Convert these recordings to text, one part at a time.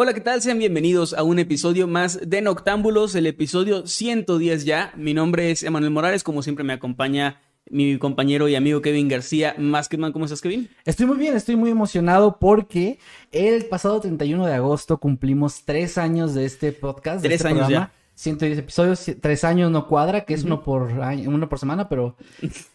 Hola, ¿qué tal? Sean bienvenidos a un episodio más de Noctámbulos, el episodio 110 ya. Mi nombre es Emanuel Morales, como siempre me acompaña mi compañero y amigo Kevin García. Masketman, ¿cómo estás, Kevin? Estoy muy bien, estoy muy emocionado porque el pasado 31 de agosto cumplimos tres años de este podcast. de Tres este años programa. 110 episodios, tres años no cuadra, que es uno por año, uno por semana, pero,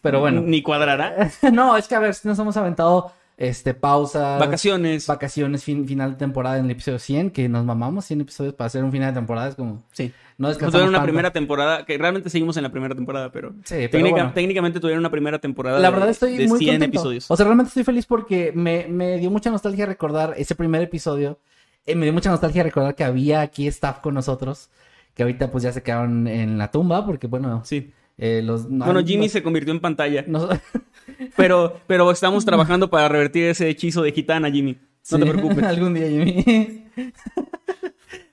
pero bueno. Ni cuadrará. no, es que a ver, si nos hemos aventado este pausas, Vacaciones. vacaciones, fin- final de temporada en el episodio 100, que nos mamamos 100 episodios para hacer un final de temporada, es como sí. no descansamos tuvieron una tanto. primera temporada, que realmente seguimos en la primera temporada, pero, Sí, pero técnica- bueno. técnicamente tuvieron una primera temporada La de- verdad estoy de muy 100 contento. episodios. O sea, realmente estoy feliz porque me, me dio mucha nostalgia recordar ese primer episodio. Eh, me dio mucha nostalgia recordar que había aquí staff con nosotros. Que ahorita pues ya se quedaron en la tumba porque bueno, sí. Eh, los... no- Bueno, Jimmy se convirtió en pantalla, no- pero, pero estamos trabajando para revertir ese hechizo de gitana, Jimmy. No te preocupes. Algún día, Jimmy.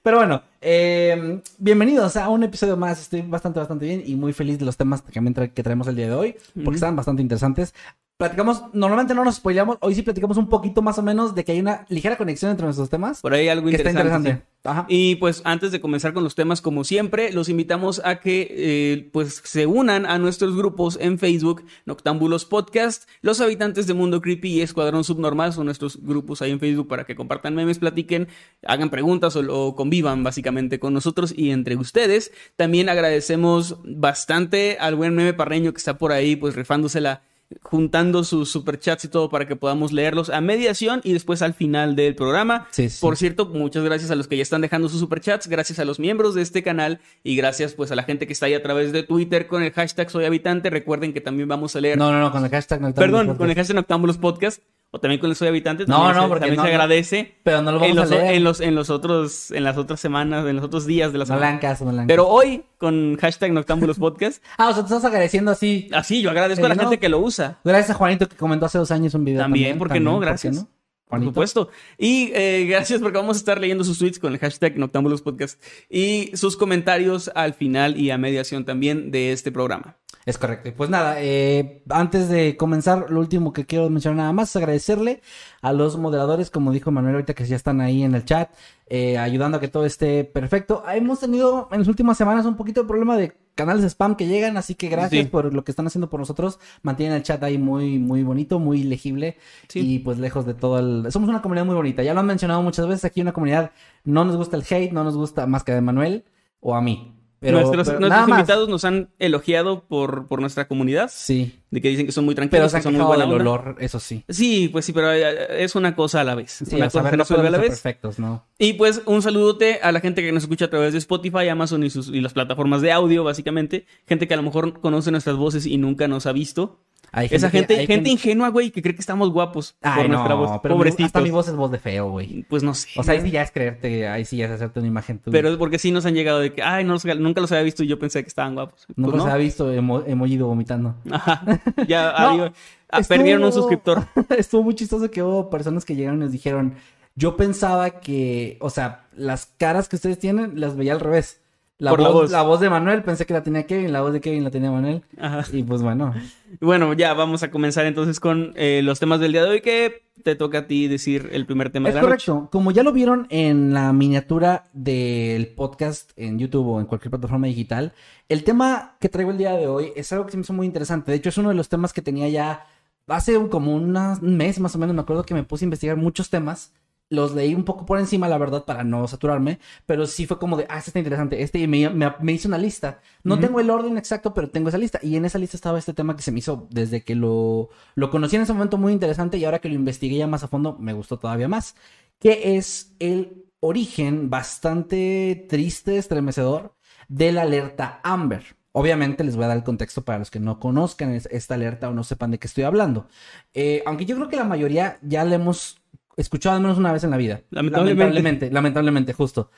Pero bueno, eh, bienvenidos a un episodio más. Estoy bastante, bastante bien y muy feliz de los temas que, tra- que traemos el día de hoy, porque Ujú. están bastante interesantes. Platicamos, normalmente no nos spoileamos, hoy sí platicamos un poquito más o menos de que hay una ligera conexión entre nuestros temas. Por ahí algo que está interesante. interesante. Ajá. Y pues antes de comenzar con los temas, como siempre, los invitamos a que eh, pues se unan a nuestros grupos en Facebook, Noctámbulos Podcast, Los Habitantes de Mundo Creepy y Escuadrón Subnormal son nuestros grupos ahí en Facebook para que compartan memes, platiquen, hagan preguntas o, o convivan básicamente con nosotros y entre ustedes. También agradecemos bastante al buen meme parreño que está por ahí pues rifándosela juntando sus superchats y todo para que podamos leerlos a mediación y después al final del programa. Sí, sí. Por cierto, muchas gracias a los que ya están dejando sus superchats, gracias a los miembros de este canal y gracias pues a la gente que está ahí a través de Twitter con el hashtag soy habitante. Recuerden que también vamos a leer, No, no, no, con el hashtag perdón, con el hashtag Noctámbulos Podcast o también con el soy habitante. No, también no, se- porque también no, se no. agradece. Pero no lo en vamos los, a leer. en los en los otros en las otras semanas, en los otros días de la No semana. hagan caso, no Pero hoy con hashtag Noctámbulos Podcast, Ah, o sea, te estás agradeciendo así. así yo agradezco a la no. gente que lo usa. Gracias a Juanito que comentó hace dos años un video. También, ¿por qué no? También, Gracias. no? Por supuesto. Y eh, gracias porque vamos a estar leyendo sus tweets con el hashtag Noctámbulos Podcast y sus comentarios al final y a mediación también de este programa. Es correcto. Y Pues nada, eh, antes de comenzar, lo último que quiero mencionar nada más es agradecerle a los moderadores, como dijo Manuel ahorita, que ya están ahí en el chat, eh, ayudando a que todo esté perfecto. Hemos tenido en las últimas semanas un poquito de problema de canales de spam que llegan, así que gracias Sí. por lo que están haciendo por nosotros. Mantienen el chat ahí muy, muy bonito, muy legible Sí. y pues lejos de todo el... Somos una comunidad muy bonita, ya lo han mencionado muchas veces, aquí una comunidad no nos gusta el hate, no nos gusta más que de Manuel o a mí. Pero, nuestros pero invitados nos han elogiado por, por nuestra comunidad, Sí. de que dicen que son muy Pero tranquilos, se que han son muy buena del olor, eso sí. Sí, pues sí, pero eh, es una cosa a la vez. Sí, una cosa se no a la vez. perfectos, ¿no? Y pues un saludote a la gente que nos escucha a través de Spotify, Amazon y, sus, y las plataformas de audio, básicamente. Gente que a lo mejor conoce nuestras voces y nunca nos ha visto. Hay Esa que- gente, hay gente ingenua, güey, que cree que estamos guapos Ay, por nuestra no, voz. pero Pobrecitos. hasta mi voz es voz de feo, güey. Pues no sé. O sea, ahí sí ya es creerte, ahí sí ya es hacerte una imagen tuya. Pero es porque sí nos han llegado de que, ay, no los- nunca los había visto y yo pensé que estaban guapos. Nunca Pues se no. ha visto emo emojido vomitando. Ajá. Ya No, adiós. Ah, estuvo- perdieron un suscriptor. Estuvo muy chistoso que hubo personas que llegaron y nos dijeron, yo pensaba que, o sea, las caras que ustedes tienen las veía al revés. La, voz, voz. la voz de Manuel pensé que la tenía Kevin, la voz de Kevin la tenía Manuel. Ajá. Y pues bueno, Bueno, ya vamos a comenzar entonces con eh, los temas del día de hoy que te toca a ti decir el primer tema Es de la correcto. Como ya lo vieron en la miniatura del podcast en YouTube o en cualquier plataforma digital, el tema que traigo el día de hoy es algo que se me hizo muy interesante. De hecho, es uno de los temas que tenía ya hace como un mes más o menos me acuerdo que me puse a investigar muchos temas. Los leí un poco por encima, la verdad, para no saturarme, pero sí fue como de, ah, este está interesante, este, y me, me- me hice una lista. No tengo el orden exacto, pero tengo esa lista. Y en esa lista estaba este tema que se me hizo desde que lo, lo conocí en ese momento muy interesante y ahora que lo investigué ya más a fondo, me gustó todavía más. Que es el origen bastante triste, estremecedor de la alerta Amber. Obviamente les voy a dar el contexto para los que no conozcan es- esta alerta o no sepan de qué estoy hablando. Eh, aunque yo creo que la mayoría ya la hemos escuchado al menos una vez en la vida. Lamentablemente. Lamentablemente, lamentablemente, justo.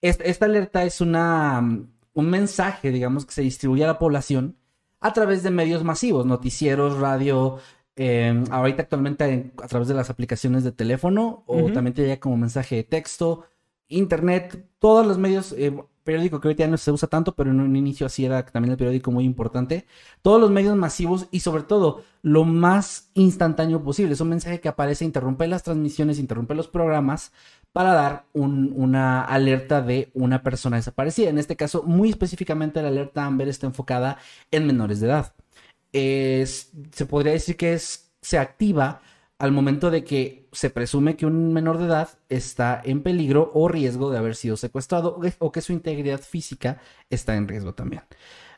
Est- Esta, alerta es una, mm, un mensaje, digamos, que se distribuye a la población a través de medios masivos, noticieros, radio, eh, ahorita actualmente en- a través de las aplicaciones de teléfono o también te llega como mensaje de texto, internet, todos los medios, eh, periódico que ahorita no se usa tanto, pero en un inicio así era también el periódico muy importante, todos los medios masivos y sobre todo lo más instantáneo posible. Es un mensaje que aparece, interrumpe las transmisiones, interrumpe los programas para dar un- una alerta de una persona desaparecida. En este caso, muy específicamente la alerta Amber está enfocada en menores de edad. Se podría decir que se activa al momento de que se presume que un menor de edad está en peligro o riesgo de haber sido secuestrado o que- su integridad física está en riesgo también.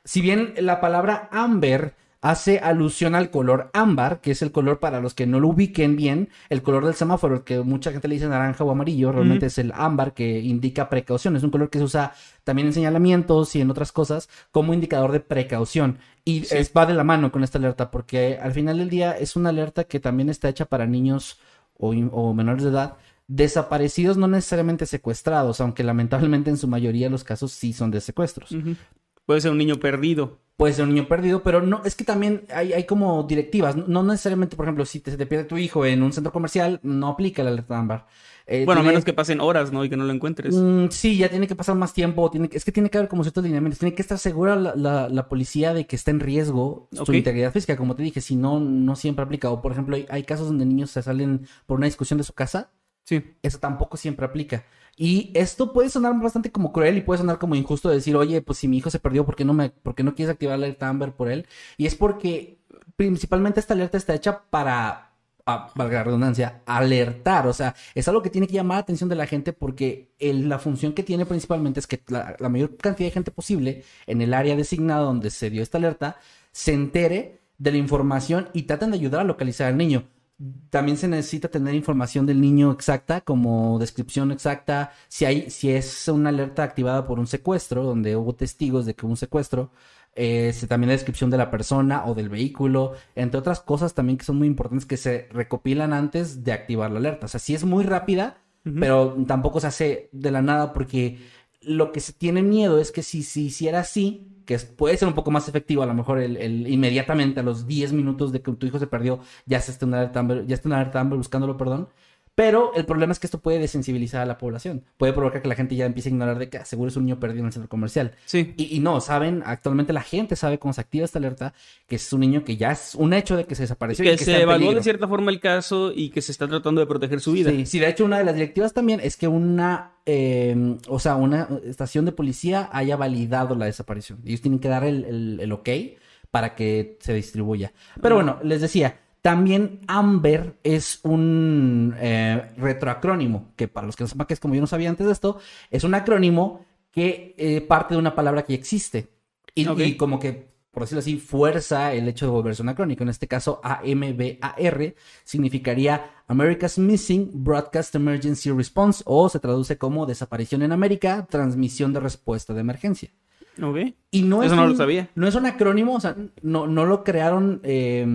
Si bien la palabra amber hace alusión al color ámbar, que es el color para los que no lo ubiquen bien, el color del semáforo, que mucha gente le dice naranja o amarillo, realmente es el ámbar que indica precaución, es un color que se usa también en señalamientos y en otras cosas como indicador de precaución. Y Sí. es, va de la mano con esta alerta, porque al final del día es una alerta que también está hecha para niños o, menores de edad desaparecidos, no necesariamente secuestrados, aunque lamentablemente en su mayoría los casos sí son de secuestros. Puede ser un niño perdido. Puede ser un niño perdido, pero no, es que también hay, hay como directivas, no, no necesariamente, por ejemplo, si te, te pierde tu hijo en un centro comercial, no aplica la alerta ámbar. Eh, Bueno, a tiene- menos que pasen horas, ¿no? Y que no lo encuentres. Mm, sí, ya tiene que pasar más tiempo. Tiene que- es que tiene que haber como ciertos lineamientos. Tiene que estar segura la, la- la policía de que está en riesgo su integridad física. Como te dije, si no, no siempre aplica. O, por ejemplo, hay, hay casos donde niños se salen por una discusión de su casa. Sí. Eso tampoco siempre aplica. Y esto puede sonar bastante como cruel y puede sonar como injusto decir, oye, pues si mi hijo se perdió, ¿por qué no, me, por qué no quieres activar la alerta Amber por él? Y es porque principalmente esta alerta está hecha para, ah, valga la redundancia, alertar. O sea, es algo que tiene que llamar la atención de la gente porque la función que tiene principalmente es que la, la mayor cantidad de gente posible en el área designada donde se dio esta alerta se entere de la información y traten de ayudar a localizar al niño. También se necesita tener información del niño exacta, como descripción exacta, si hay, si es una alerta activada por un secuestro, donde hubo testigos de que hubo un secuestro, eh, también la descripción de la persona o del vehículo, entre otras cosas también que son muy importantes que se recopilan antes de activar la alerta. O sea, sí es muy rápida, pero tampoco se hace de la nada porque lo que se tiene miedo es que si se hiciera así, que puede ser un poco más efectivo, a lo mejor el, el- inmediatamente a los 10 minutos de que tu hijo se perdió, ya se está alerta Amber- ya está Amber buscándolo, perdón. Pero el problema es que esto puede desensibilizar a la población. Puede provocar que la gente ya empiece a ignorar de que ah, seguro es un niño perdido en el centro comercial. Sí. Y, y no, saben, actualmente la gente sabe cómo se activa esta alerta, que es un niño que ya es un hecho de que se desapareció. y Que que se evaluó de cierta forma el caso y que se está tratando de proteger su vida. Sí, sí, de hecho una de las directivas también es que una, eh, o sea, una estación de policía haya validado la desaparición. Ellos tienen que dar el, el- el ok para que se distribuya. Pero bueno, les decía, también AMBER es un eh, retroacrónimo, que para los que no sepan que es como yo no sabía antes de esto, es un acrónimo que eh, parte de una palabra que ya existe. Y, como que, por decirlo así, fuerza el hecho de volverse un acrónico. En este caso, AMBAR significaría America's Missing Broadcast Emergency Response o se traduce como desaparición en América, transmisión de respuesta de emergencia. Ok. Y no Eso es no un- lo sabía. No es un acrónimo, o sea, no, no lo crearon eh,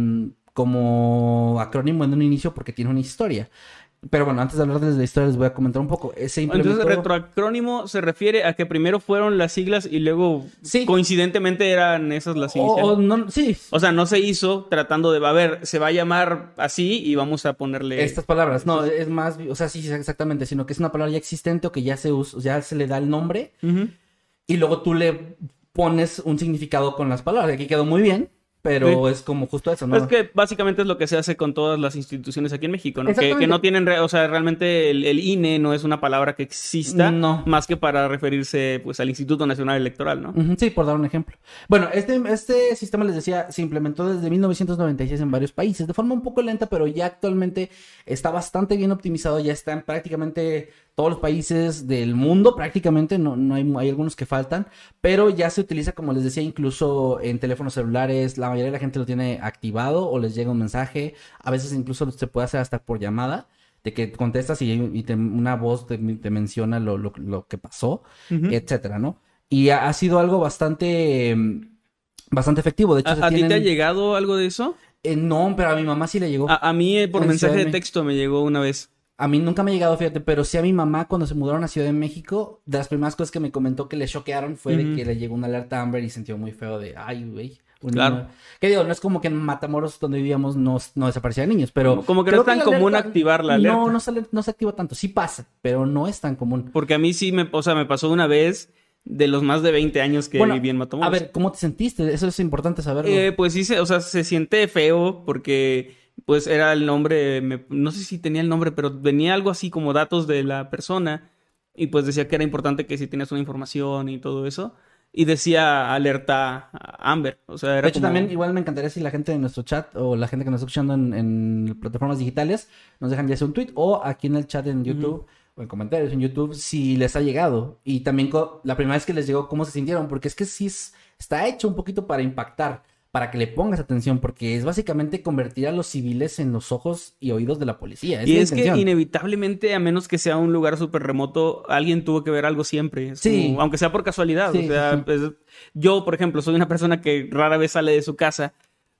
como acrónimo en un inicio porque tiene una historia. Pero bueno, antes de hablar de la historia les voy a comentar un poco. Ese Entonces, implementó... retroacrónimo se refiere a que primero fueron las siglas y luego Sí. coincidentemente eran esas las O- iniciales. o no, sí, O sea, no se hizo tratando de, a ver, se va a llamar así y vamos a ponerle... Estas palabras, no, es más, o sea, sí, exactamente, sino que es una palabra ya existente o que ya se usa, ya se le da el nombre y luego tú le pones un significado con las palabras. Aquí quedó muy bien, pero es como justo eso, ¿no? Es que básicamente es lo que se hace con todas las instituciones aquí en México, ¿no? Que, no tienen, re- o sea, realmente el, el INE no es una palabra que exista, No. más que para referirse, pues, al Instituto Nacional Electoral, ¿no? Sí, por dar un ejemplo. Bueno, este, este sistema, les decía, se implementó desde 1996 en varios países, de forma un poco lenta, pero ya actualmente está bastante bien optimizado, ya está en prácticamente todos los países del mundo, prácticamente, no, no hay, hay algunos que faltan, pero ya se utiliza, como les decía, incluso en teléfonos celulares, la mayoría de la gente lo tiene activado o les llega un mensaje, a veces incluso se puede hacer hasta por llamada. De que contestas y, y te- una voz te, te menciona lo, lo- lo que pasó etcétera, ¿no? Y ha, ha sido algo bastante, mm, bastante efectivo. De hecho, se ¿A, ti te ha llegado algo de eso? Eh, no, pero a mi mamá sí le llegó. A, a mí eh, por En mensaje de texto me llegó una vez. A mí nunca me ha llegado, fíjate, pero sí a mi mamá cuando se mudaron a Ciudad de México, de las primeras cosas que me comentó que le choquearon fue de que le llegó una alerta Amber y sintió muy feo de, ay, güey. Claro. niño". Que digo, no es como que en Matamoros donde vivíamos no, no desaparecían niños, pero... Como- que no es tan común activar la alerta. No, no, sale- no se activa tanto. Sí pasa, pero no es tan común. Porque a mí sí me, o sea, me pasó una vez de los más de 20 años que Bueno, viví en Matamoros. A ver, ¿cómo te sentiste? Eso es importante saberlo. Eh, pues sí, se, o sea, se siente feo porque pues era el nombre, me- no sé si tenía el nombre, pero venía algo así como datos de la persona y pues decía que era importante que si tienes una información y todo eso. Y decía alerta a Amber, o sea, era De hecho, como- también igual me encantaría si la gente de nuestro chat o la gente que nos está escuchando en, en plataformas digitales nos dejan ya sea un tweet o aquí en el chat en YouTube o en comentarios en YouTube si les ha llegado. Y también la primera vez que les llegó, cómo se sintieron, porque es que sí es- está hecho un poquito para impactar, para que le pongas atención, porque es básicamente convertir a los civiles en los ojos y oídos de la policía. Y la es que inevitablemente, a menos que sea un lugar súper remoto, alguien tuvo que ver algo siempre. Es Sí. como- aunque sea por casualidad. Sí, o sea, sí, sí. pues, yo, por ejemplo, soy una persona que rara vez sale de su casa,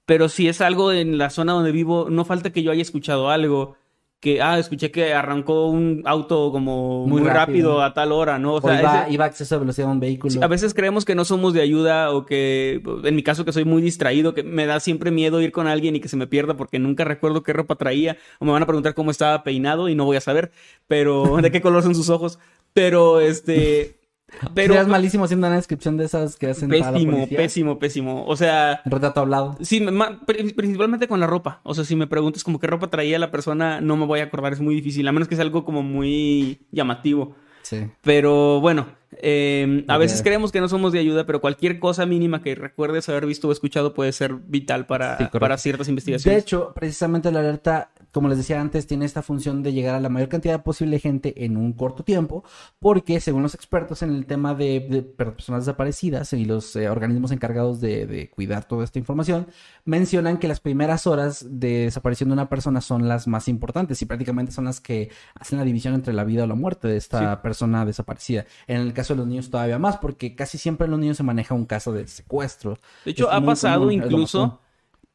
pero si es algo en la zona donde vivo, no falta que yo haya escuchado algo. Que, ah, escuché que arrancó un auto como Muy muy, rápido. rápido. a tal hora, ¿no? O O sea, iba, ese- iba a exceso de velocidad a un vehículo. A veces creemos que no somos de ayuda o que, en mi caso, que soy muy distraído, que me da siempre miedo ir con alguien y que se me pierda porque nunca recuerdo qué ropa traía o me van a preguntar cómo estaba peinado y no voy a saber, pero de qué color son sus ojos. Pero, este, pero Serías malísimo haciendo una descripción de esas que hacen pésimo, pésimo, pésimo. O sea, Retrato hablado. sí, ma- principalmente con la ropa. O sea, si me preguntas como qué ropa traía la persona, no me voy a acordar, es muy difícil, a menos que sea algo como muy llamativo. Sí. Pero bueno, eh, a veces creemos que no somos de ayuda, pero cualquier cosa mínima que recuerdes haber visto o escuchado puede ser vital para, Sí, para ciertas De investigaciones. hecho, precisamente la alerta, como les decía antes, tiene esta función de llegar a la mayor cantidad posible de gente en un corto tiempo, porque según los expertos en el tema de, de personas desaparecidas y los eh, organismos encargados de, de cuidar toda esta información, mencionan que las primeras horas de desaparición de una persona son las más importantes y prácticamente son las que hacen la división entre la vida o la muerte de esta Sí. persona desaparecida. En el caso de los niños todavía más, porque casi siempre en los niños se maneja un caso de secuestro. de hecho, Es ha pasado común. incluso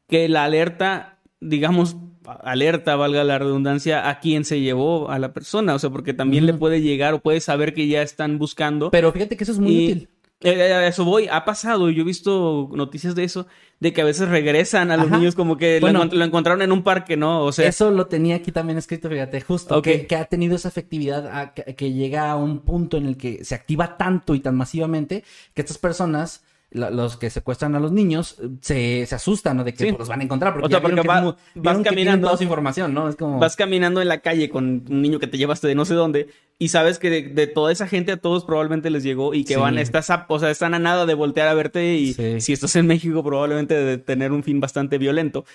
que la alerta, digamos, alerta, valga la redundancia, a quien se llevó a la persona. O sea, porque también le puede llegar o puede saber que ya están buscando. Pero fíjate que eso es muy Y- útil. Eh, eh, a eso voy, ha pasado, yo he visto noticias de eso, de que a veces regresan a los Ajá. niños como que lo Bueno. encont- lo, encontraron en un parque, ¿no? O sea, Eso lo tenía aquí también escrito, fíjate, justo, que, que ha tenido esa efectividad a- que, que llega a un punto en el que se activa tanto y tan masivamente que estas personas, la- los que secuestran a los niños, se, se asustan, ¿no? De que Sí. los van a encontrar, porque, O sea, porque va- vas caminando- toda su información, ¿no? Es como... vas caminando en la calle con un niño que te llevaste de no sé dónde y sabes que de, de toda esa gente a todos probablemente les llegó y que Sí. van, estás a, o sea, están a nada de voltear a verte y Sí. si estás en México probablemente de tener un fin bastante violento.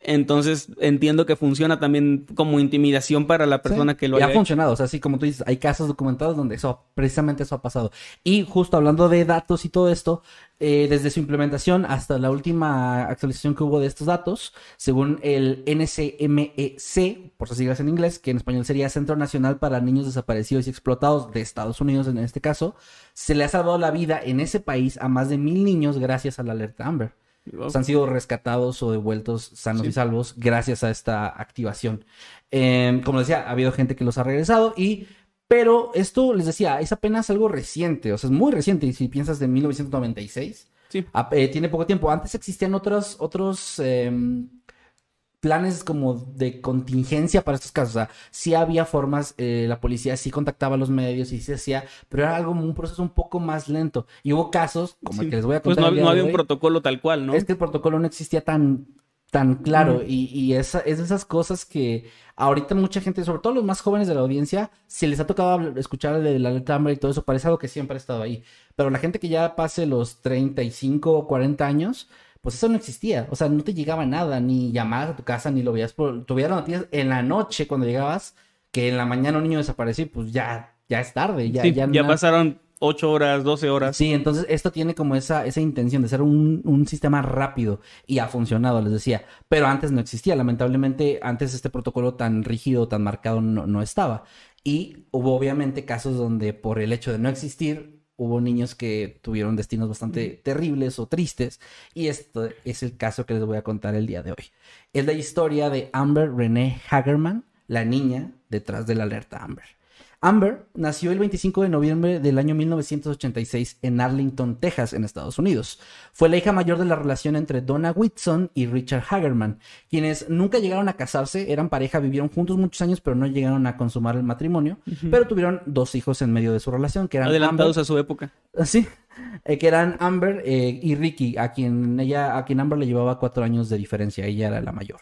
Entonces entiendo que funciona también como intimidación para la persona Sí, que lo y ha hecho. funcionado, o sea, así como tú dices, hay casos documentados donde eso, precisamente eso ha pasado. Y justo hablando de datos y todo esto, eh, desde su implementación hasta la última actualización que hubo de estos datos, según el NCMEC, por sus siglas en inglés, que en español sería Centro Nacional para Niños Desaparecidos y Explotados de Estados Unidos en este caso, se le ha salvado la vida en ese país a más de mil niños gracias a la alerta Amber. Wow. han sido rescatados o devueltos sanos Sí. y salvos gracias a esta activación. Eh, como decía, ha habido gente que los ha regresado y... Pero esto, les decía, es apenas algo reciente, o sea, es muy reciente. Y si piensas de 1996, Sí. ah, eh, tiene poco tiempo. Antes existían otros, otros, eh, planes como de contingencia para estos casos. O sea, sí había formas, eh, la policía sí contactaba a los medios y se hacía, pero era algo, un proceso un poco más lento. Y hubo casos, como el que les voy a Pues contar. no, día no había un protocolo tal cual, ¿no? Es que el protocolo no existía tan, tan claro. Y, y esa, es de esas cosas que ahorita mucha gente, sobre todo los más jóvenes de la audiencia, si les ha tocado escuchar de la letra Amber y todo eso, parece algo que siempre ha estado ahí. Pero la gente que ya pase los 35 o 40 años, pues eso no existía. O sea, no te llegaba nada, ni llamabas a tu casa, ni lo veías por. Tuvieras noticias en la noche cuando llegabas, que en la mañana un niño desapareció, pues ya, ya es tarde. Ya, Sí, ya, ya no- pasaron 8 horas, 12 horas. Sí, entonces esto tiene como esa, esa intención de ser un, un sistema rápido y ha funcionado, les decía. Pero antes no existía, lamentablemente antes este protocolo tan rígido, tan marcado no, no estaba. Y hubo obviamente casos donde por el hecho de no existir, hubo niños que tuvieron destinos bastante terribles o tristes. Y esto es el caso que les voy a contar el día de hoy. Es la historia de Amber Renee Hagerman, la niña detrás de la alerta Amber. Amber nació el 25 de noviembre del año 1986 en Arlington, Texas, en Estados Unidos. Fue la hija mayor de la relación entre Donna Whitson y Richard Hagerman, quienes nunca llegaron a casarse, eran pareja, vivieron juntos muchos años, pero no llegaron a consumar el matrimonio, pero tuvieron dos hijos en medio de su relación, que eran Adelantados Amber- a su época. Sí, eh, que eran Amber eh, y Ricky, a quien ella, a quien Amber le llevaba cuatro años de diferencia, ella era la mayor.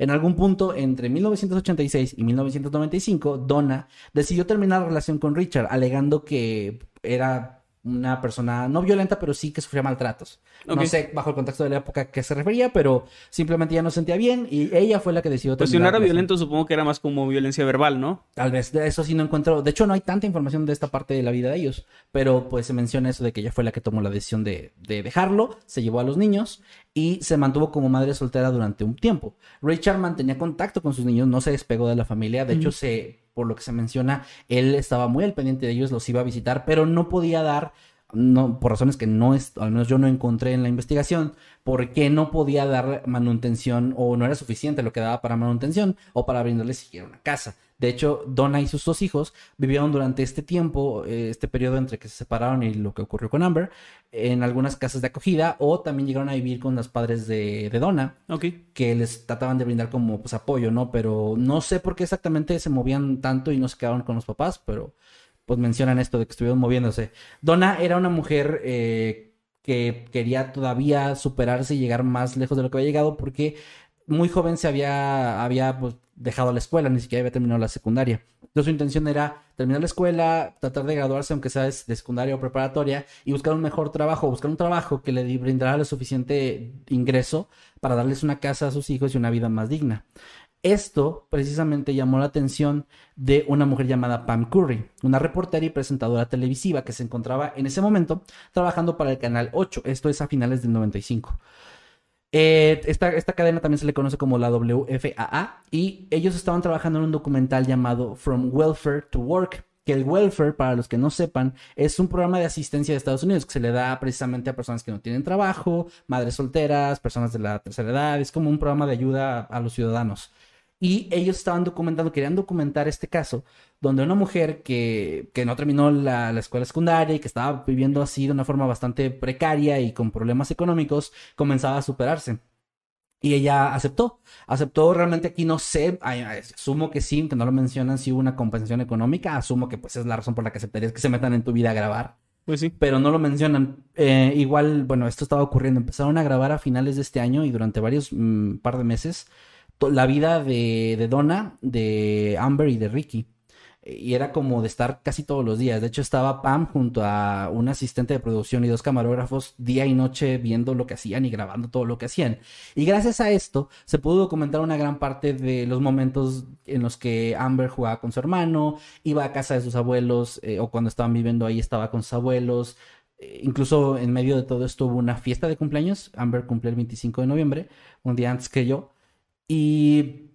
En algún punto entre 1986 y 1995, Donna decidió terminar la relación con Richard, alegando que era una persona no violenta, pero sí que sufría maltratos. No sé bajo el contexto de la época a qué se refería, pero simplemente ya no se sentía bien y ella fue la que decidió Pues si no era violento, supongo que era más como violencia verbal, ¿no? Tal vez, de eso sí no encuentro. De hecho, no hay tanta información de esta parte de la vida de ellos. Pero pues se menciona eso de que ella fue la que tomó la decisión de, de dejarlo, se llevó a los niños y se mantuvo como madre soltera durante un tiempo. Richard mantenía contacto con sus niños, no se despegó de la familia. De hecho, se, por lo que se menciona, él estaba muy al pendiente de ellos, los iba a visitar, pero no podía dar. No, por razones que no es, al menos yo no encontré en la investigación, por qué no podía dar manutención o no era suficiente lo que daba para manutención o para brindarle siquiera una casa. De hecho, Donna y sus dos hijos vivieron durante este tiempo, eh, este periodo entre que se separaron y lo que ocurrió con Amber, en algunas casas de acogida o también llegaron a vivir con los padres de, de Donna, Ok. que les trataban de brindar como pues apoyo, ¿no? Pero no sé por qué exactamente se movían tanto y no se quedaron con los papás, pero pues mencionan esto de que estuvieron moviéndose. Donna era una mujer eh, que quería todavía superarse y llegar más lejos de lo que había llegado porque muy joven se había, había pues, dejado la escuela, ni siquiera había terminado la secundaria. Entonces su intención era terminar la escuela, tratar de graduarse, aunque sea de secundaria o preparatoria, y buscar un mejor trabajo, buscar un trabajo que le brindara lo suficiente ingreso para darles una casa a sus hijos y una vida más digna. Esto precisamente llamó la atención de una mujer llamada Pam Curry, una reportera y presentadora televisiva que se encontraba en ese momento trabajando para el Canal 8, esto es a finales del 95. Eh, esta, esta cadena también se le conoce como la WFAA y ellos estaban trabajando en un documental llamado From Welfare to Work, que el welfare, para los que no sepan, es un programa de asistencia de Estados Unidos que se le da precisamente a personas que no tienen trabajo, madres solteras, personas de la tercera edad, es como un programa de ayuda a, a los ciudadanos. Y ellos estaban documentando, querían documentar este caso, donde una mujer que, que no terminó la, la escuela secundaria y que estaba viviendo así de una forma bastante precaria y con problemas económicos, comenzaba a superarse. Y ella aceptó, aceptó realmente aquí no sé, asumo que sí, que no lo mencionan si hubo una compensación económica, asumo que pues es la razón por la que aceptarías que se metan en tu vida a grabar Pues sí. pero no lo mencionan. Eh, igual, bueno, esto estaba ocurriendo. Empezaron a grabar a finales de este año y durante varios mm, par de meses la vida de, de Donna, de Amber y de Ricky. Y era como de estar casi todos los días. De hecho, estaba Pam junto a un asistente de producción y dos camarógrafos día y noche viendo lo que hacían y grabando todo lo que hacían. Y gracias a esto se pudo documentar una gran parte de los momentos en los que Amber jugaba con su hermano, iba a casa de sus abuelos eh, o cuando estaban viviendo ahí estaba con sus abuelos. Eh, incluso en medio de todo esto hubo una fiesta de cumpleaños. Amber cumple el 25 de noviembre, un día antes que yo. Y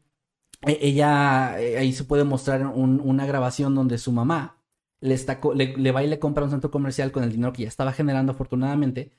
e- ella, eh, ahí se puede mostrar un- una grabación donde su mamá le, está, le, le va y le compra un centro comercial con el dinero que ya estaba generando afortunadamente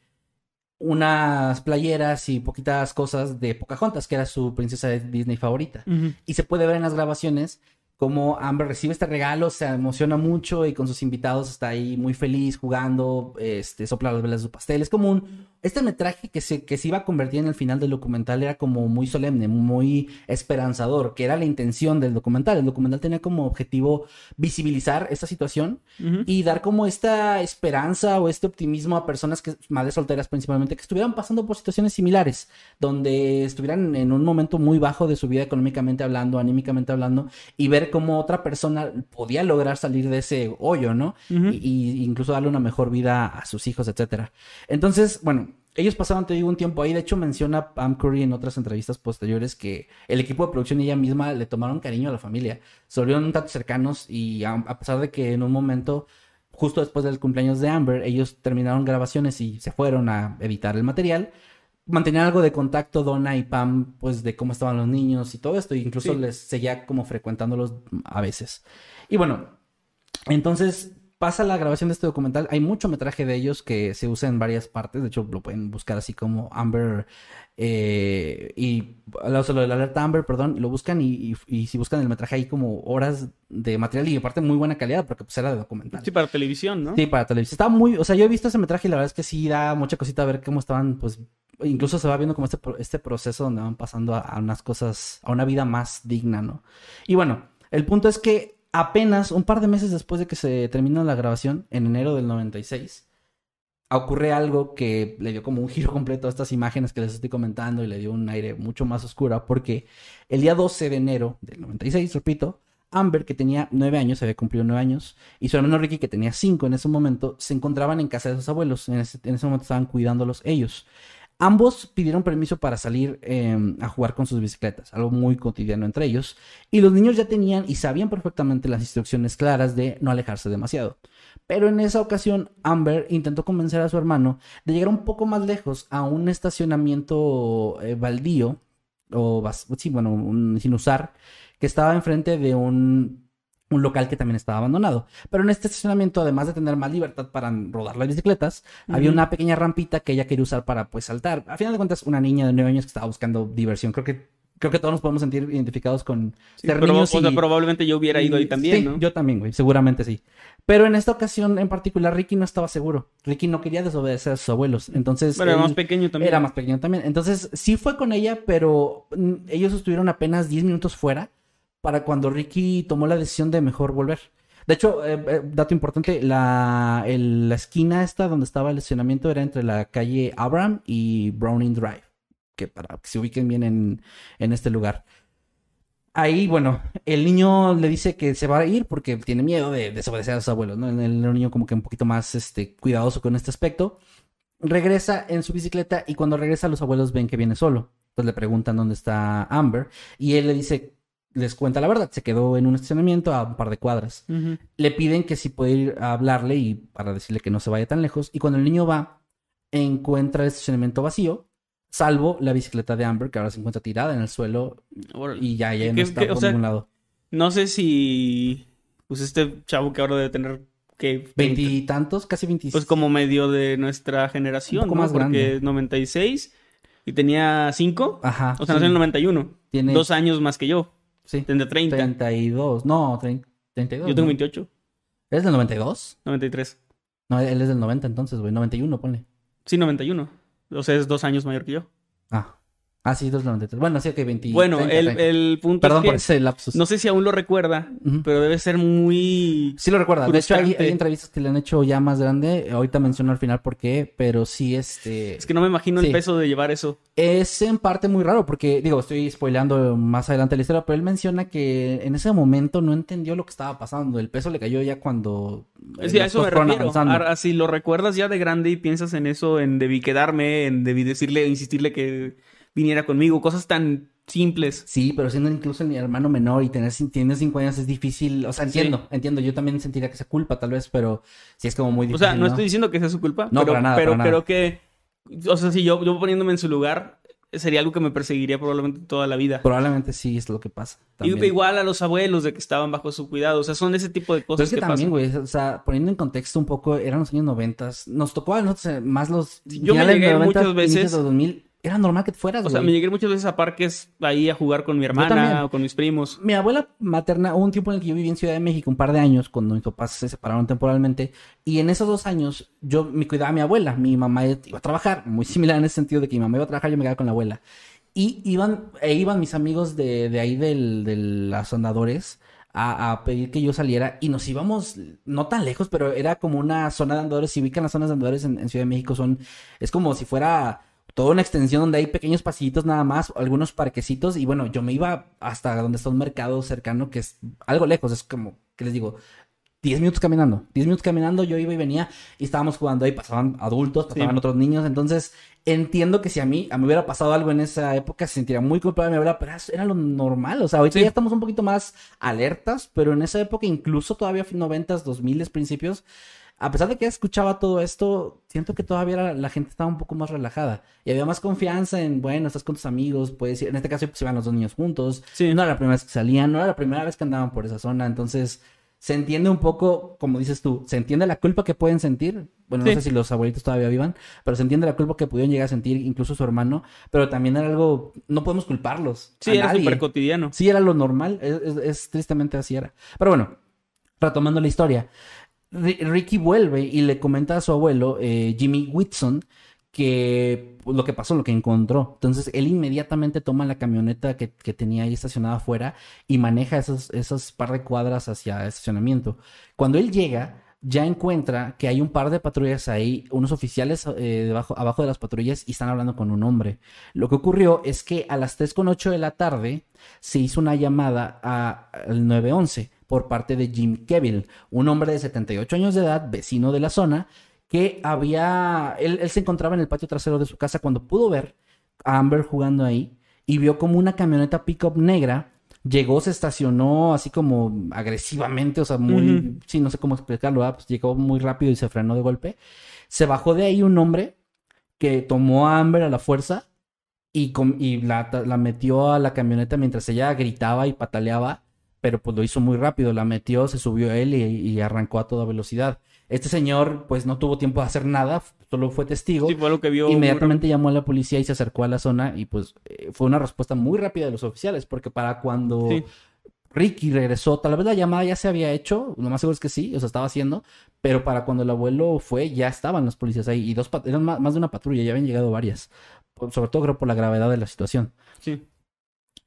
unas playeras y poquitas cosas de Pocahontas, que era su princesa de Disney favorita. Y se puede ver en las grabaciones como Amber recibe este regalo, se emociona mucho y con sus invitados está ahí muy feliz jugando, este, sopla las velas de su pastel. Es como un, este metraje que se, que se iba a convertir en el final del documental era como muy solemne, muy esperanzador, que era la intención del documental. El documental tenía como objetivo visibilizar esta situación y dar como esta esperanza o este optimismo a personas que, madres solteras principalmente, que estuvieran pasando por situaciones similares, donde estuvieran en un momento muy bajo de su vida económicamente hablando, anímicamente hablando, y ver cómo otra persona podía lograr salir de ese hoyo, ¿no? y, incluso darle una mejor vida a sus hijos, etcétera. Entonces, bueno, ellos pasaron, te digo, un tiempo ahí. De hecho, menciona Pam Curry en otras entrevistas posteriores que el equipo de producción y ella misma le tomaron cariño a la familia. Se volvieron un tanto cercanos y a, pesar de que en un momento, justo después del cumpleaños de Amber, ellos terminaron grabaciones y se fueron a editar el material, mantenían algo de contacto Donna y Pam, pues de cómo estaban los niños y todo esto. E incluso les seguía como frecuentándolos a veces. Y bueno, entonces pasa la grabación de este documental. Hay mucho metraje de ellos que se usa en varias partes. De hecho, lo pueden buscar así como Amber eh, y lo de la alerta Amber, perdón, lo buscan y, si buscan el metraje hay como horas de material y aparte muy buena calidad porque pues era de documental. Sí, para televisión, ¿no? Sí, para televisión. Está muy, o sea, yo he visto ese metraje y la verdad es que sí da mucha cosita a ver cómo estaban, pues, incluso se va viendo como este, este proceso donde van pasando a unas cosas, a una vida más digna, ¿no? Y bueno, el punto es que apenas un par de meses después de que se terminó la grabación, en enero del 96, ocurre algo que le dio como un giro completo a estas imágenes que les estoy comentando y le dio un aire mucho más oscuro, porque el día 12 de enero del 96, repito, Amber, que tenía nueve años, había cumplido nueve años, y su hermano Ricky, que tenía cinco en ese momento, se encontraban en casa de sus abuelos. En ese, en ese momento estaban cuidándolos ellos. Ambos pidieron permiso para salir em, a jugar con sus bicicletas, algo muy cotidiano entre ellos, y los niños ya tenían y sabían perfectamente las instrucciones claras de no alejarse demasiado. Pero en esa ocasión, Amber intentó convencer a su hermano de llegar un poco más lejos a un estacionamiento eh, baldío, o sí, bueno, sin usar, que estaba enfrente de un un local que también estaba abandonado. Pero en este estacionamiento, además de tener más libertad para rodar las bicicletas, había una pequeña rampita que ella quería usar para pues saltar. A final de cuentas, una niña de nueve años que estaba buscando diversión. Creo que creo que todos nos podemos sentir identificados con ser niños probablemente yo hubiera ido ahí también, sí, Yo también, güey, seguramente sí. Pero en esta ocasión en particular, Ricky no estaba seguro. Ricky no quería desobedecer a sus abuelos. Entonces. Pero era más pequeño también. Era más pequeño también. Entonces, sí fue con ella, pero mm, ellos estuvieron apenas 10 minutos fuera para cuando Ricky tomó la decisión de mejor volver. De hecho, eh, eh, dato importante, la, la esquina esta donde estaba el estacionamiento era entre la calle Abraham y Browning Drive, que para que se ubiquen bien en, en este lugar. Ahí, bueno, el niño le dice que se va a ir porque tiene miedo de desobedecer a sus abuelos, ¿no? El, niño como que un poquito más este, cuidadoso con este aspecto. Regresa en su bicicleta y cuando regresa los abuelos ven que viene solo. Entonces le preguntan dónde está Amber y él le dice les cuenta la verdad, se quedó en un estacionamiento a un par de cuadras. Le piden que si puede ir a hablarle y para decirle que no se vaya tan lejos. Y cuando el niño va, encuentra el estacionamiento vacío, salvo la bicicleta de Amber, que ahora se encuentra tirada en el suelo y ya, ya no está por ningún lado. No sé si, pues este chavo que ahora debe tener que veintitantos, casi veintiséis. Pues como medio de nuestra generación, un poco más Porque grande. 96 y tenía cinco. Ajá. O sea, nació en el 91. Tiene dos años más que yo. Sí. Tendré 30. 32. No, 32. Yo tengo 28. ¿Eres del 92? 93. No, él es del 90 entonces, güey. 91, ponle. Sí, 91. O sea, es dos años mayor que yo. Ah. Ah, sí, 293. Bueno, sí, que 20. Bueno, el, el, punto Perdón es que, por ese lapsus. No sé si aún lo recuerda, pero debe ser muy. Sí lo recuerda. De hecho, hay, entrevistas que le han hecho ya más grande. Ahorita menciono al final por qué, pero sí, este. Es que no me imagino el peso de llevar eso. Es en parte muy raro, porque, digo, estoy spoileando más adelante la historia, pero él menciona que en ese momento no entendió lo que estaba pasando. El peso le cayó ya cuando. Sí, a eso me refiero. Ahora, si lo recuerdas ya de grande y piensas en eso, en debí quedarme, en debí decirle, insistirle que viniera conmigo, cosas tan simples. Sí, pero siendo incluso mi hermano menor y tener tienes cinco años es difícil, o sea, entiendo, entiendo, yo también sentiría que sea culpa tal vez, pero sí es como muy difícil. O sea, no, estoy diciendo que sea su culpa, no, pero, para nada, pero creo que, o sea, si yo, yo poniéndome en su lugar, sería algo que me perseguiría probablemente toda la vida. Probablemente sí es lo que pasa. Y igual a los abuelos de que estaban bajo su cuidado. O sea, son ese tipo de cosas. Pero es que, también, güey, o sea, poniendo en contexto un poco, eran los años noventas. Nos tocó a nosotros eh, más los. Yo me llegué muchas veces. 2000, era normal que fueras, O sea, me llegué muchas veces a parques ahí a jugar con mi hermana o con mis primos. Mi abuela materna, hubo un tiempo en el que yo viví en Ciudad de México, un par de años, cuando mis papás se separaron temporalmente. Y en esos dos años, yo me cuidaba a mi abuela. Mi mamá iba a trabajar, muy similar en ese sentido de que mi mamá iba a trabajar, yo me quedaba con la abuela. Y iban, e iban mis amigos de, de ahí del, de los andadores a, a pedir que yo saliera. Y nos íbamos, no tan lejos, pero era como una zona de andadores. Si ubican las zonas de andadores en, en Ciudad de México, son, es como si fuera toda una extensión donde hay pequeños pasillitos nada más, algunos parquecitos, y bueno, yo me iba hasta donde está un mercado cercano que es algo lejos, es como, ¿qué les digo? 10 minutos caminando, 10 minutos caminando, yo iba y venía y estábamos jugando ahí, pasaban adultos, pasaban Sí. otros niños, entonces entiendo que si a mí, a mí hubiera pasado algo en esa época, se sentiría muy culpable mi abuela, pero era- era lo normal, o sea, ahorita Sí. ya estamos un poquito más alertas, pero en esa época, incluso todavía 90s, 2000 principios, a pesar de que escuchaba todo esto, siento que todavía la, la gente estaba un poco más relajada y había más confianza en, bueno, estás con tus amigos, puedes ir, en este caso pues iban los dos niños juntos, Sí. no era la primera vez que salían, no era la primera vez que andaban por esa zona, entonces se entiende un poco, como dices tú, se entiende la culpa que pueden sentir, bueno, no sé si los abuelitos todavía vivan, pero se entiende la culpa que pudieron llegar a sentir incluso su hermano, pero también era algo, no podemos culparlos. Sí, a era súper cotidiano. Sí, era lo normal. Es, es- es- tristemente así era. Pero bueno, retomando la historia. Ri- Ricky vuelve y le comenta a su abuelo, eh, Jimmy Whitson, que pues, lo que pasó, lo que encontró. Entonces, él inmediatamente toma la camioneta que, que tenía ahí estacionada afuera y maneja esos, par de cuadras hacia el estacionamiento. Cuando él llega, ya encuentra que hay un par de patrullas ahí, unos oficiales eh, debajo, abajo de las patrullas y están hablando con un hombre. Lo que ocurrió es que a las 3.8 de la tarde se hizo una llamada al 911 por parte de Jim Keville, un hombre de 78 años de edad, vecino de la zona, que había, él, él se encontraba en el patio trasero de su casa cuando pudo ver a Amber jugando ahí y vio como una camioneta pickup negra llegó, se estacionó así como agresivamente, o sea, muy, sí, no sé cómo explicarlo, ¿verdad? pues llegó muy rápido y se frenó de golpe. Se bajó de ahí un hombre que tomó a Amber a la fuerza y, y la, la metió a la camioneta mientras ella gritaba y pataleaba, pero pues lo hizo muy rápido, la metió, se subió él y, y arrancó a toda velocidad. Este señor pues no tuvo tiempo de hacer nada, solo fue testigo. Sí, fue lo que vio. Inmediatamente llamó a la policía y se acercó a la zona y pues eh, fue una respuesta muy rápida de los oficiales porque para cuando Sí. Ricky regresó, tal vez la llamada ya se había hecho, lo más seguro es que sí, o sea, estaba haciendo, pero para cuando el abuelo fue ya estaban los policías ahí y dos eran ma- más, de una patrulla, ya habían llegado varias, sobre todo creo por la gravedad de la situación. Sí.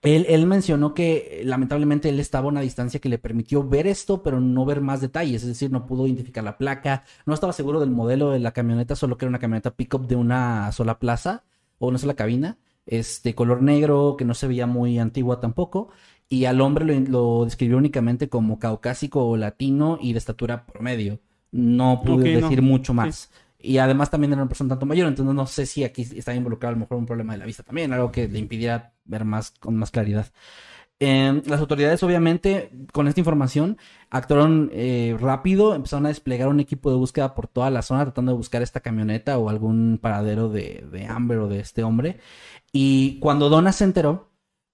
Él, él mencionó que eh, lamentablemente él estaba a una distancia que le permitió ver esto, pero no ver más detalles. Es decir, no pudo identificar la placa, no estaba seguro del modelo de la camioneta, solo que era una camioneta pickup de una sola plaza o una sola cabina, este color negro, que no se veía muy antigua tampoco. Y al hombre lo, lo describió únicamente como caucásico o latino y de estatura promedio. No no. decir mucho más. Y además también era una persona tanto mayor, entonces no sé si aquí está involucrado a lo mejor un problema de la vista también, algo que le impidiera ver más con más claridad. Eh, las autoridades, obviamente, con esta información, actuaron eh, rápido, empezaron a desplegar un equipo de búsqueda por toda la zona, tratando de buscar esta camioneta o algún paradero de, de Amber o de este hombre. Y cuando Donna se enteró,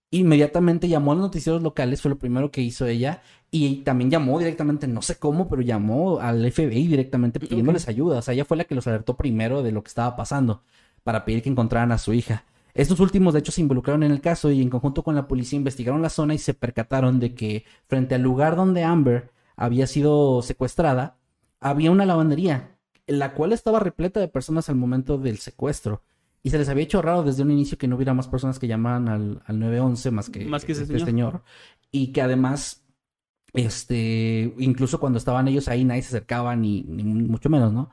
inmediatamente llamó a los noticieros locales, fue lo primero que hizo ella, y también llamó directamente, no sé cómo, pero llamó al FBI directamente pidiéndoles ayuda. O sea, ella fue la que los alertó primero de lo que estaba pasando para pedir que encontraran a su hija. Estos últimos, de hecho, se involucraron en el caso y en conjunto con la policía investigaron la zona y se percataron de que frente al lugar donde Amber había sido secuestrada, había una lavandería, la cual estaba repleta de personas al momento del secuestro. Y se les había hecho raro desde un inicio que no hubiera más personas que llamaran al, al 911 más que, Más que ese este señor. señor. Y que además, este, incluso cuando estaban ellos ahí, nadie se acercaba ni, ni mucho menos, ¿no?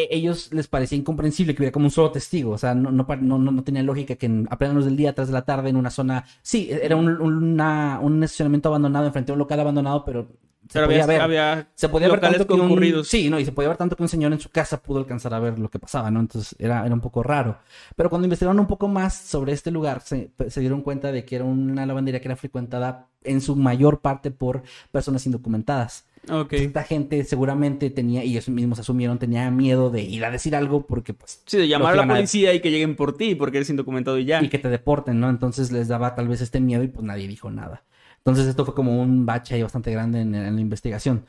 E- ellos les parecía incomprensible que hubiera como un solo testigo, o sea, no, no, no, no, tenía lógica que en, a plena luz del día, tras de la tarde, en una zona, sí, era un, una- un estacionamiento abandonado, enfrente de un local abandonado, pero se Pero podía había, ver. había Se podía ver tanto que un... Sí, no, y se podía ver tanto que un señor en su casa pudo alcanzar a ver lo que pasaba, ¿no? Entonces era, era un poco raro. Pero cuando investigaron un poco más sobre este lugar, se, se dieron cuenta de que era una lavandería que era frecuentada en su mayor parte por personas indocumentadas. Ok. Esta gente seguramente tenía, y ellos mismos asumieron, tenía miedo de ir a decir algo porque pues Sí, de llamar a la a- policía y que lleguen por ti porque eres indocumentado y ya. y que te deporten, ¿no? Entonces les daba tal vez este miedo y pues nadie dijo nada. Entonces esto fue como un bache ahí bastante grande en, en la investigación.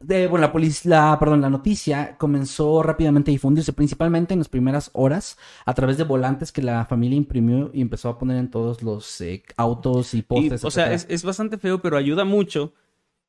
De, bueno, la, polic- la, perdón, la noticia comenzó rápidamente a difundirse, principalmente en las primeras horas, a través de volantes que la familia imprimió y empezó a poner en todos los eh, autos y Y, postes. o sea, es, es bastante feo, pero ayuda mucho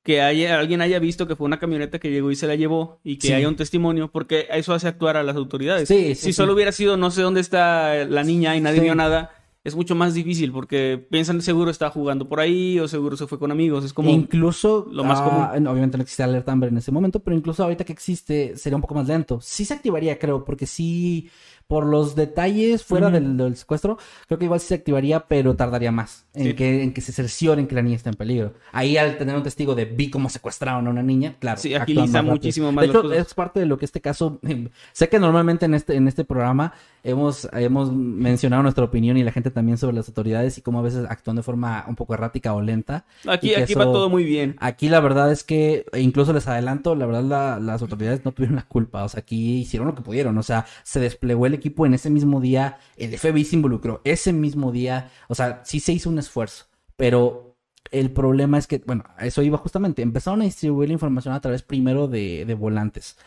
que haya, alguien haya visto que fue una camioneta que llegó y se la llevó y que Sí. haya un testimonio, porque eso hace actuar a las autoridades. Sí, sí, si solo hubiera sido no sé dónde está la niña y nadie vio nada, es mucho más difícil porque piensan seguro está jugando por ahí o seguro se fue con amigos. Es como... incluso lo más ah, no, obviamente no existe alerta Amber en ese momento, pero incluso ahorita que existe sería un poco más lento. Sí se activaría, creo, porque sí por los detalles fuera del, del secuestro, creo que igual sí se activaría, pero tardaría más en Sí. que en que se cercioren que la niña está en peligro. Ahí al tener un testigo de vi cómo secuestraron a una niña, claro, Sí, agiliza más muchísimo más De hecho, cosas. es parte de lo que este caso sé que normalmente en este en este programa hemos hemos mencionado nuestra opinión y la gente también sobre las autoridades y cómo a veces actúan de forma un poco errática o lenta. Aquí, aquí va eso- todo muy bien. Aquí la verdad es que, e incluso les adelanto, la verdad la- las autoridades no tuvieron la culpa, o sea, aquí hicieron lo que pudieron, o sea, se desplegó el equipo en ese mismo día, el FBI se involucró ese mismo día, o sea, sí se hizo un esfuerzo, pero el problema es que, bueno, eso iba justamente, empezaron a distribuir la información a través primero de, de volantes,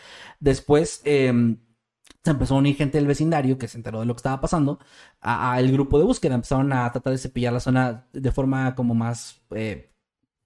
después... em, se empezó a unir gente del vecindario que se enteró de lo que estaba pasando al grupo de búsqueda. Empezaron a tratar de cepillar la zona de forma como más eh,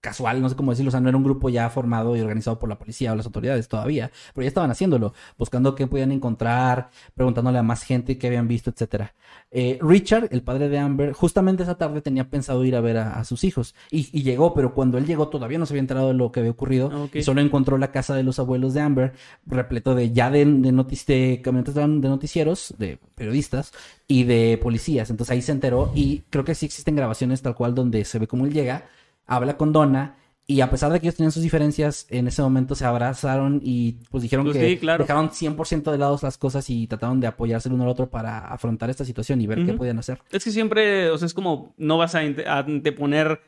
casual, no sé cómo decirlo. O sea, no era un grupo ya formado y organizado por la policía o las autoridades todavía, pero ya estaban haciéndolo, buscando qué podían encontrar, preguntándole a más gente qué habían visto, etcétera. Eh, Richard, el padre de Amber, justamente esa tarde tenía pensado ir a ver a, a sus hijos y, y llegó, pero cuando él llegó todavía no se había enterado de lo que había ocurrido Ah, y solo encontró la casa de los abuelos de Amber repleto de ya de, de, de camionetas de noticieros, de periodistas y de policías. Entonces ahí se enteró y creo que sí existen grabaciones tal cual donde se ve cómo él llega, habla con Donna y a pesar de que ellos tenían sus diferencias, en ese momento se abrazaron y pues dijeron Pues que sí, claro. dejaron 100% de lado las cosas y trataron de apoyarse el uno al otro para afrontar esta situación y ver qué podían hacer. Es que siempre, o sea, es como no vas a anteponer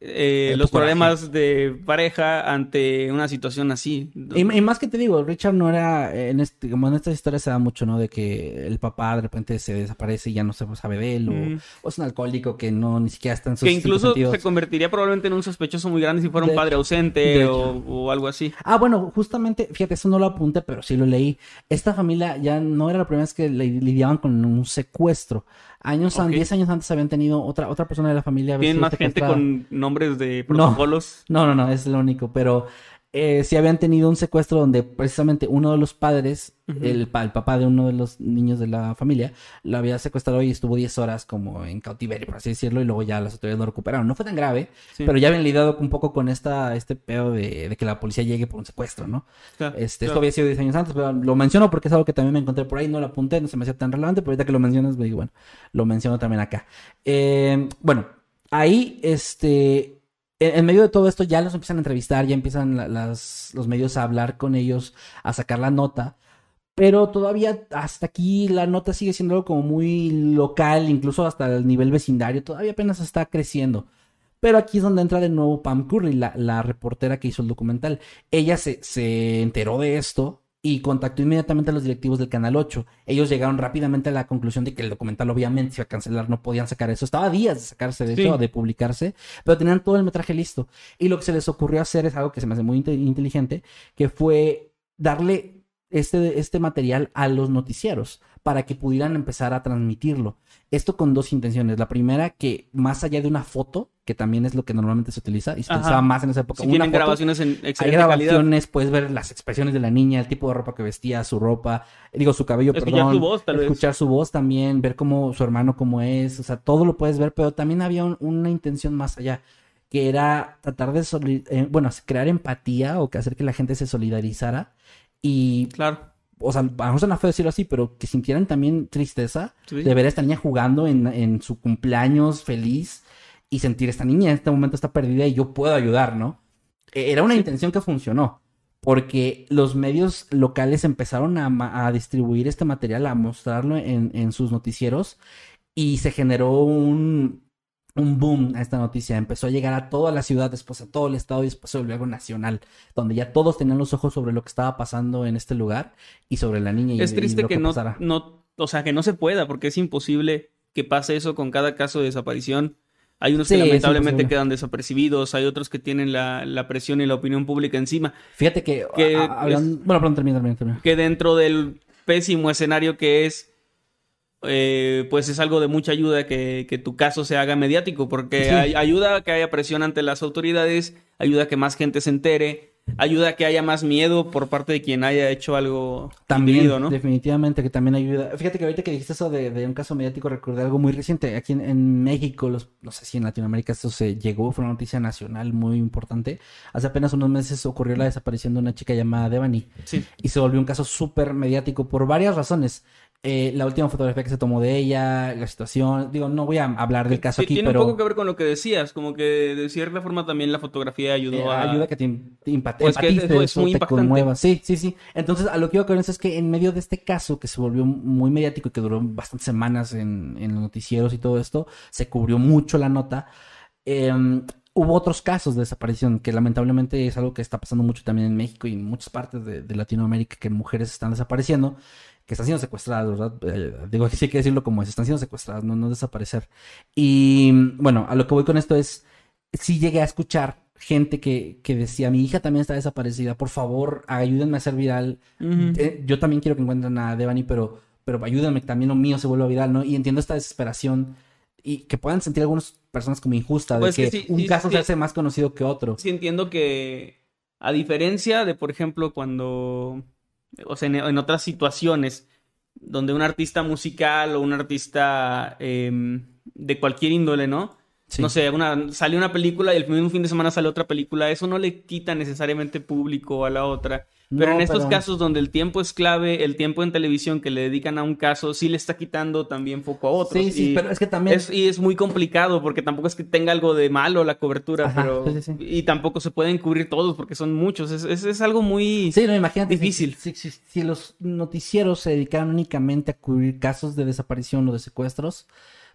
eh, los coraje. problemas de pareja ante una situación así. Y, y más que te digo, Richard no era, en este, como en estas historias se da mucho, ¿no? De que el papá de repente se desaparece y ya no se sabe de él, o, Mm. o es un alcohólico que no ni siquiera está en sus Que incluso sentidos. se convertiría probablemente en un sospechoso muy grande si fuera De un padre hecho, ausente o, o algo así. Ah, bueno, justamente, fíjate, eso no lo apunté, pero sí lo leí. Esta familia ya no era la primera vez que li- lidiaban con un secuestro. Años, an- Ok. 10 años antes habían tenido otra, otra persona de la familia. Tienen más gente con nombres de No. protocolos. No, no, no, es lo único, pero eh, sí habían tenido un secuestro donde precisamente uno de los padres, el, pa- el papá de uno de los niños de la familia, lo había secuestrado y estuvo 10 horas como en cautiverio, por así decirlo, y luego ya las autoridades lo recuperaron. No fue tan grave, Sí. pero ya habían lidiado un poco con esta, este pedo de, de que la policía llegue por un secuestro, ¿no? Claro, Este, claro. Esto había sido 10 años antes, pero lo menciono porque es algo que también me encontré por ahí, no lo apunté, no se me hacía tan relevante, pero ahorita que lo mencionas, me digo, bueno, lo menciono también acá. Eh, bueno, ahí, este, en, medio de todo esto ya los empiezan a entrevistar, ya empiezan los medios a hablar con ellos, a sacar la nota. Pero todavía hasta aquí la nota sigue siendo algo como muy local, incluso hasta el nivel vecindario, todavía apenas está creciendo. Pero aquí es donde entra de nuevo Pam Curry, la, la reportera que hizo el documental. Ella se, se enteró de esto y contactó inmediatamente a los directivos del Canal 8. Ellos llegaron rápidamente a la conclusión de que el documental obviamente se iba a cancelar, no podían sacar eso. Estaba días de sacarse, de Sí. hecho, de publicarse, pero tenían todo el metraje listo. Y lo que se les ocurrió hacer es algo que se me hace muy inte- inteligente, que fue darle este, este material a los noticieros para que pudieran empezar a transmitirlo. Esto con dos intenciones. La primera, que más allá de una foto, que también es lo que normalmente se utiliza, y se utilizaba más en esa época, Si una tienen foto, grabaciones en hay excelente calidad. grabaciones, puedes ver las expresiones de la niña, el tipo de ropa que vestía, su ropa, digo, su cabello, Escuchar perdón. su voz, tal vez. escuchar su voz también, ver cómo su hermano cómo es, o sea, todo lo puedes ver, pero también había un- una intención más allá, que era tratar de, eh, bueno, crear empatía o que hacer que la gente se solidarizara y, Claro. O sea, a lo mejor suena feo decirlo así, pero que sintieran también tristeza Sí. de ver a esta niña jugando en, en su cumpleaños feliz y sentir esta niña en este momento está perdida y yo puedo ayudar, ¿no? E- Era una intención que funcionó, porque los medios locales empezaron a, a distribuir este material, a mostrarlo en, en sus noticieros y se generó un, un boom a esta noticia. Empezó a llegar a toda la ciudad, después a todo el estado y después se volvió algo nacional, donde ya todos tenían los ojos sobre lo que estaba pasando en este lugar y sobre la niña. y- Es y triste lo que no, pasara. no, o sea, que no se pueda, porque es imposible que pase eso con cada caso de desaparición. Hay unos Sí, que lamentablemente quedan desapercibidos, hay otros que tienen la, la presión y la opinión pública encima. Fíjate que, Que a- a- hablando- bueno, perdón, termina, termina, termina. Que dentro del pésimo escenario que es, eh, pues es algo de mucha ayuda que, que tu caso se haga mediático, porque Sí. ayuda a que haya presión ante las autoridades, ayuda a que más gente se entere, ayuda a que haya más miedo por parte de quien haya hecho algo También, ¿no? definitivamente que también ayuda. Fíjate que ahorita que dijiste eso de, de un caso mediático, recordé algo muy reciente. Aquí en, en México, los, no sé si en Latinoamérica esto se llegó, fue una noticia nacional muy importante. Hace apenas unos meses ocurrió la desaparición de una chica llamada Devani Sí. y se volvió un caso súper mediático por varias razones. Eh, la última fotografía que se tomó de ella, la situación, digo, no voy a hablar del caso Sí, aquí, Tiene pero un poco que ver con lo que decías, como que de cierta forma también la fotografía ayudó eh, a... ayuda a que te te empat- Pues que empatices es muy te conmuevas. Sí, sí, sí. Entonces, a lo que iba con eso es que en medio de este caso que se volvió muy mediático y que duró bastantes semanas en, en los noticieros y todo esto, se cubrió mucho la nota. eh, hubo otros casos de desaparición que lamentablemente es algo que está pasando mucho también en México y en muchas partes de, de Latinoamérica que mujeres están desapareciendo, que están siendo secuestradas, ¿verdad? Eh, digo, sí hay que decirlo como es, están siendo secuestradas, no, no desaparecer. Y bueno, a lo que voy con esto es, sí llegué a escuchar gente que, que decía, mi hija también está desaparecida, por favor, ayúdenme a hacer viral. Eh, yo también quiero que encuentren a Devani, pero, pero ayúdenme que también lo mío se vuelva viral, ¿no? Y entiendo esta desesperación y que puedan sentir algunas personas como injusta, de Pues que, que sí, un sí, caso sí. se hace más conocido que otro. Sí entiendo que a diferencia de, por ejemplo, cuando, o sea, en, en otras situaciones donde un artista musical o un artista em, de cualquier índole, ¿no? Sí. No sé, una, sale una película y el mismo fin de semana sale otra película, eso no le quita necesariamente público a la otra. Pero No, en estos pero- casos donde el tiempo es clave, el tiempo en televisión que le dedican a un caso, sí le está quitando también foco a otros. Sí, sí, pero es que también... es, y es muy complicado porque tampoco es que tenga algo de malo la cobertura, Ajá, pero sí, sí, sí. y tampoco se pueden cubrir todos porque son muchos. Es, es, es algo muy Sí, no, imagínate. difícil. Si, si- si los noticieros se dedicaran únicamente a cubrir casos de desaparición o de secuestros,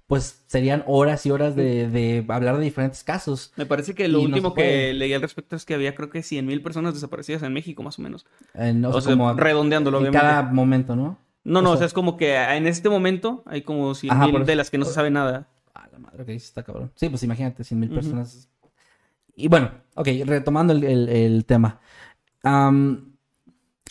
pues serían horas y horas de, de hablar de diferentes casos. Me parece que lo Y último que leí al respecto es que había creo que 100 mil personas desaparecidas en México más o menos. En, o O, sea, como redondeándolo en obviamente. cada momento, ¿no? No, no, o o sea- es como que en este momento hay como 100 Ajá, mil por eso. de las que no se sabe nada. Ah, la madre, ok, sí está cabrón. Sí, pues imagínate, 100 mil Ujú. personas. Y bueno, ok, retomando el, el- el tema. Am,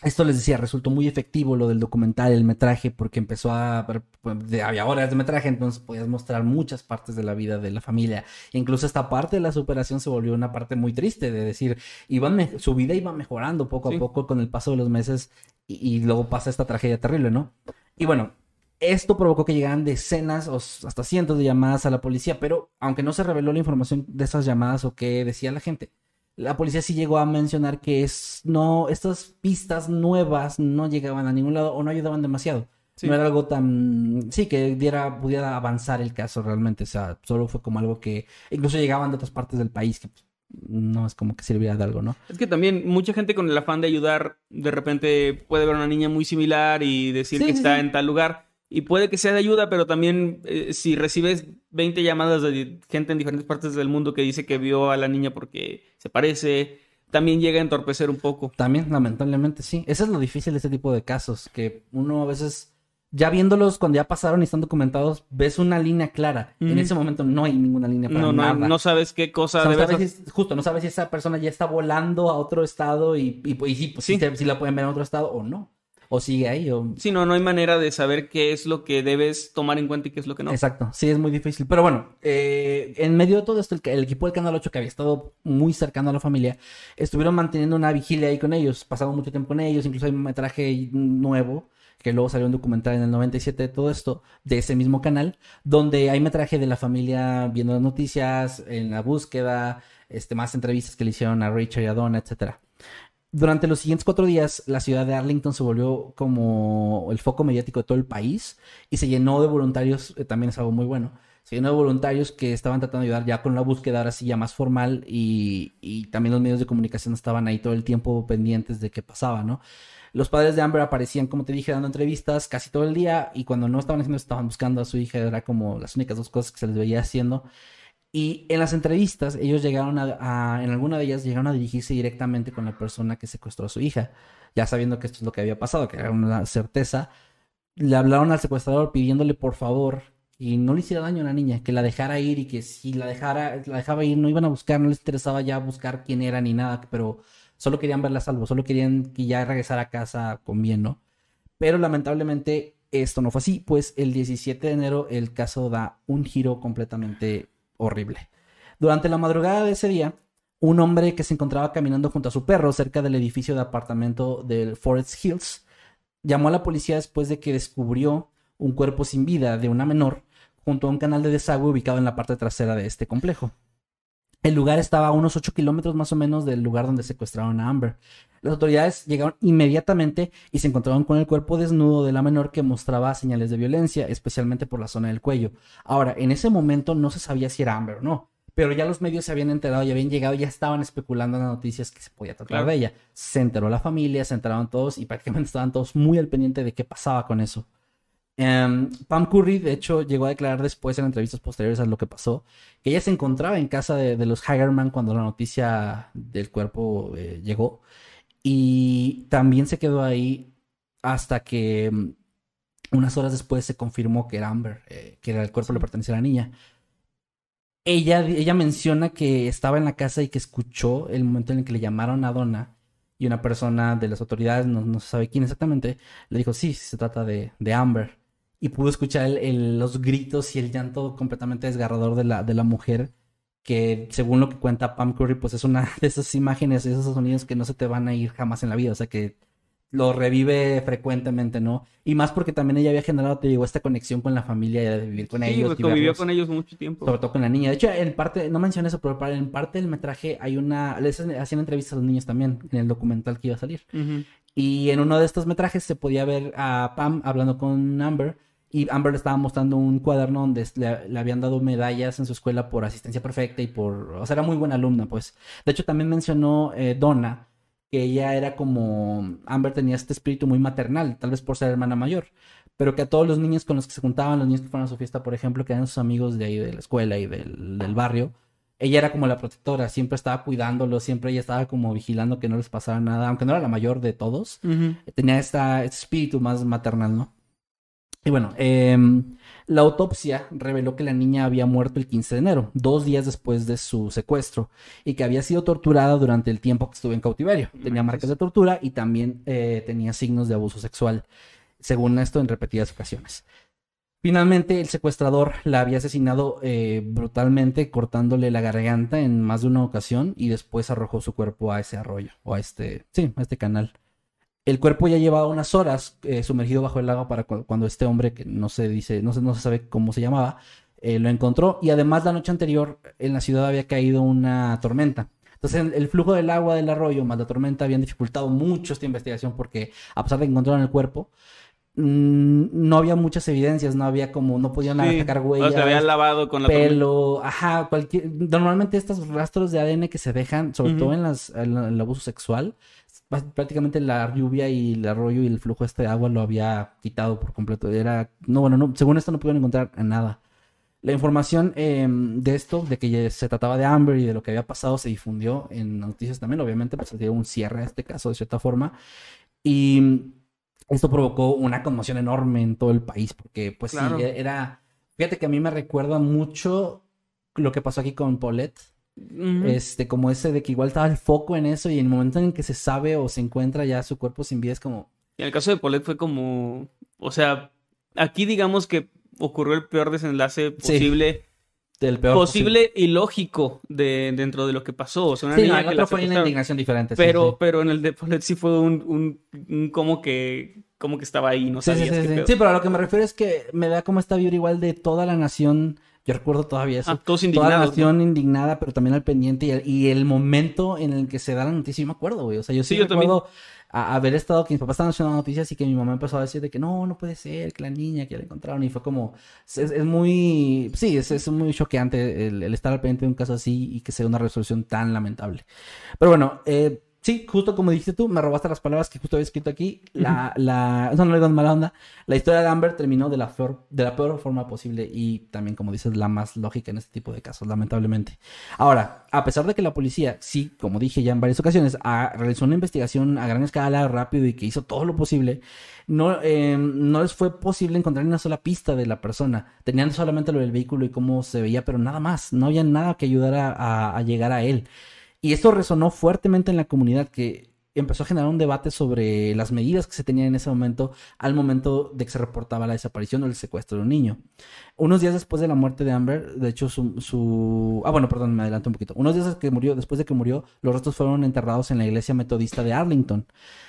esto les decía, resultó muy efectivo lo del documental, el metraje, porque empezó a... pues, había horas de metraje, entonces podías mostrar muchas partes de la vida de la familia. Incluso esta parte de la superación se volvió una parte muy triste, de decir, iban su vida iba mejorando poco Sí. a poco con el paso de los meses y, y luego pasa esta tragedia terrible, ¿no? Y bueno, esto provocó que llegaran decenas o hasta cientos de llamadas a la policía, pero aunque no se reveló la información de esas llamadas o qué decía la gente, la policía sí llegó a mencionar que es no estas pistas nuevas no llegaban a ningún lado o no ayudaban demasiado. Sí. No era algo tan sí que diera pudiera avanzar el caso realmente, o sea, solo fue como algo que incluso llegaban de otras partes del país que pues, no es como que sirviera de algo, ¿no? Es que también mucha gente con el afán de ayudar, de repente puede ver una niña muy similar y decir Sí, que sí, está en tal lugar. Y puede que sea de ayuda, pero también eh, si recibes 20 llamadas de gente en diferentes partes del mundo que dice que vio a la niña porque se parece, también llega a entorpecer un poco. También, lamentablemente, sí. Eso es lo difícil de este tipo de casos, que uno a veces, ya viéndolos cuando ya pasaron y están documentados, ves una línea clara. En ese momento no hay ninguna línea para No, no, nada. no sabes qué O cosa sea, no sabes si- justo, no sabes si esa persona ya está volando a otro estado y, y, pues sí. Se- sí la pueden ver en otro estado o no. O sigue ahí o... Sí, no, no hay manera de saber qué es lo que debes tomar en cuenta y qué es lo que no. Exacto, sí, es muy difícil. Pero bueno, eh, en medio de todo esto, el, el equipo del Canal 8, que había estado muy cercano a la familia, estuvieron manteniendo una vigilia ahí con ellos. Pasaron mucho tiempo con ellos, incluso hay un metraje nuevo, que luego salió un documental en el 97 de todo esto, de ese mismo canal, donde hay metraje de la familia viendo las noticias, en la búsqueda, este, más entrevistas que le hicieron a Rachel y a Donna, etcétera. Durante los siguientes cuatro días, la ciudad de Arlington se volvió como el foco mediático de todo el país y se llenó de voluntarios, eh, también es algo muy bueno, se llenó de voluntarios que estaban tratando de ayudar ya con la búsqueda ahora sí ya más formal y, y también los medios de comunicación estaban ahí todo el tiempo pendientes de qué pasaba, ¿no? Los padres de Amber aparecían, como te dije, dando entrevistas casi todo el día y cuando no estaban haciendo, estaban buscando a su hija, era como las únicas dos cosas que se les veía haciendo. Y en las entrevistas, ellos llegaron a, en alguna de ellas llegaron a dirigirse directamente con la persona que secuestró a su hija, ya sabiendo que esto es lo que había pasado, que era una certeza. Le hablaron al secuestrador pidiéndole por favor y no le hiciera daño a la niña, que la dejara ir y que si la dejara, la dejaba ir, no iban a buscar, no les interesaba ya buscar quién era ni nada, pero solo querían verla a salvo, solo querían que ya regresara a casa con bien, ¿no? Pero lamentablemente esto no fue así, pues el 17 de enero el caso da un giro completamente horrible. Durante la madrugada de ese día, un hombre que se encontraba caminando junto a su perro cerca del edificio de apartamento del Forest Hills llamó a la policía después de que descubrió un cuerpo sin vida de una menor junto a un canal de desagüe ubicado en la parte trasera de este complejo. El lugar estaba a unos 8 kilómetros más o menos del lugar donde secuestraron a Amber. Las autoridades llegaron inmediatamente y se encontraron con el cuerpo desnudo de la menor que mostraba señales de violencia, especialmente por la zona del cuello. Ahora, en ese momento no se sabía si era Amber o no, pero ya los medios se habían enterado, ya habían llegado, ya estaban especulando en las noticias que se podía tratar de ella. Se enteró la familia, se enteraron todos y prácticamente estaban todos muy al pendiente de qué pasaba con eso. Em, Pam Curry, de hecho, llegó a declarar después en entrevistas posteriores a lo que pasó, que ella se encontraba en casa de, los Hagerman cuando la noticia del cuerpo eh, llegó. Y también se quedó ahí hasta que em, unas horas después se confirmó que era Amber, eh, que era el cuerpo le pertenecía a la niña. Ella, ella menciona que estaba en la casa y que escuchó el momento en el que le llamaron a Donna y una persona de las autoridades, no, no se sabe quién exactamente, le dijo, sí, se trata de, de Amber y pudo escuchar los gritos y el llanto completamente desgarrador de la, de la mujer, que según lo que cuenta Pam Curry, pues es una de esas imágenes, esos sonidos que no se te van a ir jamás en la vida, o sea que lo revive frecuentemente, ¿no? Y más porque también ella había generado, te digo, esta conexión con la familia de vivir con sí, ellos. Sí, pues, convivió con ellos mucho tiempo. Sobre todo con la niña. De hecho, en parte, no mencioné eso, pero en parte del metraje hay una, les hacían entrevistas a los niños también en el documental que iba a salir. Y en uno de estos metrajes se podía ver a Pam hablando con Amber y Amber le estaba mostrando un cuaderno donde le, habían dado medallas en su escuela por asistencia perfecta y por... O sea, era muy buena alumna, pues. De hecho, también mencionó eh, Donna que ella era como... Amber tenía este espíritu muy maternal, tal vez por ser hermana mayor. Pero que a todos los niños con los que se juntaban, los niños que fueron a su fiesta, por ejemplo, que eran sus amigos de ahí de la escuela y del, barrio, ella era como la protectora, siempre estaba cuidándolos, siempre ella estaba como vigilando que no les pasara nada, aunque no era la mayor de todos, tenía esta, este espíritu más maternal, ¿no? Y bueno, em, la autopsia reveló que la niña había muerto el 15 de enero, dos días después de su secuestro, y que había sido torturada durante el tiempo que estuvo en cautiverio. Tenía marcas de tortura y también eh, tenía signos de abuso sexual, según esto en repetidas ocasiones. Finalmente, el secuestrador la había asesinado eh, brutalmente, cortándole la garganta en más de una ocasión y después arrojó su cuerpo a ese arroyo, o a este, sí, a este canal. El cuerpo ya llevaba unas horas eh, sumergido bajo el lago para cuando este hombre, que no se dice, no se, no se sabe cómo se llamaba, eh, lo encontró. Y además la noche anterior en la ciudad había caído una tormenta. Entonces el, flujo del agua del arroyo más la tormenta habían dificultado mucho esta investigación porque a pesar de que el cuerpo, no había muchas evidencias, no había como, no podían sacar huellas. se habían lavado con la pelo, ajá, cualquier, normalmente estos rastros de ADN que se dejan, sobre todo en, las, en el abuso sexual, prácticamente la lluvia y el arroyo y el flujo de este agua lo había quitado por completo. Era, no, bueno, no, según esto no pudieron encontrar nada. La información em, de esto, de que se trataba de Amber y de lo que había pasado, se difundió en noticias también. Obviamente, pues se dio un cierre a este caso de cierta forma. Y esto provocó una conmoción enorme en todo el país, porque pues sí, era... Fíjate que a mí me recuerda mucho lo que pasó aquí con Paulette este, como ese de que igual estaba el foco en eso y en el momento en que se sabe o se encuentra ya su cuerpo sin vida es como... En el caso de Paulette fue como, o sea, aquí digamos que ocurrió el peor desenlace posible. Peor posible, y lógico de, dentro de lo que pasó. O sea, una sí, no, fue una indignación diferente. Pero, pero en el de Paulette sí fue un, un, como que como que estaba ahí, no sabías sí, sí, sí, pero a lo que me refiero es que me da como esta vibra igual de toda la nación yo recuerdo todavía eso. Ah, todos indignados. Toda la nación indignada, pero también al pendiente. Y el, momento en el que se da la noticia, yo me acuerdo, güey. O sea, yo sí, recuerdo haber estado, que mis papás estaban haciendo noticias y que mi mamá empezó a decir de que no, no puede ser, que la niña que la encontraron. Y fue como, es, muy, sí, es, es muy choqueante el, estar al pendiente de un caso así y que sea una resolución tan lamentable. Pero bueno, eh, Sí, justo como dijiste tú, me robaste las palabras que justo había escrito aquí. La, la, eso no le mala onda. La historia de Amber terminó de la, peor, de la peor forma posible y también, como dices, la más lógica en este tipo de casos, lamentablemente. Ahora, a pesar de que la policía, sí, como dije ya en varias ocasiones, realizó una investigación a gran escala, rápido y que hizo todo lo posible, no, eh, no les fue posible encontrar una sola pista de la persona. Tenían solamente lo del vehículo y cómo se veía, pero nada más. No había nada que ayudara a llegar a él. Y esto resonó fuertemente en la comunidad que empezó a generar un debate sobre las medidas que se tenían en ese momento al momento de que se reportaba la desaparición o el secuestro de un niño. Unos días después de la muerte de Amber, de hecho su, Ah, bueno, perdón, me adelanto un poquito. Unos días que murió, después de que murió, los restos fueron enterrados en la iglesia metodista de Arlington.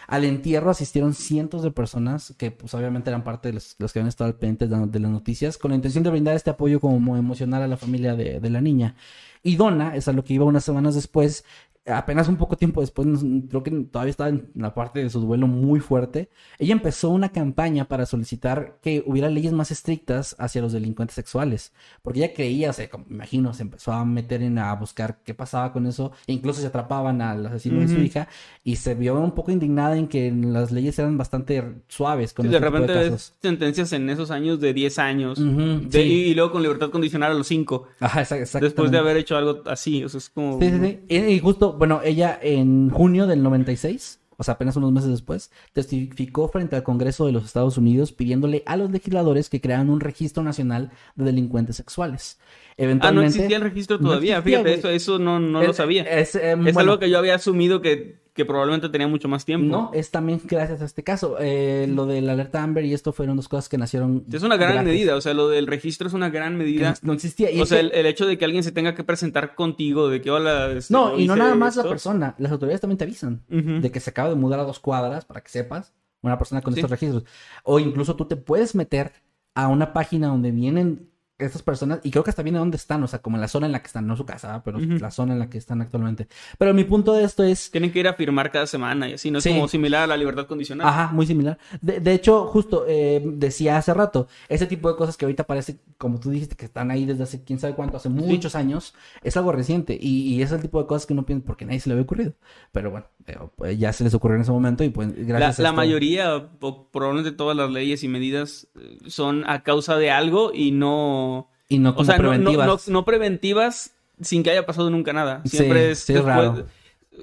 Al entierro asistieron cientos de personas que pues obviamente eran parte de los, que habían estado al pendiente de, las noticias con la intención de brindar este apoyo como emocional a la familia de, de la niña. Y Donna, es a lo que iba unas semanas después, apenas un poco tiempo después, creo que todavía estaba en la parte de su duelo muy fuerte, ella empezó una campaña para solicitar que hubiera leyes más estrictas hacia los delincuentes sexuales, porque ella creía, o sea, como, me imagino, se empezó a meter en a buscar qué pasaba con eso, e incluso se atrapaban al asesino de su hija, y se vio un poco indignada en que las leyes eran bastante suaves con sí, de repente ves sentencias en esos años de 10 años, y, luego con libertad condicional a los 5, Ajá, exactamente. después de haber hecho algo así, o sea, es como... Sí, sí, sí, y justo bueno, ella en junio del 96, o sea, apenas unos meses después, testificó frente al Congreso de los Estados Unidos pidiéndole a los legisladores que crearan un registro nacional de delincuentes sexuales. Eventualmente, ah, no existía el registro todavía, fíjate, eso, eso no, no lo sabía. Es, eh, algo que yo había asumido que que probablemente tenía mucho más tiempo. No, es también gracias a este caso. Eh, lo de la alerta Amber y esto fueron dos cosas que nacieron. Es una gran medida, o sea, lo del registro es una gran medida. No, existía. o sea, el, hecho de que alguien se tenga que presentar contigo, de que hola. Este, no, y no nada más la persona, las autoridades también te avisan de que se acaba de mudar a dos cuadras para que sepas, una persona con estos registros. O incluso tú te puedes meter a una página donde vienen estas personas, y creo que hasta viene donde están, o sea, como en la zona en la que están, no su casa, pero la zona en la que están actualmente. Pero mi punto de esto es... Tienen que ir a firmar cada semana y así, ¿no? Es como similar a la libertad condicional. Ajá, muy similar. De, hecho, justo eh, decía hace rato, ese tipo de cosas que ahorita parece, como tú dijiste, que están ahí desde hace quién sabe cuánto, hace muchos años, es algo reciente. Y, es el tipo de cosas que uno piensa, porque nadie se le había ocurrido. Pero bueno, eh, pues ya se les ocurrió en ese momento y pues gracias la, a La mayoría, probablemente todas las leyes y medidas eh, son a causa de algo y no y no como preventivas. No, preventivas sin que haya pasado nunca nada. Siempre es,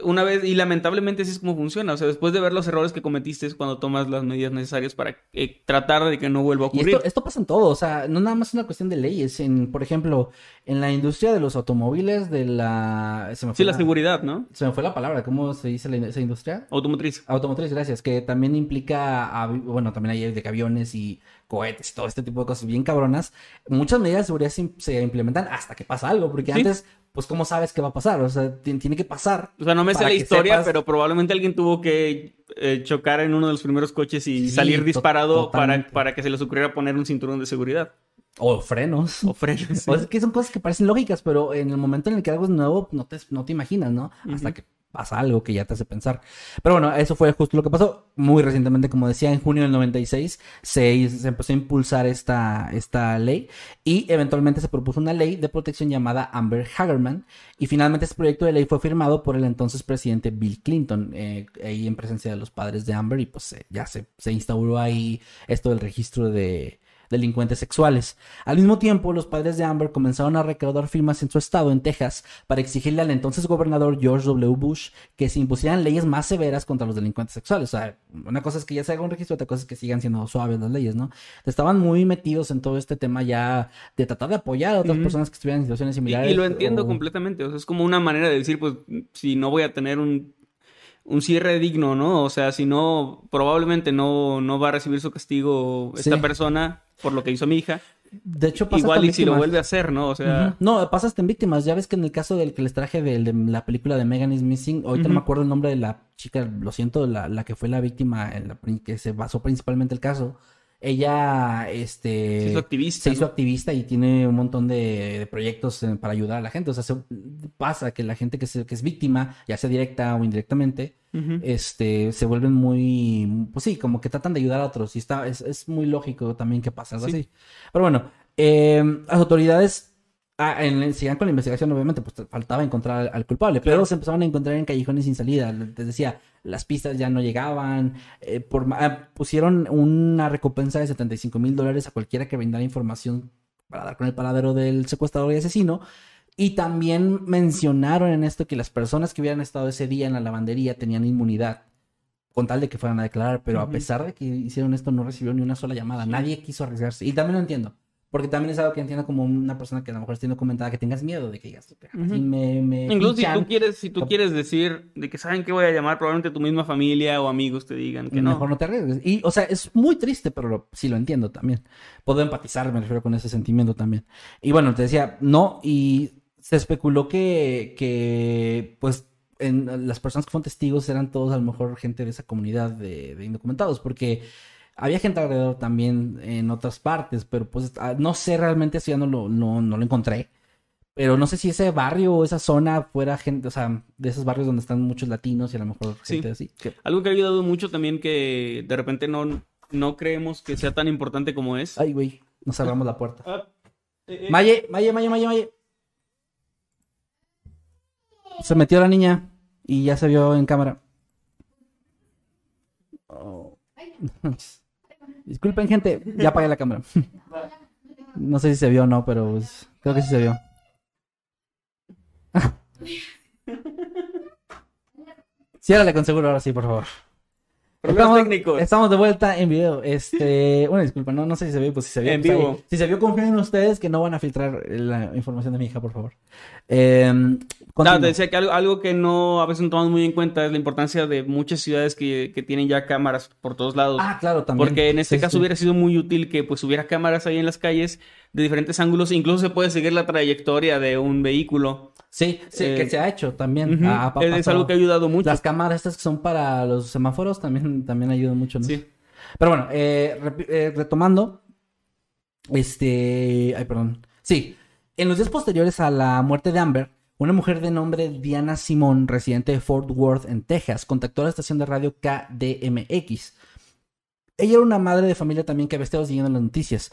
Una vez, y lamentablemente así es como funciona. O sea, después de ver los errores que cometiste es cuando tomas las medidas necesarias para eh, tratar de que no vuelva a ocurrir. esto, pasa en todo, o sea, no nada más es una cuestión de leyes. En, por ejemplo, en la industria de los automóviles, de la. sí, la, seguridad, ¿no? Se me fue la palabra, ¿cómo se dice esa industria? Automotriz. Automotriz, gracias. Que también implica. Bueno, también hay de aviones y cohetes y todo este tipo de cosas bien cabronas, muchas medidas de seguridad se, implementan hasta que pasa algo, porque antes, pues, ¿cómo sabes qué va a pasar? O sea, tiene que pasar. O sea, no me sé la historia, pero probablemente alguien tuvo que eh, chocar en uno de los primeros coches y salir disparado para, para que se les ocurriera poner un cinturón de seguridad. O frenos. O frenos. O es que son cosas que parecen lógicas, pero en el momento en el que algo es nuevo, no te, no te imaginas, ¿no? Hasta que pasa algo que ya te hace pensar. Pero bueno, eso fue justo lo que pasó. Muy recientemente, como decía, en junio del 96 se, se empezó a impulsar esta, esta ley y eventualmente se propuso una ley de protección llamada Amber Hagerman y finalmente este proyecto de ley fue firmado por el entonces presidente Bill Clinton, eh, ahí en presencia de los padres de Amber y pues eh, ya se, se instauró ahí esto del registro de delincuentes sexuales. Al mismo tiempo, los padres de Amber comenzaron a recaudar firmas en su estado, en Texas, para exigirle al entonces gobernador George W. Bush que se impusieran leyes más severas contra los delincuentes sexuales. O sea, una cosa es que ya se haga un registro, otra cosa es que sigan siendo suaves las leyes, ¿no? Estaban muy metidos en todo este tema ya de tratar de apoyar a otras personas que estuvieran en situaciones similares. Y, lo entiendo completamente. O sea, es como una manera de decir, pues, si no voy a tener un un cierre digno, ¿no? O sea, si no, probablemente no, no va a recibir su castigo esta persona por lo que hizo mi hija. De hecho, pasa Igual y si lo vuelve a hacer, ¿no? O sea... No, pasa hasta en víctimas. Ya ves que en el caso del que les traje de, la película de Megan is Missing, ahorita no me acuerdo el nombre de la chica, lo siento, la, la que fue la víctima, en la, que se basó principalmente el caso ella este se hizo activista, se hizo activista y tiene un montón de, proyectos para ayudar a la gente. O sea, pasa que la gente que, que es víctima, ya sea directa o indirectamente, este, se vuelven muy, pues sí, como que tratan de ayudar a otros. Y está, es, es muy lógico también que pase algo así. Pero bueno, em, las autoridades Ah, en, sigan con la investigación, obviamente, pues faltaba encontrar al, al culpable, pero se empezaban a encontrar en callejones sin salida. Les decía, las pistas ya no llegaban. eh, por, ah, pusieron una recompensa de 75 mil dólares a cualquiera que brindara información para dar con el paradero del secuestrador y asesino. Y también mencionaron en esto que las personas que hubieran estado ese día en la lavandería tenían inmunidad. Con tal de que fueran a declarar, pero a pesar de que hicieron esto, no recibió ni una sola llamada. Nadie quiso arriesgarse. Y también lo entiendo. Porque también es algo que entiendo como una persona que a lo mejor esté documentada, que tengas miedo de que digas, Ujú. "Si me, me Incluso si tú quieres, si tú quieres decir de que saben que voy a llamar, probablemente tu misma familia o amigos te digan que no. mejor no te arriesgues. Y, o sea, es muy triste, pero lo- sí lo entiendo también. Puedo empatizar, me refiero con ese sentimiento también. Y bueno, te decía, no, y se especuló que, que pues, en, las personas que fueron testigos eran todos a lo mejor gente de esa comunidad de, de indocumentados, porque había gente alrededor también en otras partes, pero pues ah, no sé realmente si ya no lo, no, no lo encontré. Pero no sé si ese barrio o esa zona fuera gente, o sea, de esos barrios donde están muchos latinos y a lo mejor Sí. gente así. que- Algo que ha ayudado mucho también que de repente no, no creemos que sea tan importante como es. Ay, güey, nos cerramos la puerta. Ah, eh, eh, Maye, Maye, Maye, Maye, Maye. Se metió la niña y ya se vio en cámara. Oh. Disculpen, gente, ya apagué la cámara. No sé si se vio o no, pero pues, creo que sí se vio. Ciérrale con seguro ahora sí, por favor. Problemas técnicos. estamos de vuelta en video. Este, una disculpa, no, no sé si se vio, pues si se vio. En pues, ahí. vivo. Si se vio, confíen en ustedes que no van a filtrar la información de mi hija, por favor. Eh, te decía que algo, algo que no a veces no tomamos muy en cuenta es la importancia de muchas ciudades que, que tienen ya cámaras por todos lados. Ah, claro, también. Porque en este Sí, caso sí. hubiera sido muy útil que pues hubiera cámaras ahí en las calles de diferentes ángulos. Incluso se puede seguir la trayectoria de un vehículo. Sí, sí, Eh, que se ha hecho también. Ujú. Ah, pa- es, algo que ha ayudado mucho. Las cámaras estas que son para los semáforos también, también ayudan mucho, ¿no? Sí. Pero bueno, eh, eh, retomando. Este. Ay, perdón. Sí. En los días posteriores a la muerte de Amber, una mujer de nombre Diana Simón, residente de Fort Worth, en Texas, contactó a la estación de radio KDMX. Ella era una madre de familia también que había estado siguiendo las noticias.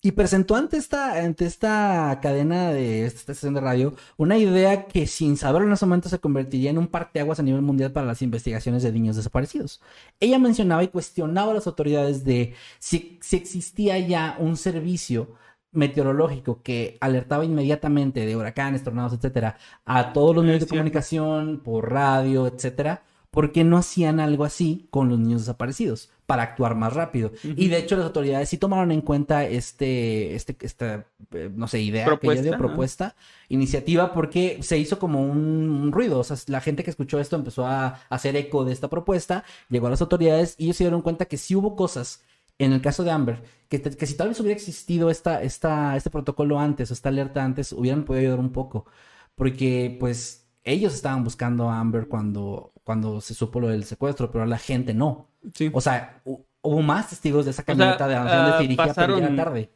Y presentó ante esta, ante esta cadena de esta estación de radio una idea que sin saberlo en ese momento se convertiría en un parteaguas a nivel mundial para las investigaciones de niños desaparecidos. Ella mencionaba y cuestionaba a las autoridades de si, si existía ya un servicio meteorológico que alertaba inmediatamente de huracanes, tornados, etcétera, a todos los medios de comunicación, por radio, etcétera, ¿por qué no hacían algo así con los niños desaparecidos? Para actuar más rápido. Y de hecho, las autoridades sí tomaron en cuenta este, este, esta, eh, no sé, idea que ella Propuesta, dio, ¿no? propuesta, iniciativa, porque se hizo como un, un ruido. O sea, la gente que escuchó esto empezó a hacer eco de esta propuesta, llegó a las autoridades y ellos se dieron cuenta que sí hubo cosas en el caso de Amber, que, te- que si tal vez hubiera existido esta, esta, este protocolo antes o esta alerta antes, hubieran podido ayudar un poco. Porque, pues, ellos estaban buscando a Amber cuando, cuando se supo lo del secuestro, pero la gente no. Sí. O sea, hubo más testigos de esa O sea, camioneta de donde ah, se dirigía, pero ya tarde.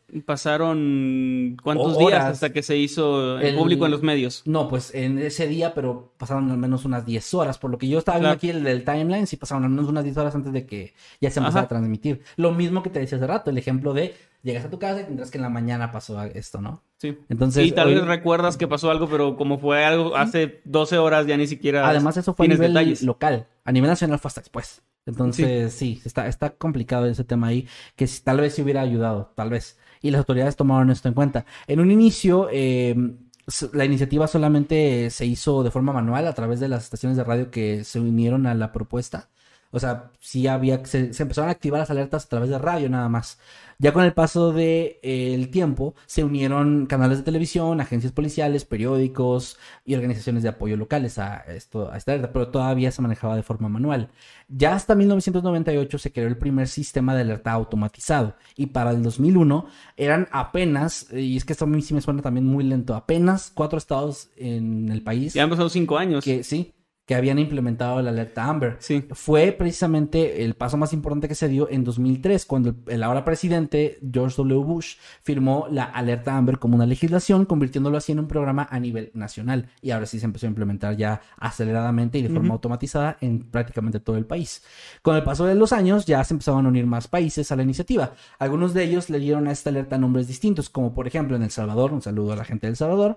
pasaron cuántos días hasta que se hizo El- público en los medios. No, pues en ese día, pero pasaron al menos unas 10 horas. Por lo que yo estaba viendo aquí el del timeline, sí pasaron al menos unas 10 horas antes de que ya se empezara Ajá. a transmitir. Lo mismo que te decía hace rato, el ejemplo de llegas a tu casa y tendrás que en la mañana pasó esto, ¿no? Sí. Entonces, y tal hoy- vez recuerdas que pasó algo, pero como fue algo hace 12 horas, ya ni siquiera Además, eso fue a nivel detalles. local. A nivel nacional fue hasta después. Entonces, sí, está, está complicado ese tema ahí, que tal vez sí hubiera ayudado, tal vez. Y las autoridades tomaron esto en cuenta. En un inicio, eh, la iniciativa solamente se hizo de forma manual a través de las estaciones de radio que se unieron a la propuesta. O sea, sí había, se, se empezaron a activar las alertas a través de radio nada más. Ya con el paso del tiempo, se unieron canales de televisión, agencias policiales, periódicos y organizaciones de apoyo locales a, esto, a esta alerta, pero todavía se manejaba de forma manual. Ya hasta 1998 se creó el primer sistema de alerta automatizado y para el 2001 eran apenas, y es que esto a mí sí me suena también muy lento, apenas cuatro estados en el país Ya han pasado 5 años. que sí, que habían implementado la alerta Amber. Sí. Fue precisamente el paso más importante que se dio en 2003, cuando el, ahora presidente George W. Bush firmó la alerta Amber como una legislación, convirtiéndolo así en un programa a nivel nacional. Y ahora sí se empezó a implementar ya aceleradamente y de forma automatizada en prácticamente todo el país. Con el paso de los años ya se empezaban a unir más países a la iniciativa. Algunos de ellos le dieron a esta alerta nombres distintos, como por ejemplo en El Salvador, un saludo a la gente de El Salvador,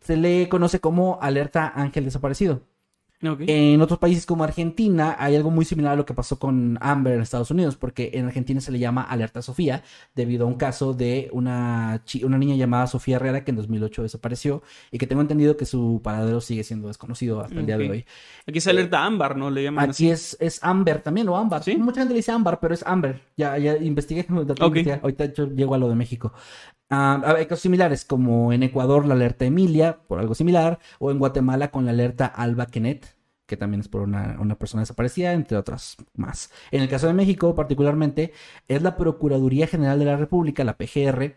se le conoce como alerta ángel desaparecido. En otros países como Argentina hay algo muy similar a lo que pasó con Amber en Estados Unidos, porque en Argentina se le llama alerta Sofía debido a un caso de una, niña llamada Sofía Herrera que en 2008 desapareció y que tengo entendido que su paradero sigue siendo desconocido hasta el día de hoy. Aquí es alerta ámbar, ¿no? Le llaman así. Aquí es, es Amber también, o Ámbar. ¿Sí? Mucha gente le dice Ámbar, pero es Amber. Ya, ya investigué. traté de Ok. investigar. Ahorita llego a lo de México. Ah, hay cosas similares, como en Ecuador la alerta Emilia, por algo similar, o en Guatemala con la alerta Alba Kenet, que también es por una, una persona desaparecida, entre otras más. En el caso de México, particularmente, es la Procuraduría General de la República, la PGR,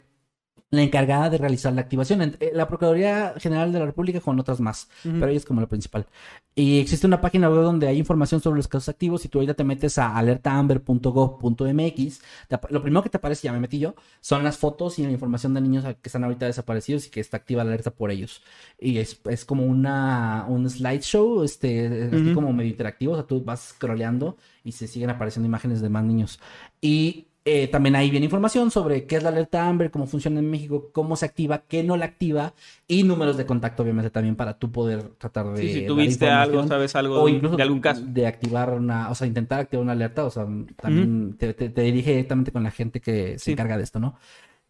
la encargada de realizar la activación. Eh, La Procuraduría General de la República con otras más, pero ella es como la principal. Y existe una página web donde hay información sobre los casos activos. Si tú ahorita te metes a alertaamber.gov.mx, lo primero que te aparece, ya me metí yo, son las fotos y la información de niños que están ahorita desaparecidos y que está activa la alerta por ellos. Y es, es como una, un slideshow, este, así como medio interactivo. O sea, tú vas scrolleando y se siguen apareciendo imágenes de más niños. Y eh, también ahí viene información sobre qué es la alerta Amber, cómo funciona en México, cómo se activa, qué no la activa y números de contacto, obviamente, también para tú poder tratar de. Sí, si tú viste algo, sabes algo o incluso de algún caso. de activar una, o sea, intentar activar una alerta, o sea, también te, te- te dirige directamente con la gente que se encarga de esto, ¿no?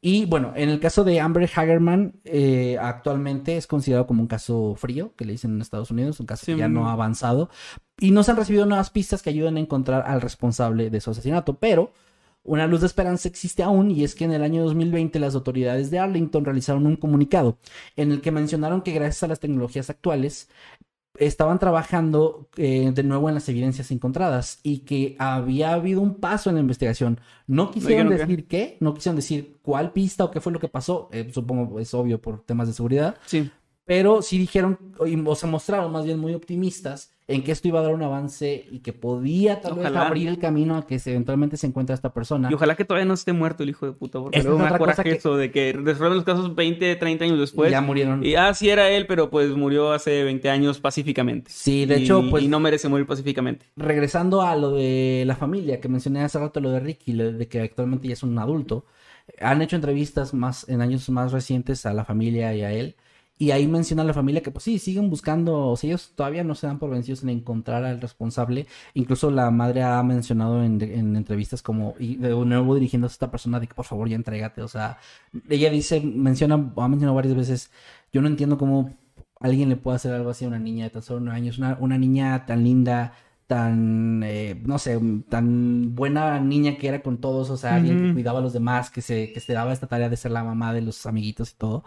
Y bueno, en el caso de Amber Hagerman, eh, actualmente es considerado como un caso frío, que le dicen en Estados Unidos, un caso Sí, que ya mm. no ha avanzado, y no se han recibido nuevas pistas que ayuden a encontrar al responsable de su asesinato, pero una luz de esperanza existe aún y es que en el año 2020 las autoridades de Arlington realizaron un comunicado en el que mencionaron que gracias a las tecnologías actuales estaban trabajando eh, de nuevo en las evidencias encontradas y que había habido un paso en la investigación. No quisieron decir qué, no quisieron decir cuál pista o qué fue lo que pasó, eh, supongo es obvio por temas de seguridad, Sí. Pero sí dijeron, o se mostraron más bien muy optimistas en que esto iba a dar un avance y que podía tal vez abrir el camino a que se, eventualmente se encuentre esta persona. Y ojalá que todavía no esté muerto el hijo de puta, porque luego es me coraje que- eso de que resuelven los casos 20, 30 años después. ya murieron. Y ah, sí era él, pero pues murió hace 20 años pacíficamente. Sí, de Y- hecho, pues Y no merece morir pacíficamente. regresando a lo de la familia que mencioné hace rato, lo de Ricky, lo de que actualmente ya es un adulto, han hecho entrevistas más en años más recientes a la familia y a él. Y ahí menciona a la familia que pues sí, siguen buscando, o sea, ellos todavía no se dan por vencidos en encontrar al responsable. Incluso la madre ha mencionado en, en entrevistas como, y de nuevo dirigiéndose a esta persona de que por favor ya entrégate. O sea, ella dice, menciona, ha mencionado varias veces, yo no entiendo cómo alguien le puede hacer algo así a una niña de tan solo nueve años, una, una niña tan linda, tan, eh, no sé, tan buena niña que era con todos, o sea, alguien que cuidaba a los demás, que se, que se daba esta tarea de ser la mamá de los amiguitos y todo.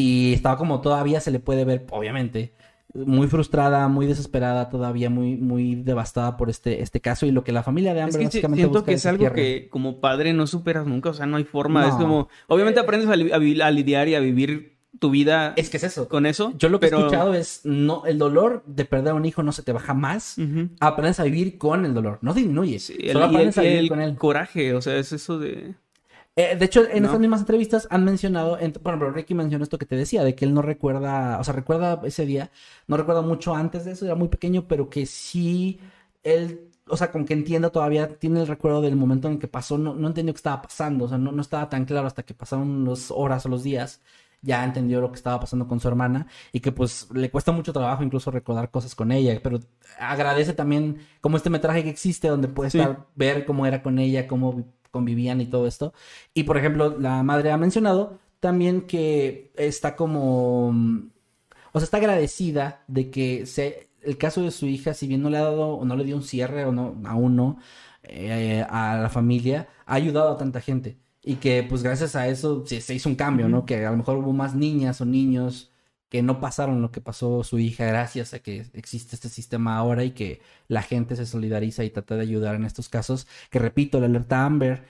Y estaba como todavía se le puede ver, obviamente, muy frustrada, muy desesperada, todavía muy, muy devastada por este, este caso y lo que la familia de Es Amber que básicamente siento busca que es algo que como padre no superas nunca, o sea, no hay forma. Es como, obviamente aprendes a, li- a vi- a lidiar y a vivir tu vida Es que es eso. con eso. Yo lo que pero... he escuchado es, no, el dolor de perder a un hijo no se te baja más. Aprendes a vivir con el dolor, no disminuye. Sí, el, solo el- aprendes a vivir el con él. coraje, o sea, es eso de... Eh, de hecho, en ¿No? estas mismas entrevistas han mencionado, en- por ejemplo, Ricky mencionó esto que te decía, de que él no recuerda, o sea, recuerda ese día, no recuerda mucho antes de eso, era muy pequeño, pero que sí, él, o sea, con que entienda todavía, tiene el recuerdo del momento en que pasó, no, no entendió qué estaba pasando, o sea, no, no estaba tan claro hasta que pasaron las horas o los días, ya entendió lo que estaba pasando con su hermana y que pues le cuesta mucho trabajo incluso recordar cosas con ella, pero agradece también como este metraje que existe donde puede Sí. estar, ver cómo era con ella, cómo convivían y todo esto. Y por ejemplo, la madre ha mencionado también que está como, mm, o sea, está agradecida de que se, el caso de su hija, si bien no le ha dado o no le dio un cierre o no, aún no, eh, a la familia, ha ayudado a tanta gente. Y que pues gracias a eso se, se hizo un cambio, ¿no? Que a lo mejor hubo más niñas o niños que no pasaron lo que pasó su hija gracias a que existe este sistema ahora y que la gente se solidariza y trata de ayudar en estos casos. Que repito, la alerta Amber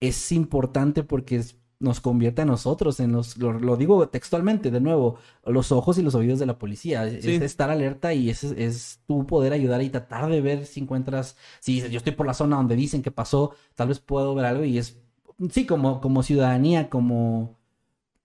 es importante porque es nos convierte a nosotros en los, lo, lo digo textualmente, de nuevo, los ojos y los oídos de la policía. Es estar alerta y es, es tu poder ayudar y tratar de ver si encuentras, si dices, yo estoy por la zona donde dicen que pasó, tal vez puedo ver algo y es, sí, como, como ciudadanía, como,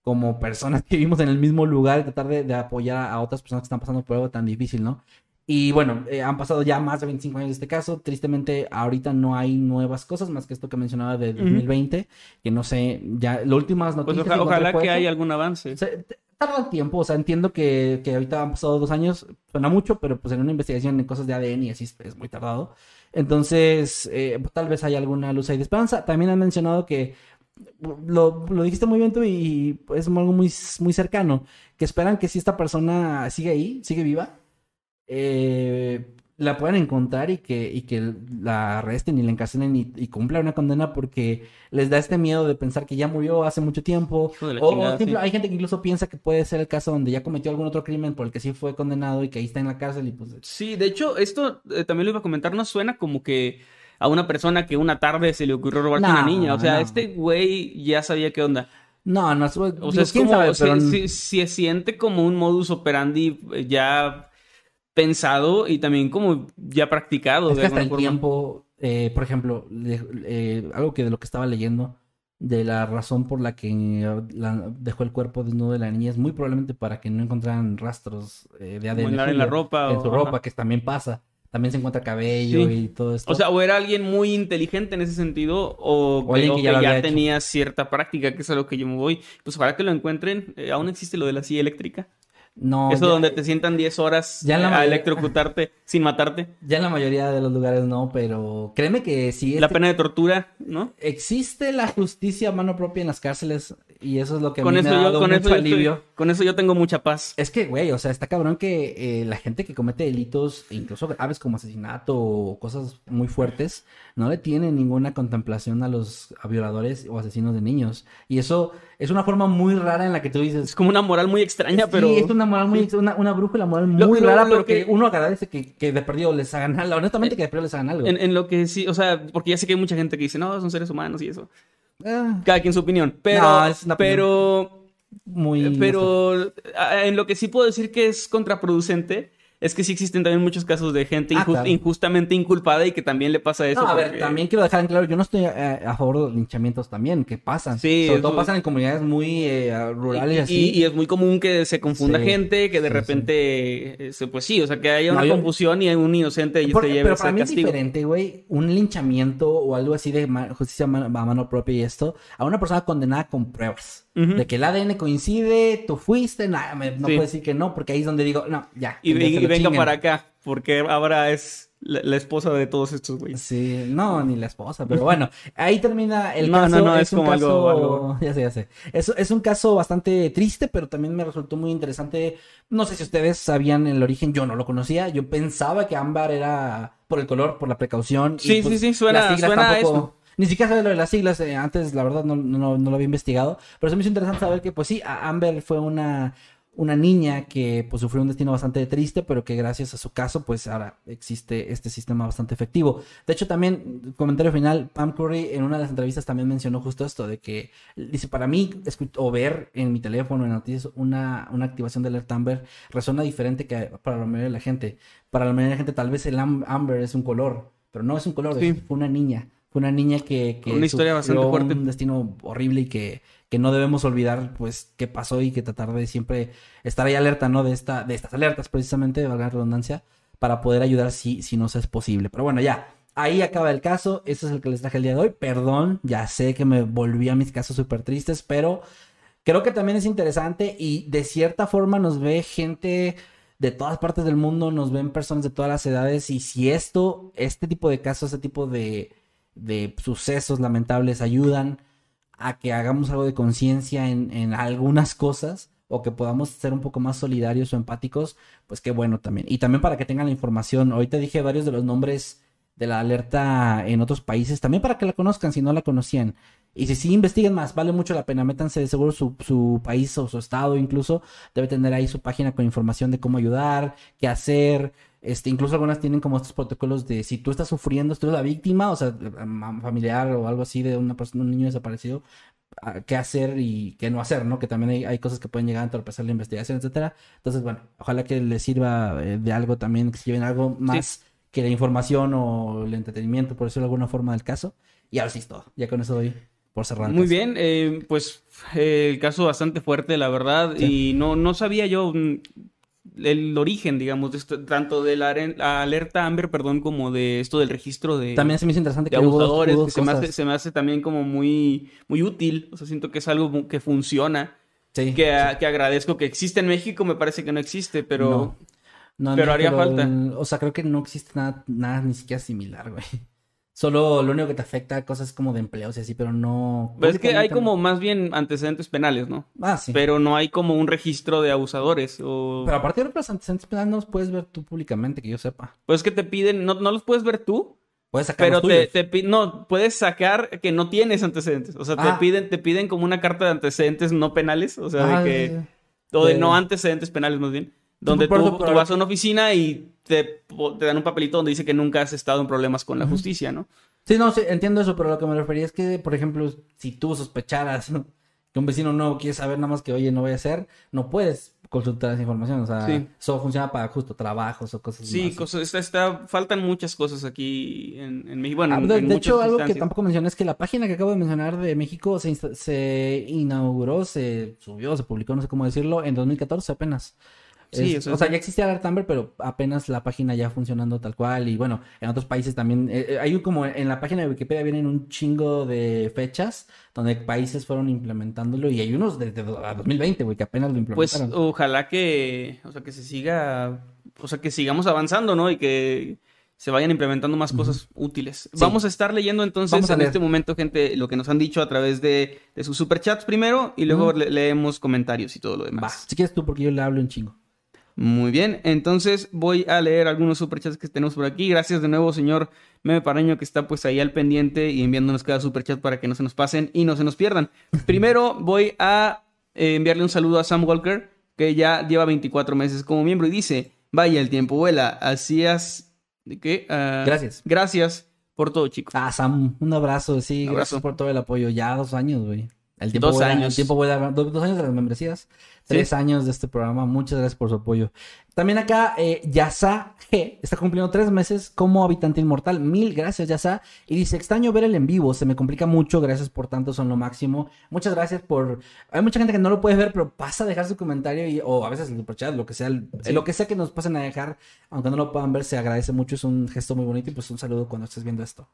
como personas que vivimos en el mismo lugar, tratar de, de apoyar a otras personas que están pasando por algo tan difícil, ¿no? Y bueno, eh, han pasado ya más de 25 años de este caso. Tristemente, ahorita no hay nuevas cosas más que esto que mencionaba de 2020, que no sé, ya, las últimas Pues noticias... encontré ojalá fue que haya algún avance. O sea, tarda tiempo, o sea, entiendo que, que ahorita han pasado dos años, suena mucho, pero pues en una investigación en cosas de ADN y así es, muy tardado. Entonces, eh, pues, tal vez haya alguna luz ahí de esperanza. También han mencionado que, lo, lo dijiste muy bien tú y es algo muy, muy cercano, que esperan que si esta persona sigue ahí, sigue viva, eh, la puedan encontrar y que, y que la arresten y la encarcelen y, y cumpla una condena porque les da este miedo de pensar que ya murió hace mucho tiempo. O, o chingada, simple- sí. hay gente que incluso piensa que puede ser el caso donde ya cometió algún otro crimen por el que sí fue condenado y que ahí está en la cárcel y pues... Sí, de hecho, esto eh, también lo iba a comentar, no suena como que a una persona que una tarde se le ocurrió robarse a No, una niña. O sea, no. este güey ya sabía qué onda. No, no, es, O digo, sea, es como, sabe, se, pero- se- se siente como un modus operandi eh, ya pensado y también como ya practicado Es de hasta el forma. tiempo, eh, por ejemplo, de- eh, algo que de lo que estaba leyendo, de la razón por la que eh, la- dejó el cuerpo desnudo de la niña es muy probablemente para que no encontraran rastros eh, de ADN. En la- en la suyo, ropa En o- su ropa, que también pasa. También se encuentra cabello Sí. y todo esto. O sea, o era alguien muy inteligente en ese sentido, o, O alguien que ya tenía cierta práctica, que es a lo que yo me voy. Pues para que lo encuentren, eh, aún existe lo de la silla eléctrica. No, Eso ya- donde te sientan 10 horas ya la eh, a electrocutarte sin matarte. Ya en la mayoría de los lugares no, pero créeme que sí. La este- pena de tortura, ¿no? Existe la justicia a mano propia en las cárceles y eso es lo que a Con mí eso, me ha yo, dado con, mucho eso yo estoy- alivio. con eso yo tengo mucha paz. Es que, güey, o sea, está cabrón que eh, la gente que comete delitos, incluso graves como asesinato o cosas muy fuertes, no le tiene ninguna contemplación a los a violadores o asesinos de niños. Y eso es una forma muy rara en la que tú dices... Es como una moral muy extraña, pero... Sí, es una moral muy, una, una brújula moral muy Lo- lo- rara, lo pero que... que- uno agradece que, que de perdido les hagan algo. Honestamente, que de perdido les hagan algo. En, en lo que sí, o sea, porque ya sé que hay mucha gente que dice, no, son seres humanos y eso. Ah, Cada quien su opinión. Pero, No, es una opinión. pero, muy... pero en lo que sí puedo decir que es contraproducente es que sí existen también muchos casos de gente Ah, claro. injustamente inculpada y que también le pasa eso. No, a ver, porque- también quiero dejar en claro, yo no estoy eh, a favor de los linchamientos también, que pasan. Sí, Sobre todo pasan en comunidades muy eh, rurales y Y, así. y es muy común que se confunda Sí, gente, que de sí, repente, eh, se- pues sí, o sea, que haya No, una yo- confusión y un inocente y Por- se lleve pero para mí es diferente, güey, un linchamiento o algo así de justicia a mano propia y esto, a una persona condenada con pruebas. De que el ADN coincide, tú fuiste, nada, me- no Sí. puedo decir que no, porque ahí es donde digo, no, ya. Y, y- venga para acá, porque ahora es la, la esposa de todos estos güeyes. Sí, no, ni la esposa, pero bueno, ahí termina el No, caso. no, no, es un como algo- caso- algo- Ya sé, ya sé. Es, es un caso bastante triste, pero también me resultó muy interesante. No sé si ustedes sabían el origen, yo no lo conocía. Yo pensaba que ámbar era por el color, por la precaución. y, Sí, pues, sí, sí, suena- suena a eso. Ni siquiera sabía lo de las siglas, eh, antes la verdad no, no, no lo había investigado, pero se me hizo interesante saber que pues sí, Amber fue una, una niña que pues sufrió un destino bastante triste, pero que gracias a su caso pues ahora existe este sistema bastante efectivo. De hecho también, comentario final, Pam Curry en una de las entrevistas también mencionó justo esto, de que dice, para mí o ver en mi teléfono, en noticias, una, una activación de alerta Amber resuena diferente que para la mayoría de la gente. Para la mayoría de la gente tal vez el am- Amber es un color, pero no es un color, Sí. es- fue una niña. Fue una niña que, que Una historia bastante fuerte. un destino horrible y que, que no debemos olvidar, pues, qué pasó y que tratar de siempre estar ahí alerta, ¿no? De, esta, de estas alertas, precisamente, valga la redundancia, para poder ayudar si, si nos es posible. Pero bueno, ya. Ahí acaba el caso. Ese es el que les traje el día de hoy. Perdón, ya sé que me volví a mis casos súper tristes, pero creo que también es interesante y de cierta forma nos ve gente de todas partes del mundo, nos ven personas de todas las edades y si esto, este tipo de casos, este tipo de, de sucesos lamentables ayudan a que hagamos algo de conciencia en, en algunas cosas o que podamos ser un poco más solidarios o empáticos, pues qué bueno también. Y también para que tengan la información. Ahorita dije varios de los nombres de la alerta en otros países, también para que la conozcan si no la conocían. Y si sí investiguen más, vale mucho la pena. Métanse de seguro su, su país o su estado incluso. Debe tener ahí su página con información de cómo ayudar, qué hacer. Este, incluso algunas tienen como estos protocolos de si tú estás sufriendo, si tú eres la víctima, o sea, familiar o algo así de una persona, un niño desaparecido, qué hacer y qué no hacer, ¿no? Que también hay, hay, cosas que pueden llegar a entorpecer la investigación, etcétera. Entonces, bueno, ojalá que les sirva eh, de algo también, que se lleven algo más que la información o el entretenimiento, por decirlo de alguna forma del caso. Y ahora sí es todo. Ya con eso doy por cerrar. Muy bien, eh, pues eh, el caso bastante fuerte, la verdad. Y no, no sabía yo mm, el origen, digamos, de esto, tanto de la alerta Amber, perdón, como de esto del registro de... También se me hizo interesante que abusadores, que se me, hace, se me, hace, también como muy, muy útil. O sea, siento que es algo que funciona. Sí, que, que agradezco que existe en México, me parece que no existe, pero... No. pero haría falta. O sea, creo que no existe nada, nada ni siquiera similar, güey. Solo lo único que te afecta cosas como de empleos y así, pero no. Pero es que hay como más bien antecedentes penales, ¿no? Ah, sí. Pero no hay como un registro de abusadores o. Pero aparte de los antecedentes penales no los puedes ver tú públicamente, que yo sepa. Pues es que te piden, no, no los puedes ver tú. Puedes sacar Pero te, te no, puedes sacar que no tienes antecedentes. O sea, te ah. piden, te piden como una carta de antecedentes no penales. O sea, de ah, que. O de no antecedentes penales, más bien. Donde tú, vas a una oficina y te, dan un papelito donde dice que nunca has estado en problemas con la justicia, ¿no? Sí, no, sí, entiendo eso, pero lo que me refería es que, por ejemplo, si tú sospecharas que un vecino no quiere saber nada más que, oye, no voy a hacer, no puedes consultar esa información, o sea, eso funciona para justo trabajos o cosas Sí, cosas, está, faltan muchas cosas aquí en, en México. Bueno, ah, de, hecho, algo que tampoco mencioné es que la página que acabo de mencionar de México se, se inauguró, se subió, se publicó, no sé cómo decirlo, en 2014 apenas. Sí, o sea, ya existía Alert Amber, pero apenas la página ya funcionando tal cual. Y bueno, en otros países también. Eh, eh, hay como en la página de Wikipedia vienen un chingo de fechas donde países fueron implementándolo. Y hay unos desde 2020, güey, que apenas lo implementaron. Pues ojalá que, o sea, que se siga, o sea, que sigamos avanzando, ¿no? Y que se vayan implementando más cosas útiles. Vamos a estar leyendo entonces en este momento, gente, lo que nos han dicho a través de, sus superchats primero y luego leemos comentarios y todo lo demás. Si quieres tú, porque yo le hablo un chingo. Muy bien, entonces voy a leer algunos superchats que tenemos por aquí. Gracias de nuevo, señor Meme Paraño, que está pues ahí al pendiente y enviándonos cada superchat para que no se nos pasen y no se nos pierdan. Primero voy a eh, enviarle un saludo a Sam Walker, que ya lleva 24 meses como miembro y dice, vaya, el tiempo vuela, hacías... ¿De qué? Ah, gracias. Gracias por todo, chicos. Ah, Sam, un abrazo, sí, gracias por todo el apoyo. Ya dos años, güey. El tiempo dos años. El tiempo vuela, dos años de las membresías tres años de este programa. Muchas gracias por su apoyo. También acá, eh, Yasa G está cumpliendo tres meses como habitante inmortal. Mil gracias, Yasa. Y dice, extraño ver el en vivo, se me complica mucho, gracias por tanto, son lo máximo. Muchas gracias por... Hay mucha gente que no lo puede ver, pero pasa a dejar su comentario y, o a veces el superchat, lo que sea, lo que sea que nos pasen a dejar, aunque no lo puedan ver, se agradece mucho, es un gesto muy bonito y pues un saludo cuando estés viendo esto.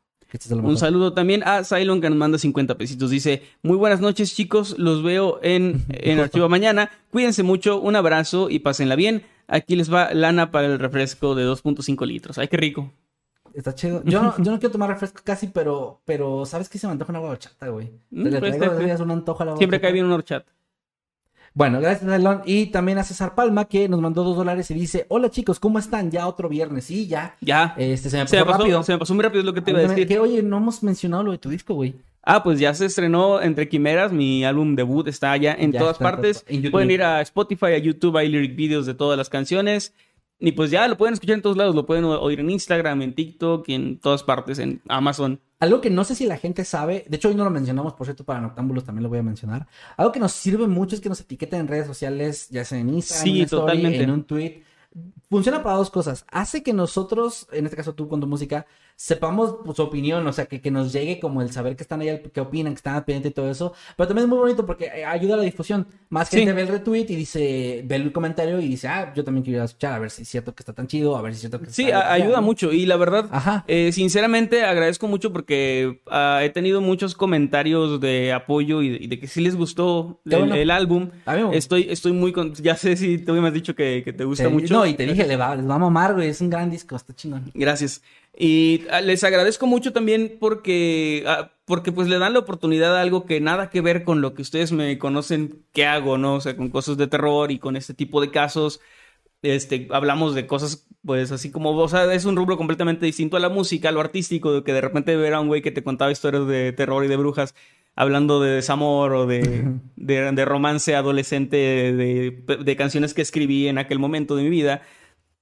un saludo también a Cylon que nos manda 50 pesitos. Dice, muy buenas noches chicos, los veo en, en Archivo Mañana. Cuídense mucho, un abrazo y pásenla bien. Aquí les va lana para el refresco de 2.5 litros. Ay, qué rico. Está chido. Yo no, yo no quiero tomar refresco casi, pero, pero ¿sabes qué se me antoja una horchata, güey? Mm, pues, un antojo a la Siempre cae bien una horchata. Bueno, gracias Elon. Y también a César Palma que nos mandó dos dólares y dice, hola chicos, ¿cómo están? Ya otro viernes. Sí, ya. Ya. Este, se me pasó, rápido. Se me pasó muy rápido lo que te iba a decir. Que oye, no hemos mencionado lo de tu disco, güey. Ah, pues ya se estrenó Entre Quimeras, mi álbum debut está ya en todas partes. pueden ir a Spotify, a YouTube, hay lyric videos de todas las canciones. Y pues ya lo pueden escuchar en todos lados, lo pueden oír en Instagram, en TikTok, en todas partes, en Amazon. Algo que no sé si la gente sabe, de hecho hoy no lo mencionamos, por cierto, para Noctámbulos también lo voy a mencionar. Algo que nos sirve mucho es que nos etiqueten en redes sociales, ya sea en Instagram, en, en un tweet. Funciona para dos cosas. Hace que nosotros, en este caso tú con tu música, sepamos pues, su opinión, o sea, que, que, nos llegue como el saber que están ahí, que opinan, que están pendientes y todo eso. Pero también es muy bonito porque eh, ayuda a la difusión. Más gente ve el retweet y dice, ve el comentario y dice, ah, yo también quiero escuchar, a ver si es cierto que está tan chido, a ver si es cierto que Sí, ayuda mucho. Y la verdad, eh, sinceramente agradezco mucho porque ah, he tenido muchos comentarios de apoyo y de, que sí les gustó el, álbum. Estoy, estoy muy con... Ya sé si tú me has dicho que, te gusta mucho. No, y te dije, le va, les va a mamar, güey. Es un gran disco, está chingón. Gracias. Y ah, les agradezco mucho también porque, ah, porque pues le dan la oportunidad a algo que nada que ver con lo que ustedes me conocen que hago, ¿no? O sea, con cosas de terror y con este tipo de casos. Este, hablamos de cosas, pues así como, o sea, es un rubro completamente distinto a la música, a lo artístico, de que de repente ver a un güey que te contaba historias de terror y de brujas hablando de desamor o de, de, romance adolescente, de, de canciones que escribí en aquel momento de mi vida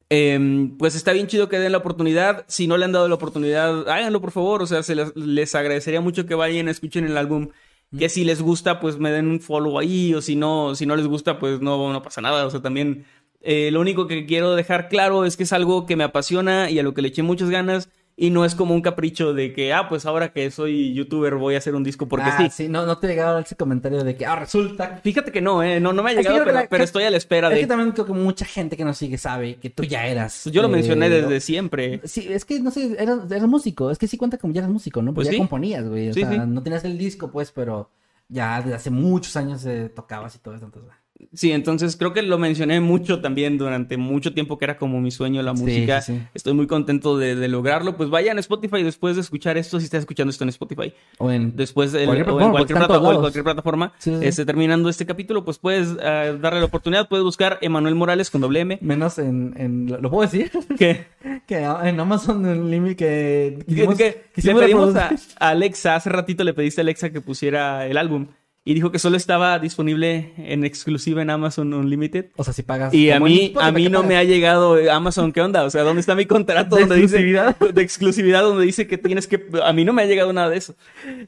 Em, pues está bien chido que den la oportunidad. Si no le han dado la oportunidad, háganlo por favor. O sea, se les, agradecería mucho que vayan, escuchen el álbum. Que si les gusta, pues me den un follow ahí. O si no, si no les gusta, pues no, no pasa nada. O sea, también eh, lo único que quiero dejar claro es que es algo que me apasiona y a lo que le eché muchas ganas. Y no es como un capricho de que, ah, pues ahora que soy youtuber voy a hacer un disco porque ah, sí. no, no te llegaba ese comentario de que, ah, resulta. Fíjate que no, eh, no, no me ha Es que llegado, pero, que- estoy a la espera Es de... que también creo que mucha gente que nos sigue sabe que tú ya eras. Yo lo eh, mencioné desde siempre. Sí, es que no sé, eras, eras músico, es que sí cuenta como ya eras músico, ¿no? Pues, Pues ya sí. componías, güey. O Sí, sea, no tenías el disco, pues, pero ya desde hace muchos años eh, tocabas y todo eso. Entonces, Sí, entonces creo que lo mencioné mucho también durante mucho tiempo que era como mi sueño la música. sí, sí. Estoy muy contento de, de lograrlo. Pues vayan a Spotify después de escuchar esto, si estás escuchando esto en Spotify. o en Después del- Cualquier o en cualquier, plata- o en plataforma, este, terminando este capítulo, pues puedes eh, darle la oportunidad, puedes buscar Emanuel Morales con doble M. menos en, en ¿lo- ¿lo puedo decir? Que, que en Amazon en Limit que quisimos- que le quisimos pedimos a Alexa, hace ratito le pediste a Alexa que pusiera el álbum y dijo que solo estaba disponible en exclusiva en Amazon Unlimited. O sea, si pagas Y a mí, a mí no me ha llegado eh, Amazon, ¿qué onda? O sea, ¿dónde está mi contrato ¿De donde dice exclusividad? de exclusividad donde dice que tienes que a mí no me ha llegado nada de eso.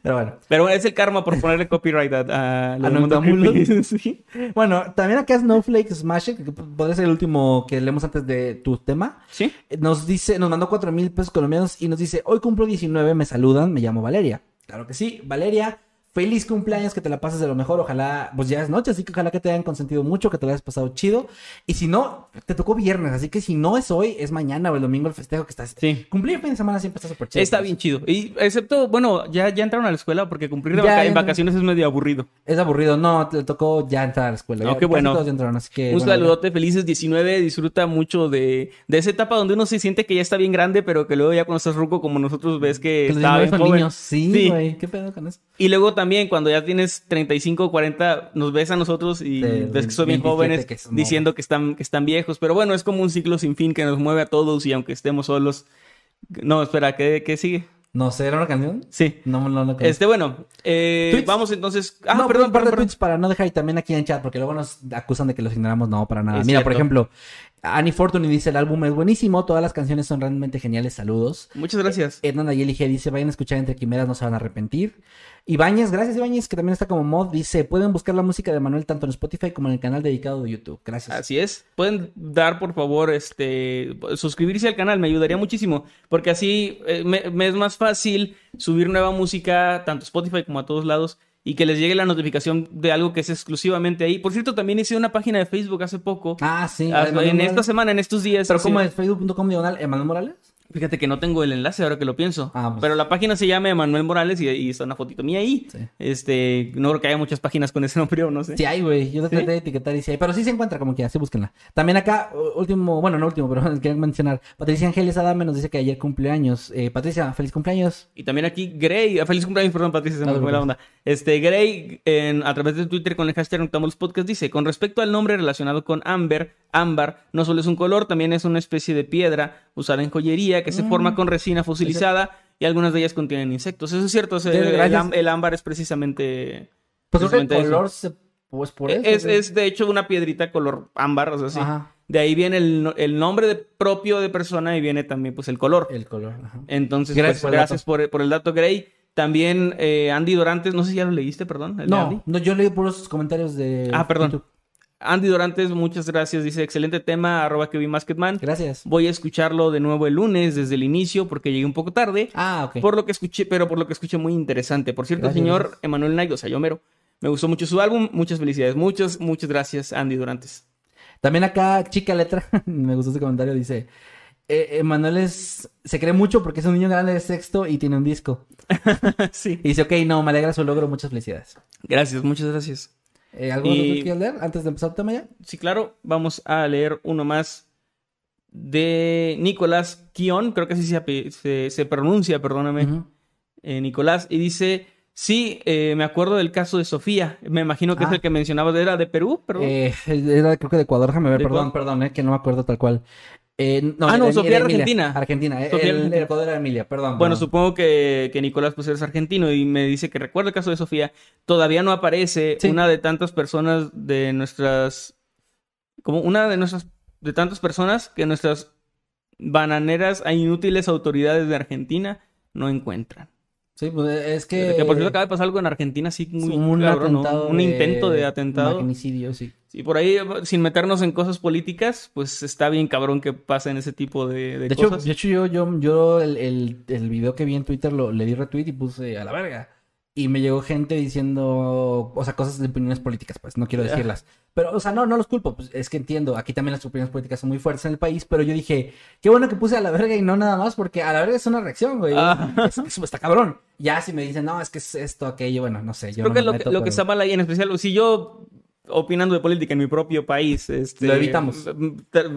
Pero bueno. Pero bueno, es el karma por ponerle copyright a, a, lo A. Sí. Bueno, también acá Snowflake Smash, que podría ser el último que leemos antes de tu tema. ¿Sí? Nos dice, nos mandó cuatro mil pesos colombianos y nos dice, hoy cumplo 19, me saludan, me llamo Valeria. Claro que sí, Valeria, feliz cumpleaños, que te la pases de lo mejor, ojalá, pues ya es noche, así que ojalá que te hayan consentido mucho, que te lo hayas pasado chido. Y si no, te tocó viernes, así que si no es hoy, es mañana o el domingo el festejo que estás. Sí. Cumplir fin de semana siempre está súper chido. Está bien chido. Y excepto, bueno, ya, ya entraron a la escuela porque cumplir de Ya, vaca- ya en vacaciones es medio aburrido. Es aburrido, no, te tocó ya entrar a la escuela. No, ya qué bueno. todos ya entraron, así que, Un bueno, saludote, felices 19, disfruta mucho de, de esa etapa donde uno se siente que ya está bien grande, pero que luego ya cuando estás ruco como nosotros ves que, está 19 bien joven. niños. Sí, güey, qué pedo con eso. Y luego también cuando ya tienes 35 o 40, nos ves a nosotros y ves que son bien 27 jóvenes que son diciendo que están, que están viejos. Pero bueno, es como un ciclo sin fin que nos mueve a todos y aunque estemos solos. No, espera, ¿qué, qué sigue? No sé, ¿era una canción? Sí. No, no, no. Este, bueno, eh, vamos entonces. Ah, no, perdón, un par de perdón, perdón. tweets para no dejar y también aquí en chat, porque luego nos acusan de que los ignoramos. No, para nada. Es Mira, por ejemplo, Annie Fortuny dice: el álbum es buenísimo, todas las canciones son realmente geniales. Saludos. Muchas gracias. Edna Nayeli G dice: vayan a escuchar Entre Quimeras, no se van a arrepentir. Ibáñez, gracias Ibáñez, que también está como mod, dice: pueden buscar la música de Manuel tanto en Spotify como en el canal dedicado de YouTube. Gracias. Así es. Pueden dar, por favor, este, suscribirse al canal, me ayudaría muchísimo, porque así eh, me, me es más fácil subir nueva música, tanto Spotify como a todos lados, y que les llegue la notificación de algo que es exclusivamente ahí. Por cierto, también hice una página de Facebook hace poco. Ah, sí. Ah, en esta semana, en estos días. Pero sí. como es facebook.com diagonal Emanuel Morales. Fíjate que no tengo el enlace ahora que lo pienso. Ah, pues. Pero la página se llama Emanuel Morales y, y está una fotito mía ahí. Sí. Este, no creo que haya muchas páginas con ese nombre o no sé. Sí hay, güey. Yo traté de etiquetar y sí hay. Pero sí se encuentra como que así búsquenla. También acá, último, bueno, no último, pero quería mencionar. Patricia Ángeles Adame nos dice que ayer cumpleaños. Eh, Patricia, feliz cumpleaños. Y también aquí Gray, ah, feliz cumpleaños, perdón Patricia, se me No fue la preocupes. onda. Este, Gray, en- a través de Twitter con el hashtag Noctambulos Podcast dice, con respecto al nombre relacionado con Amber, ámbar no solo es un color, también es una especie de piedra usada en joyería que se Mm. forma con resina fosilizada y algunas de ellas contienen insectos. Eso es cierto, el, el ámbar es precisamente... Pues el precisamente eso. color se, pues por eso. es, de hecho una piedrita color ámbar, o sea, sí. Ajá. De ahí viene el, el nombre de- propio de persona y viene también pues el color. El color. Ajá. Entonces, Gracias pues, por el gracias dato. por, por el dato, Gray. También eh, Andy Dorantes, no sé si ya lo leíste, perdón. el. No, no, yo leí puros comentarios de. Ah, perdón. YouTube. Andy Dorantes, muchas gracias. Dice, excelente tema, arroba que vi Masketman. Gracias. Voy a escucharlo de nuevo el lunes desde el inicio porque llegué un poco tarde. Ah, ok. Por lo que escuché, pero por lo que escuché muy interesante. Por cierto, Gracias, señor gracias. Emanuel Knight, o sea, yo mero. Me gustó mucho su álbum. Muchas felicidades. Muchas, muchas gracias, Andy Dorantes. También acá, chica letra, me gustó ese comentario, dice. Eh, Emanuel es, se cree mucho porque es un niño grande de sexto y tiene un disco. sí. Y dice, ok, no, me alegra su logro, muchas felicidades. Gracias, muchas gracias. Eh, ¿Algo Y- que quieras leer antes de empezar el tema ya? Sí, claro. Vamos a leer uno más de Nicolás Kion. Creo que así se, se, se pronuncia, perdóname. Eh, Nicolás. Y dice, sí, eh, me acuerdo del caso de Sofía. Me imagino que es Ah. el que mencionabas. ¿Era de Perú? Perdón. Eh, era creo que de Ecuador, déjame ver, ¿De perdón, Ecuador? perdón, eh, que no me acuerdo tal cual. Eh, no, Ah, no, Sofía era era Emilia. Argentina. Argentina, eh, Sofía el, Argentina. el Ecuador era Emilia, perdón. bueno, perdón. supongo que, que Nicolás pues es argentino y me dice que recuerda el caso de Sofía. Todavía no aparece Sí. una de tantas personas de nuestras... Como una de nuestras de tantas personas que nuestras bananeras e inútiles autoridades de Argentina no encuentran. Sí, pues es que... Que por cierto acaba de pasar algo en Argentina así muy un cabrón, ¿no? Un de- intento de atentado. Magnicidio, sí. Y por ahí, sin meternos en cosas políticas, pues está bien cabrón que pasen ese tipo de, de De hecho, cosas. de hecho yo, yo, yo el, el, el video que vi en Twitter lo, le di retweet y puse a la verga. Y me llegó gente diciendo, o sea, cosas de opiniones políticas, pues, no quiero decirlas. Pero, o sea, no, no los culpo, pues es que entiendo, aquí también las opiniones políticas son muy fuertes en el país, pero yo dije, qué bueno que puse a la verga y no nada más, porque a la verga es una reacción, güey. Ah. Es- es- está cabrón. Ya si me dicen, no, es que es esto, aquello, bueno, no sé. Yo Creo no que me lo, que lo que está mal ahí en especial, si yo opinando de política en mi propio país, este, Lo evitamos.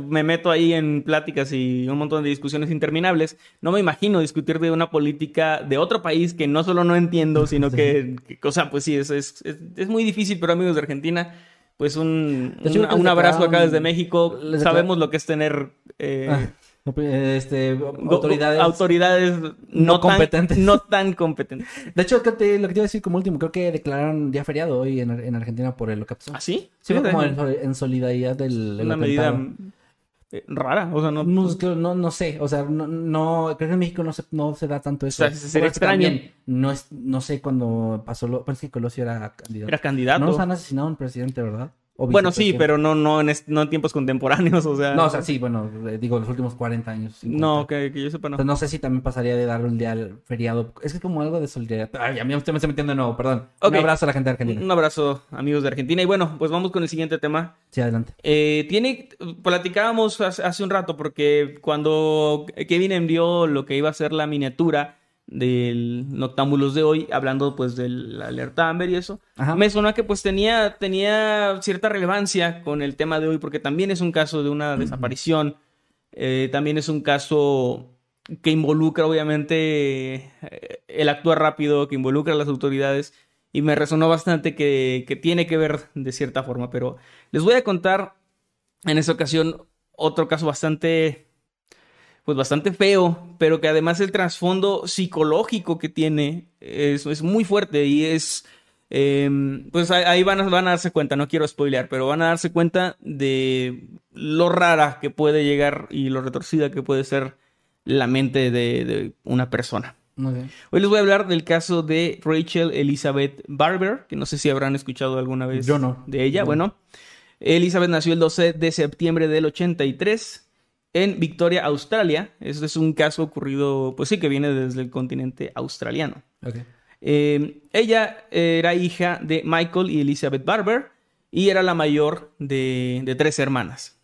Me meto ahí en pláticas y un montón de discusiones interminables. No me imagino discutir de una política de otro país que no solo no entiendo, sino que, que- o sea, pues sí, es, es, es, es muy difícil, pero amigos de Argentina, pues un, un, abrazo acá desde México. Sabemos lo que es tener eh, Ah, este, go- autoridades. autoridades no, no tan- competentes. no tan competentes. De hecho, lo que te iba a decir como último, creo que declararon día feriado hoy en, en Argentina por lo que pasó. ¿Ah, sí? Sí, Fíjate. como en, en solidaridad del, una medida eh, rara, o sea, no, No, no, no sé, o sea, no, no, creo que en México no se, no se da tanto eso. O sea, sería extraño. también no, es, no sé cuando pasó lo, parece que Colosio era candidato. era candidato. No nos han asesinado a un presidente, ¿verdad? Bueno, sí, pero no, no, en, no en tiempos contemporáneos, o sea. No, o sea, sí, bueno, eh, digo, los últimos 40 años. 50. No, que, que yo sepa, no. Entonces, no sé si también pasaría de dar un día al feriado. Es que es como algo de solidaridad. Ay, a mí me está metiendo de nuevo, perdón. Un abrazo a la gente de Argentina. Un abrazo, amigos de Argentina. Y bueno, pues vamos con el siguiente tema. Sí, adelante. Eh, tiene, platicábamos hace un rato porque cuando Kevin envió lo que iba a ser la miniatura del Noctámbulos de hoy, hablando pues del alerta Amber y eso, Ajá. me sonó que pues tenía, tenía cierta relevancia con el tema de hoy porque también es un caso de una desaparición, eh, también es un caso que involucra obviamente eh, el actuar rápido, que involucra a las autoridades y me resonó bastante que, que tiene que ver de cierta forma, pero les voy a contar en esta ocasión otro caso bastante, pues bastante feo, pero que además el trasfondo psicológico que tiene es, es muy fuerte y es, eh, pues ahí- van a, van a darse cuenta, no quiero spoilear, pero van a darse cuenta de lo rara que puede llegar y lo retorcida que puede ser la mente de, de una persona. Hoy les voy a hablar del caso de Rachel Elizabeth Barber, que no sé si habrán escuchado alguna vez Yo no. de ella. No. Bueno, Elizabeth nació el 12 de septiembre del 83 en Victoria, Australia. Este es un caso ocurrido, pues sí, que viene desde el continente australiano. Eh, ella era hija de Michael y Elizabeth Barber y era la mayor de, de tres hermanas.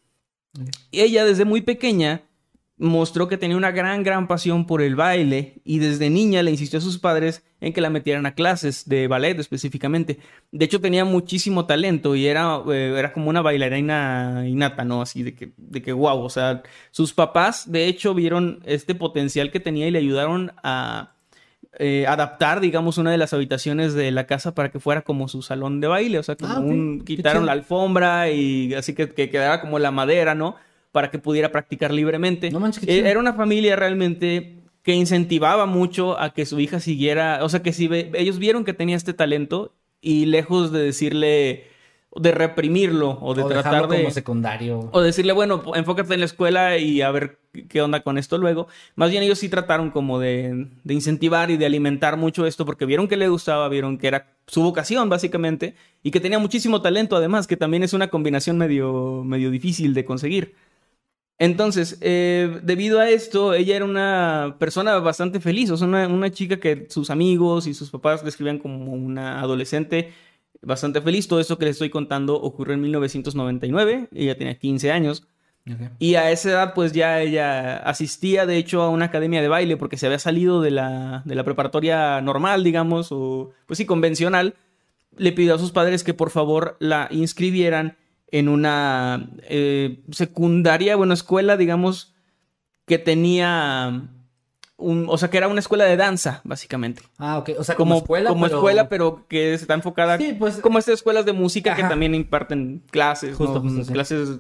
Ella desde muy pequeña mostró que tenía una gran, gran pasión por el baile y desde niña le insistió a sus padres en que la metieran a clases de ballet específicamente. De hecho tenía muchísimo talento y era, eh, era como una bailarina innata, ¿no? Así de que, de que wow, o sea, sus papás de hecho vieron este potencial que tenía y le ayudaron a eh, adaptar, digamos, una de las habitaciones de la casa para que fuera como su salón de baile, o sea, como Ah, un, quitaron la alfombra y así que, que quedara como la madera, ¿no? Para que pudiera practicar libremente. No manches, Eh. Era una familia realmente que incentivaba mucho a que su hija siguiera, o sea, que si ve- ellos vieron que tenía este talento y lejos de decirle, de reprimirlo o de o tratar de... como secundario. O decirle, bueno, enfócate en la escuela y a ver qué onda con esto luego. Más bien ellos sí trataron como de, de incentivar y de alimentar mucho esto porque vieron que le gustaba, vieron que era su vocación básicamente y que tenía muchísimo talento además, que también es una combinación medio, medio difícil de conseguir. Entonces, eh, debido a esto, ella era una persona bastante feliz, o sea, una, una chica que sus amigos y sus papás describían como una adolescente bastante feliz. Todo esto que les estoy contando ocurrió en 1999, ella tenía 15 años. Y a esa edad, pues ya ella asistía, de hecho, a una academia de baile porque se había salido de la, de la preparatoria normal, digamos, o pues sí, convencional. Le pidió a sus padres que por favor la inscribieran en una eh, secundaria, bueno, escuela, digamos, que tenía un, o sea, que era una escuela de danza, básicamente. Ah, ok. O sea, como, Como, escuela, como pero... escuela, pero que está enfocada Sí, pues... como estas escuelas de música que también imparten clases, Justo, ¿no? justo, sí. clases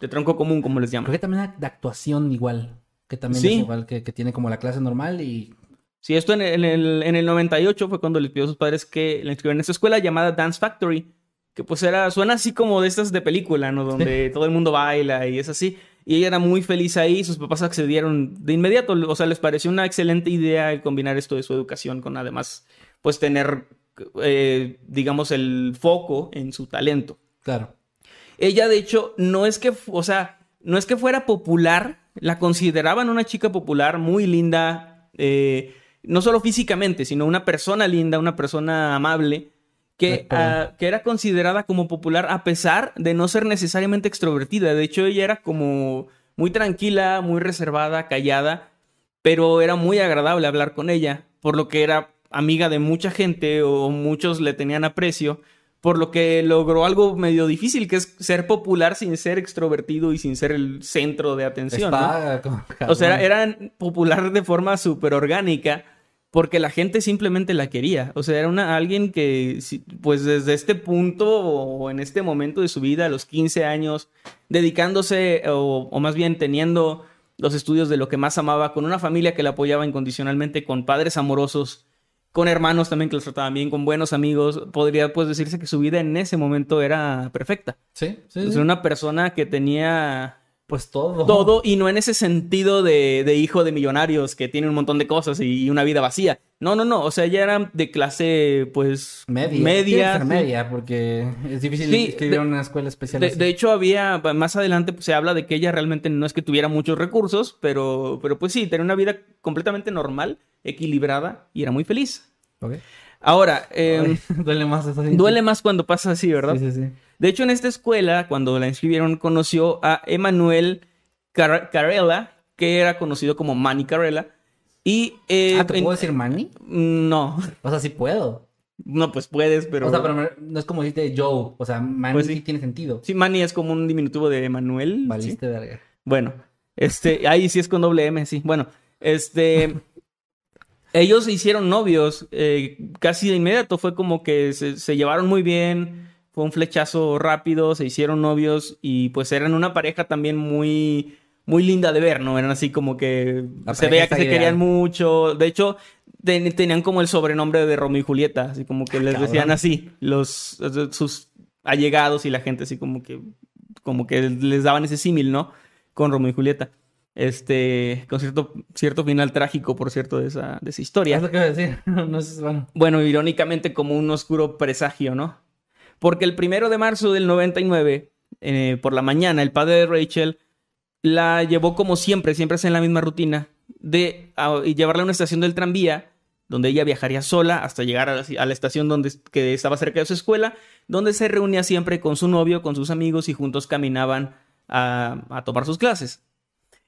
de tronco común, como les Creo llaman. que también de actuación igual. Que también Sí. es igual, que, que tiene como la clase normal y... Sí, esto en el, en el, en el 98 fue cuando les pidió a sus padres que la inscribieran en esta escuela llamada Dance Factory. Que pues era, suena así como de estas de película, ¿no? Donde todo el mundo baila y es así. Y ella era muy feliz ahí, sus papás accedieron de inmediato, o sea, les pareció una excelente idea el combinar esto de su educación con además, pues tener, eh, digamos, el foco en su talento. Claro. Ella, de hecho, no es que, o sea, no es que fuera popular, la consideraban una chica popular, muy linda, eh, no solo físicamente, sino una persona linda, una persona amable, que, ah, que, era considerada como popular a pesar de no ser necesariamente extrovertida. De hecho, ella era como muy tranquila, muy reservada, callada, pero era muy agradable hablar con ella, por lo que era amiga de mucha gente o muchos le tenían aprecio, por lo que logró algo medio difícil, que es ser popular sin ser extrovertido y sin ser el centro de atención. O sea, era popular de forma súper orgánica porque la gente simplemente la quería. O sea, era una, alguien que, pues desde este punto o en este momento de su vida, a los 15 años, dedicándose o, más bien teniendo los estudios de lo que más amaba, con una familia que la apoyaba incondicionalmente, con padres amorosos, con hermanos también que los trataban bien, con buenos amigos, podría pues decirse que su vida en ese momento era perfecta. Sí, sí. sí. una persona que tenía pues todo. Todo, y no en ese sentido de, de, hijo de millonarios que tiene un montón de cosas y, una vida vacía. No, no, no. O sea, ella era de clase, pues. Media. Media. media, porque es difícil escribir en una escuela especial. De, de, hecho, había. Más adelante pues, se habla de que ella realmente no es que tuviera muchos recursos, pero, pero pues sí, tenía una vida completamente normal, equilibrada y era muy feliz. Okay. Ahora. Eh, duele más eso. Duele más cuando pasa así, ¿verdad? Sí, sí, sí. De hecho, en esta escuela, cuando la inscribieron, conoció a Emanuel Car Carella, que era conocido como Manny Carella. Y, eh, ah, ¿te puedo decir Manny? No. O sea, sí puedo. No, pues puedes, pero. O sea, pero no es como decirte Joe. O sea, Manny pues sí. tiene sentido. Sí, Manny es como un diminutivo de Emanuel. Valiste ¿sí? verga. Bueno, este, ahí sí es con doble M, sí. Bueno, este. ellos se hicieron novios eh, casi de inmediato. Fue como que se, se llevaron muy bien fue un flechazo rápido, se hicieron novios y pues eran una pareja también muy, muy linda de ver, ¿no? Eran así como que se veía que se querían mucho. De hecho, tenían como el sobrenombre de Romeo y Julieta, así como que les decían así, los, sus allegados y la gente así como que, como que les daban ese símil, ¿no? Con Romeo y Julieta. Este, con cierto, cierto final trágico, por cierto, de esa, de esa historia. Es lo que voy a decir. no es, bueno. bueno, irónicamente como un oscuro presagio, ¿no? Porque el primero de marzo del 99, eh, por la mañana, el padre de Rachel la llevó como siempre, siempre en la misma rutina, de llevarla a una estación del tranvía, donde ella viajaría sola hasta llegar a la, estación donde, que estaba cerca de su escuela, donde se reunía siempre con su novio, con sus amigos y juntos caminaban a tomar sus clases.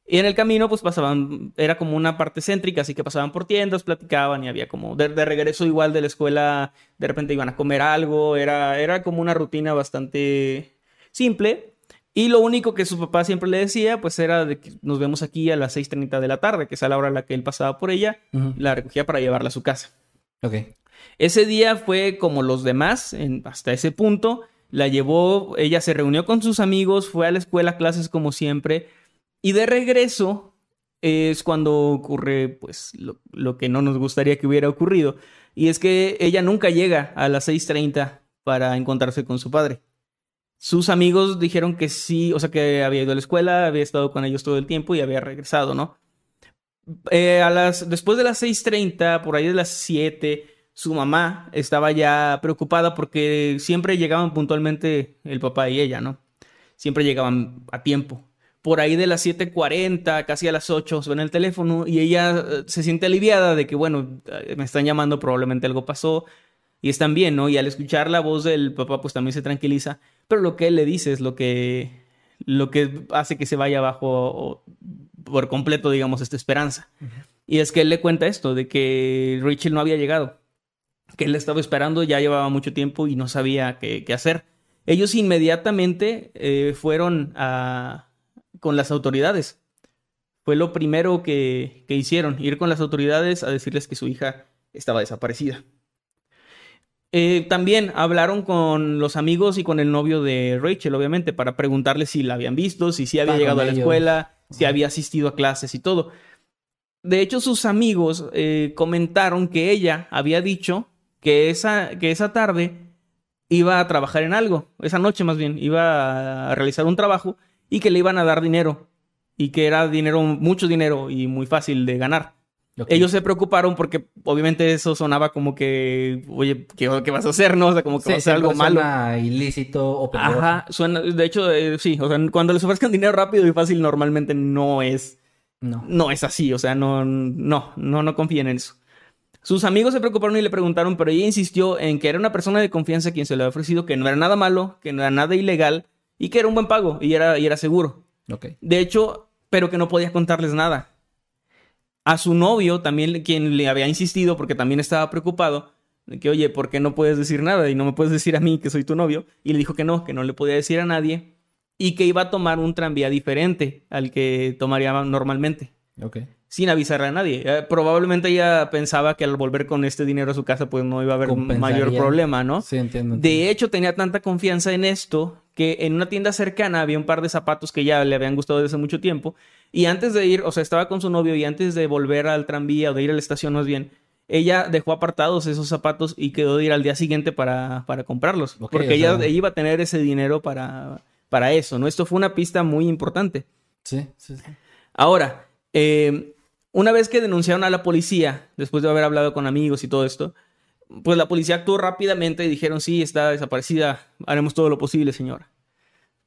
Y en el camino, pues pasaban, era como una parte céntrica, así que pasaban por tiendas, platicaban y había como, de, de, regreso igual de la escuela, de repente iban a comer algo, era, era como una rutina bastante simple. Y lo único que su papá siempre le decía, pues era de que nos vemos aquí a las 6.30 de la tarde, que es a la hora a la que él pasaba por ella, uh -huh. la recogía para llevarla a su casa. Ok. Ese día fue como los demás, en, hasta ese punto, la llevó, ella se reunió con sus amigos, fue a la escuela clases como siempre, y de regreso es cuando ocurre, pues, lo, que no nos gustaría que hubiera ocurrido. Y es que ella nunca llega a las 6.30 para encontrarse con su padre. Sus amigos dijeron que sí, o sea, que había ido a la escuela, había estado con ellos todo el tiempo y había regresado, ¿no? Eh, a las, después de las 6.30, por ahí de las 7, su mamá estaba ya preocupada porque siempre llegaban puntualmente el papá y ella, ¿no? Siempre llegaban a tiempo por ahí de las 7:40, casi a las 8, suena el teléfono y ella eh, se siente aliviada de que, bueno, eh, me están llamando, probablemente algo pasó y están bien, ¿no? Y al escuchar la voz del papá, pues también se tranquiliza, pero lo que él le dice es lo que, lo que hace que se vaya abajo por completo, digamos, esta esperanza. Uh -huh. Y es que él le cuenta esto, de que Rachel no había llegado, que él estaba esperando, ya llevaba mucho tiempo y no sabía qué, qué hacer. Ellos inmediatamente eh, fueron a con las autoridades. Fue lo primero que, que, hicieron, ir con las autoridades a decirles que su hija estaba desaparecida. Eh, también hablaron con los amigos y con el novio de Rachel, obviamente, para preguntarle si la habían visto, si sí había llegado a la escuela, si había asistido a clases y todo. De hecho, sus amigos eh, comentaron que ella había dicho que esa, que esa tarde iba a trabajar en algo, esa noche más bien, iba a realizar un trabajo y que le iban a dar dinero y que era dinero, mucho dinero y muy fácil de ganar. Ellos se preocuparon porque obviamente eso sonaba como que, oye, ¿qué, qué vas a hacer? ¿No? O sea, como que Sí, vas a hacer algo malo. suena ilícito o peligroso. Ajá, suena, de hecho, eh, sí, o sea, cuando les ofrezcan dinero rápido y fácil normalmente no es, No. no es así, o sea, no, no, no, no confíen en eso. Sus amigos se preocuparon y le preguntaron, pero ella insistió en que era una persona de confianza quien se le había ofrecido, que no era nada malo, que no era nada ilegal y que era un buen pago y era, y era seguro. Ok. De hecho, pero que no podía contarles nada. A su novio también, quien le había insistido, porque también estaba preocupado, de que, oye, ¿por qué no puedes decir nada? Y no me puedes decir a mí que soy tu novio. Y le dijo que no, que no le podía decir a nadie. Y que iba a tomar un tranvía diferente al que tomaría normalmente, Ok. Sin avisarle a nadie. Eh, probablemente ella pensaba que al volver con este dinero a su casa, pues no iba a haber mayor problema, ¿no? Sí, entiendo. De hecho, tenía tanta confianza en esto que en una tienda cercana había un par de zapatos que ya le habían gustado desde hace mucho tiempo. Y antes de ir, o sea, estaba con su novio y antes de volver al tranvía o de ir a la estación más bien, ella dejó apartados esos zapatos y quedó de ir al día siguiente para, para comprarlos. Porque ella iba a tener ese dinero para, para eso, ¿no? Esto fue una pista muy importante. Sí, sí, sí. Ahora, eh, una vez que denunciaron a la policía, después de haber hablado con amigos y todo esto, pues la policía actuó rápidamente y dijeron, sí, está desaparecida, haremos todo lo posible, señora.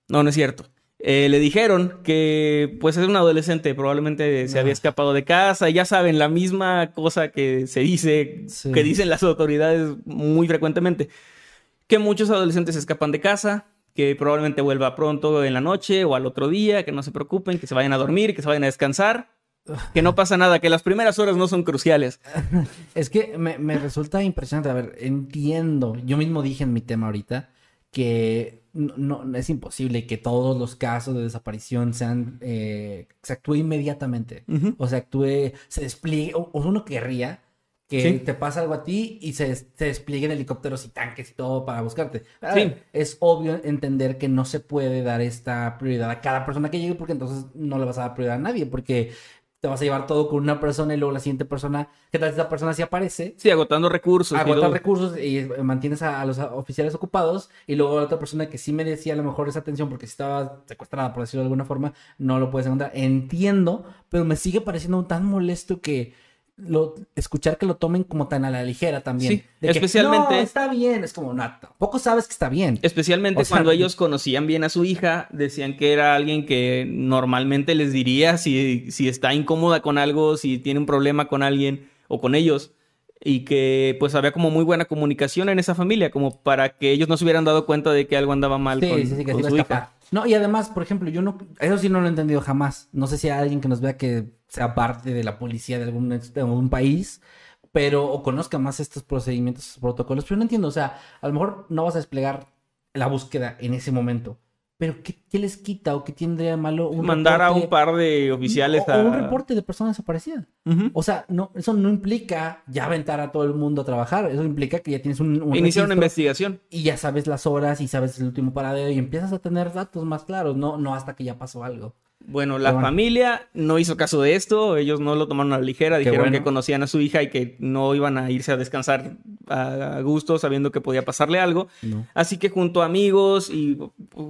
No, no es cierto. Eh, le dijeron que pues es un adolescente, probablemente se Ah. había escapado de casa, ya saben, la misma cosa que se dice, Sí. que dicen las autoridades muy frecuentemente, que muchos adolescentes escapan de casa, que probablemente vuelva pronto en la noche o al otro día, que no se preocupen, que se vayan a dormir, que se vayan a descansar, que no pasa nada, que las primeras horas no son cruciales. Es que me, me resulta impresionante. A ver, entiendo. Yo mismo dije en mi tema ahorita que no, no- es imposible que todos los casos de desaparición sean eh, se actúe inmediatamente. O sea, actúe, se despliegue. O, o uno querría que Sí. te pasa algo a ti y se, se desplieguen helicópteros y tanques y todo para buscarte. A Sí. ver, es obvio entender que no se puede dar esta prioridad a cada persona que llegue porque entonces no le vas a dar prioridad a nadie porque te vas a llevar todo con una persona y luego la siguiente persona, ¿qué tal si esa persona sí aparece? Sí, agotando recursos. agotas todo. recursos y mantienes a, a los oficiales ocupados y luego la otra persona que sí merecía a lo mejor esa atención porque si estaba secuestrada, por decirlo de alguna forma, no lo puedes encontrar. Entiendo, pero me sigue pareciendo tan molesto que lo, escuchar que lo tomen como tan a la ligera también. Sí, De que, especialmente- "No, está bien, es como, no, tampoco sabes que está bien. Especialmente O sea, cuando ellos conocían bien a su hija, decían que era alguien que normalmente les diría si, si está incómoda con algo, si tiene un problema con alguien o con ellos. Y que pues había como muy buena comunicación en esa familia, como para que ellos no se hubieran dado cuenta de que algo andaba mal Sí, con, sí, sí, que con se iba a su hija. No, y además, por ejemplo, yo no, eso sí no lo he entendido jamás. No sé si hay alguien que nos vea que sea parte de la policía de algún, de algún país, pero, o conozca más estos procedimientos, estos protocolos, pero no entiendo, o sea, a lo mejor no vas a desplegar la búsqueda en ese momento, pero ¿qué, qué les quita o qué tendría malo un Mandar a un par de oficiales o, a... o un reporte de persona desaparecida? Ujú. O sea, no, eso no implica ya aventar a todo el mundo a trabajar, eso implica que ya tienes un, un Iniciar una investigación. y ya sabes las horas y sabes el último paradero y empiezas a tener datos más claros, no, no hasta que ya pasó algo. Bueno, la bueno. familia no hizo caso de esto, ellos no lo tomaron a la ligera, Qué dijeron bueno. que conocían a su hija y que no iban a irse a descansar a gusto sabiendo que podía pasarle algo. No. Así que junto a amigos y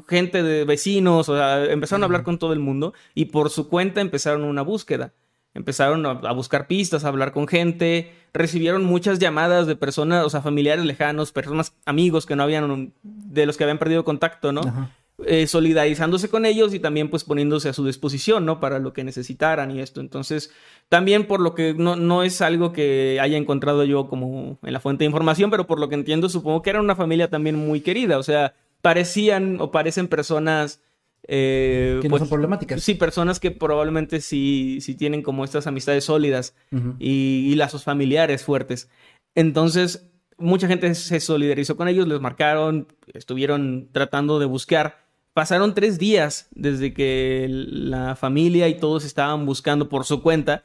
gente de vecinos, o sea, empezaron a hablar con todo el mundo y por su cuenta empezaron una búsqueda. Empezaron a, buscar pistas, a hablar con gente, recibieron muchas llamadas de personas, o sea, familiares lejanos, personas, amigos que no habían, de los que habían perdido contacto, ¿no? Ajá. Eh, solidarizándose con ellos y también pues poniéndose a su disposición, ¿no? Para lo que necesitaran y esto. Entonces, también por lo que no, no es algo que haya encontrado yo como en la fuente de información, pero por lo que entiendo, supongo que era una familia también muy querida. O sea, parecían o parecen personas... eh, Que no pues, son problemáticas. Sí, personas que probablemente sí, sí tienen como estas amistades sólidas y, y lazos familiares fuertes. Entonces, mucha gente se solidarizó con ellos, les marcaron, estuvieron tratando de buscar. Pasaron tres días desde que la familia y todos estaban buscando por su cuenta,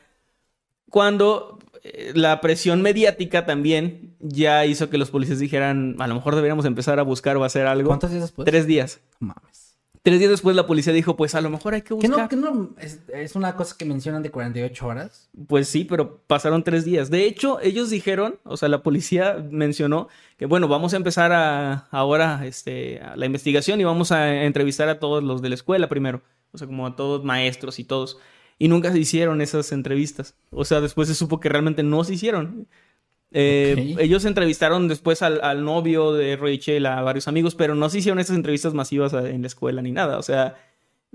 cuando eh, la presión mediática también ya hizo que los policías dijeran, a lo mejor deberíamos empezar a buscar o hacer algo. ¿Cuántos días después? Tres días. Mames. Tres días después la policía dijo, pues a lo mejor hay que ¿Que buscar. no, que no es, es una cosa que mencionan de 48 horas? Pues sí, pero pasaron tres días. De hecho, ellos dijeron, o sea, la policía mencionó que, bueno, vamos a empezar a, ahora este, a la investigación y vamos a entrevistar a todos los de la escuela primero. O sea, como a todos maestros y todos. Y nunca se hicieron esas entrevistas. O sea, después se supo que realmente no se hicieron. Eh. Ellos entrevistaron después al, al novio de Rachel, a varios amigos, pero no se hicieron esas entrevistas masivas a- en la escuela ni nada. O sea,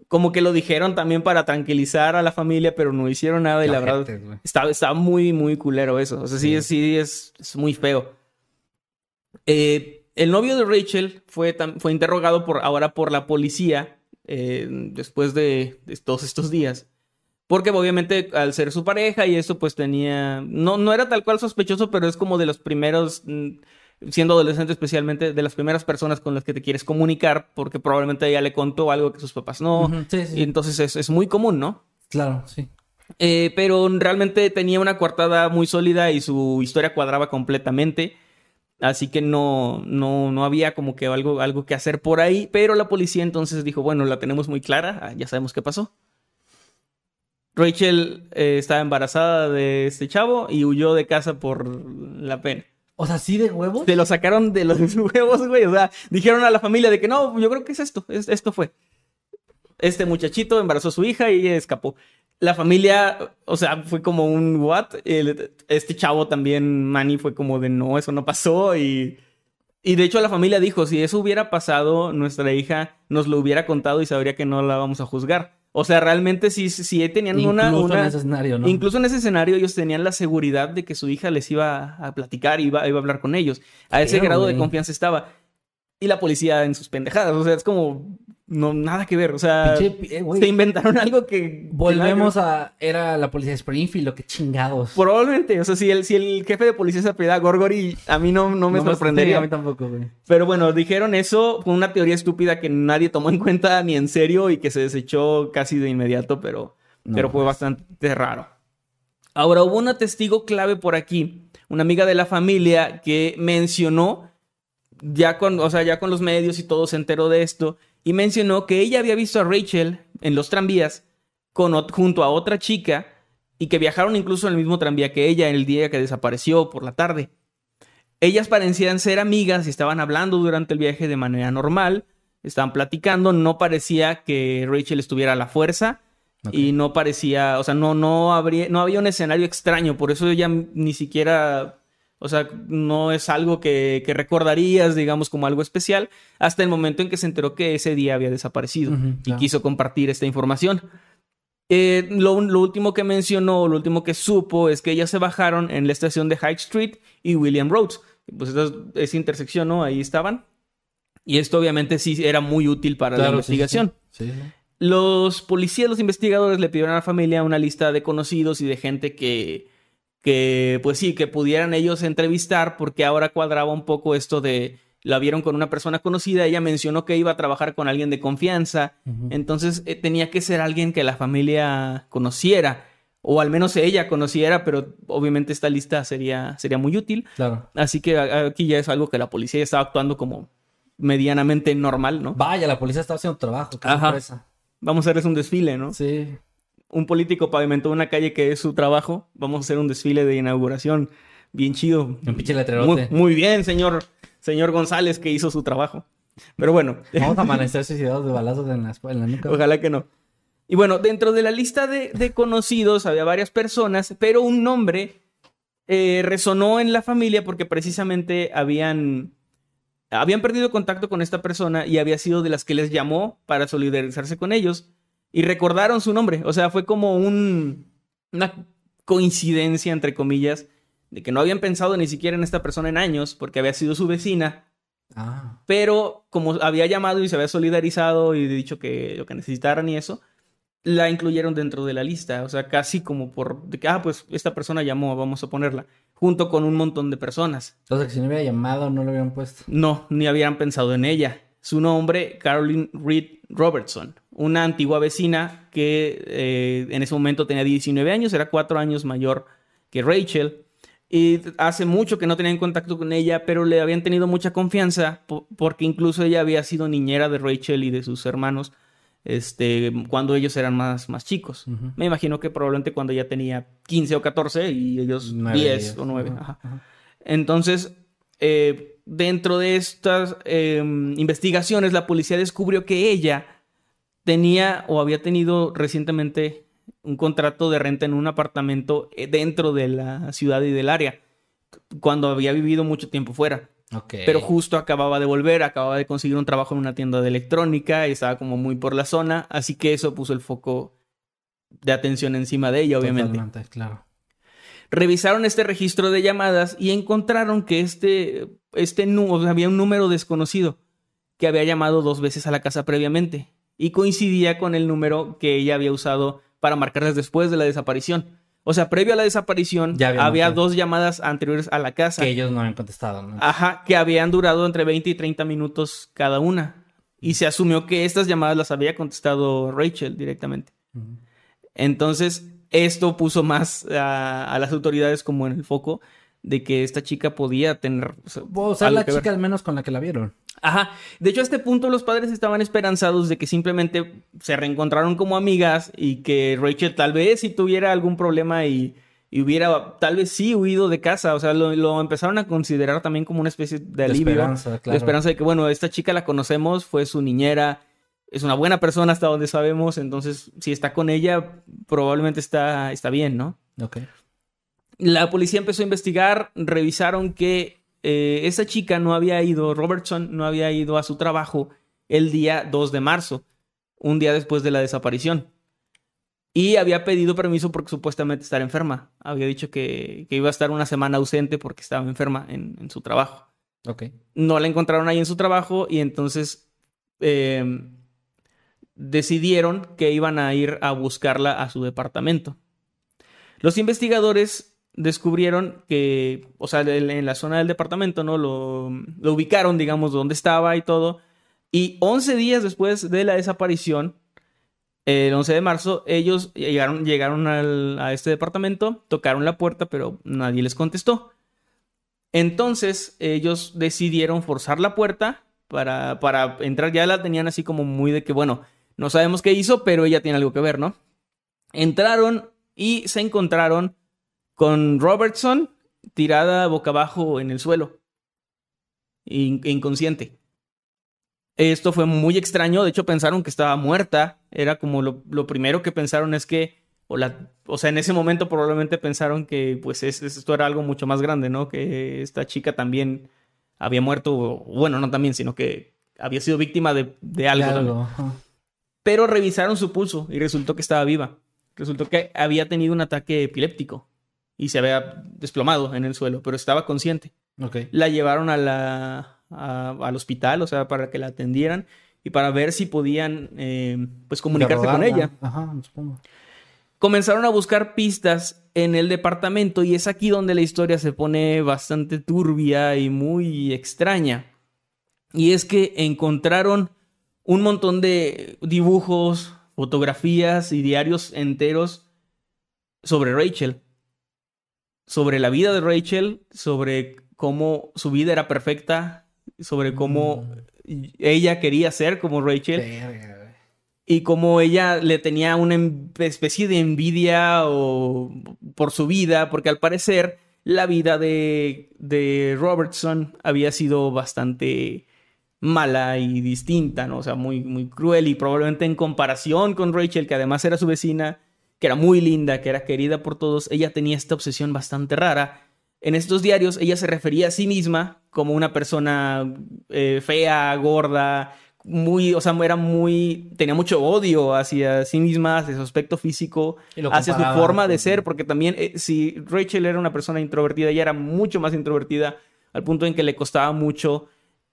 como que lo dijeron también para tranquilizar a la familia, pero no hicieron nada y la verdad está, está muy, muy culero eso. O sea, sí, Sí. es- sí es, es muy feo. Eh, el novio de Rachel fue, fue interrogado por, ahora por la policía eh, después de, de todos estos días. Porque obviamente al ser su pareja y eso pues tenía... No, no era tal cual sospechoso, pero es como de los primeros, mm, siendo adolescente especialmente, de las primeras personas con las que te quieres comunicar, porque probablemente ella le contó algo que sus papás no. Sí, sí. Y entonces es, es muy común, ¿no? Claro, sí. Eh, pero realmente tenía una coartada muy sólida y su historia cuadraba completamente. Así que no, no, no había como que algo, algo que hacer por ahí. Pero la policía entonces dijo, bueno, la tenemos muy clara, ah, ya sabemos qué pasó. Rachel eh, estaba embarazada de este chavo y huyó de casa por la pena. O sea, ¿sí de huevos? Se lo sacaron de los huevos, güey. O sea, dijeron a la familia de que no, yo creo que es esto, es- esto fue. Este muchachito embarazó a su hija y escapó. La familia, o sea, fue como un what. El- este chavo también, Manny, fue como de no, eso no pasó. Y, y de hecho la familia dijo, si eso hubiera pasado, nuestra hija nos lo hubiera contado y sabría que no la vamos a juzgar. O sea, realmente sí, sí tenían una... Incluso en ese escenario, ¿no? Incluso en ese escenario ellos tenían la seguridad de que su hija les iba a platicar iba, iba a hablar con ellos. A ese grado de confianza estaba. Y la policía en sus pendejadas. O sea, es como... No, nada que ver. O sea, Pinche, eh, se inventaron algo que... Volvemos a... Era la policía de Springfield, lo que chingados. Probablemente. O sea, si el, si el jefe de policía se apellida Gorgory, a mí no, no me sorprendería. a mí tampoco, güey. Pero bueno, dijeron eso. Fue una teoría estúpida que nadie tomó en cuenta ni en serio y que se desechó casi de inmediato, pero, No, pero fue pues. bastante raro. Ahora, hubo una testigo clave por aquí, una amiga de la familia que mencionó, ya con, o sea, ya con los medios y todo se enteró de esto, y mencionó que ella había visto a Rachel en los tranvías con, junto a otra chica y que viajaron incluso en el mismo tranvía que ella en el día que desapareció por la tarde. Ellas parecían ser amigas y estaban hablando durante el viaje de manera normal, estaban platicando, no parecía que Rachel estuviera a la fuerza y no parecía, o sea, no, no, habría, no había un escenario extraño, por eso ella ni siquiera, o sea, no es algo que, que recordarías, digamos, como algo especial, hasta el momento en que se enteró que ese día había desaparecido y claro. quiso compartir esta información. Eh, lo, lo último que mencionó, lo último que supo es que ellas se bajaron en la estación de High Street y William Roads. Pues esa, esa intersección, ¿no? Ahí estaban. Y esto obviamente sí era muy útil para la Claro, investigación. sí. Sí, sí. Los policías, los investigadores le pidieron a la familia una lista de conocidos y de gente que, que, pues sí, que pudieran ellos entrevistar, porque ahora cuadraba un poco esto de, la vieron con una persona conocida, ella mencionó que iba a trabajar con alguien de confianza, entonces eh, tenía que ser alguien que la familia conociera, o al menos ella conociera, pero obviamente esta lista sería, sería muy útil. Claro. Así que aquí ya es algo que la policía ya estaba actuando como medianamente normal, ¿no? Vaya, la policía estaba haciendo trabajo. Qué Ajá. sorpresa. Vamos a hacerles un desfile, ¿no? Sí. Un político pavimentó una calle que es su trabajo, vamos a hacer un desfile de inauguración bien chido. Un pinche Muy, letrerote. muy bien, señor, señor González, que hizo su trabajo. Pero bueno, Vamos a amanecer suicidados de balazos en la escuela, nunca. ojalá que no. Y bueno, dentro de la lista de, de conocidos había varias personas, pero un nombre eh, resonó en la familia porque precisamente habían, habían perdido contacto con esta persona y había sido de las que les llamó para solidarizarse con ellos y recordaron su nombre. O sea, fue como un, una coincidencia, entre comillas, de que no habían pensado ni siquiera en esta persona en años porque había sido su vecina Ah. pero como había llamado y se había solidarizado y dicho que lo que necesitaran y eso, la incluyeron dentro de la lista. O sea, casi como por, de que, ah, pues esta persona llamó, vamos a ponerla, junto con un montón de personas. Entonces, que si no hubiera llamado, no lo hubieran puesto. No, ni habían pensado en ella. Su nombre, Caroline Reed Robertson, una antigua vecina que eh, en ese momento tenía 19 años, era cuatro años mayor que Rachel. y hace mucho que no tenían contacto con ella, pero le habían tenido mucha confianza porque incluso ella había sido niñera de Rachel y de sus hermanos este, cuando ellos eran más, más chicos. Me imagino que probablemente cuando ya tenía 15 o 14 y ellos 10 o 9. Entonces, eh, dentro de estas em, investigaciones, la policía descubrió que ella tenía o había tenido recientemente un contrato de renta en un apartamento eh, dentro de la ciudad y del área, cuando había vivido mucho tiempo fuera. Pero justo acababa de volver, acababa de conseguir un trabajo en una tienda de electrónica y estaba como muy por la zona, así que eso puso el foco de atención encima de ella, obviamente. claro. Revisaron este registro de llamadas y encontraron que este, este había un número desconocido que había llamado dos veces a la casa previamente y coincidía con el número que ella había usado para marcarles después de la desaparición. O sea, previo a la desaparición, había, dos llamadas anteriores a la casa. Que ellos no habían contestado, ¿no? Ajá, que habían durado entre 20 y 30 minutos cada una. Y se asumió que estas llamadas las había contestado Rachel directamente. Entonces, esto puso más a, las autoridades como en el foco de que esta chica podía tener. O sea, la chica al menos con la que la vieron. Ajá. De hecho, a este punto los padres estaban esperanzados de que simplemente se reencontraron como amigas y que Rachel tal vez si tuviera algún problema y, hubiera tal vez sí huido de casa. O sea, lo, empezaron a considerar también como una especie de alivio. De esperanza, claro. De esperanza de que, bueno, esta chica la conocemos, fue su niñera, es una buena persona hasta donde sabemos, entonces si está con ella, probablemente está, está bien, ¿no? Ok. La policía empezó a investigar, revisaron que eh, esa chica no había ido, Robertson no había ido a su trabajo el día 2 de marzo, un día después de la desaparición. Y había pedido permiso porque supuestamente estaba enferma. Había dicho que, iba a estar una semana ausente porque estaba enferma en, su trabajo. Ok. No la encontraron ahí en su trabajo y entonces em, decidieron que iban a ir a buscarla a su departamento. Los investigadores descubrieron que, o sea, en la zona del departamento, ¿no? Lo, ubicaron, digamos, donde estaba y todo. Y 11 días después de la desaparición, el 11 de marzo, ellos llegaron, llegaron a este departamento, tocaron la puerta, pero nadie les contestó. Entonces, ellos decidieron forzar la puerta para, para entrar. Ya la tenían así como muy de que, bueno, no sabemos qué hizo, pero ella tiene algo que ver, ¿no? Entraron y se encontraron con Robertson tirada boca abajo en el suelo, inconsciente. Esto fue muy extraño, de hecho pensaron que estaba muerta, era como lo, primero que pensaron es que, o, la, o sea, en ese momento probablemente pensaron que pues esto era algo mucho más grande, ¿no? Que esta chica también había muerto, bueno, no también, sino que había sido víctima de, algo. Pero revisaron su pulso y resultó que estaba viva. Resultó que había tenido un ataque epiléptico y se había desplomado en el suelo, pero estaba consciente. Okay. La llevaron a la, al hospital, o sea, para que la atendieran y para ver si podían, eh, pues, comunicarse con ella. Ajá, supongo. Comenzaron a buscar pistas en el departamento y es aquí donde la historia se pone bastante turbia y muy extraña. Y es que encontraron un montón de dibujos, fotografías y diarios enteros sobre Rachel sobre la vida de Rachel, sobre cómo su vida era perfecta, sobre cómo mm. ella quería ser como Rachel. y cómo ella le tenía una especie de envidia o por su vida, porque al parecer la vida de, de Robertson había sido bastante mala y distinta, ¿no? O sea, muy, muy cruel y probablemente en comparación con Rachel, que además era su vecina, que era muy linda, que era querida por todos, ella tenía esta obsesión bastante rara. En estos diarios ella se refería a sí misma como una persona eh, fea, gorda, muy, o sea, era muy, tenía mucho odio hacia sí misma, hacia su aspecto físico, hacia su forma de ser, porque también eh, si Rachel era una persona introvertida, ella era mucho más introvertida, al punto en que le costaba mucho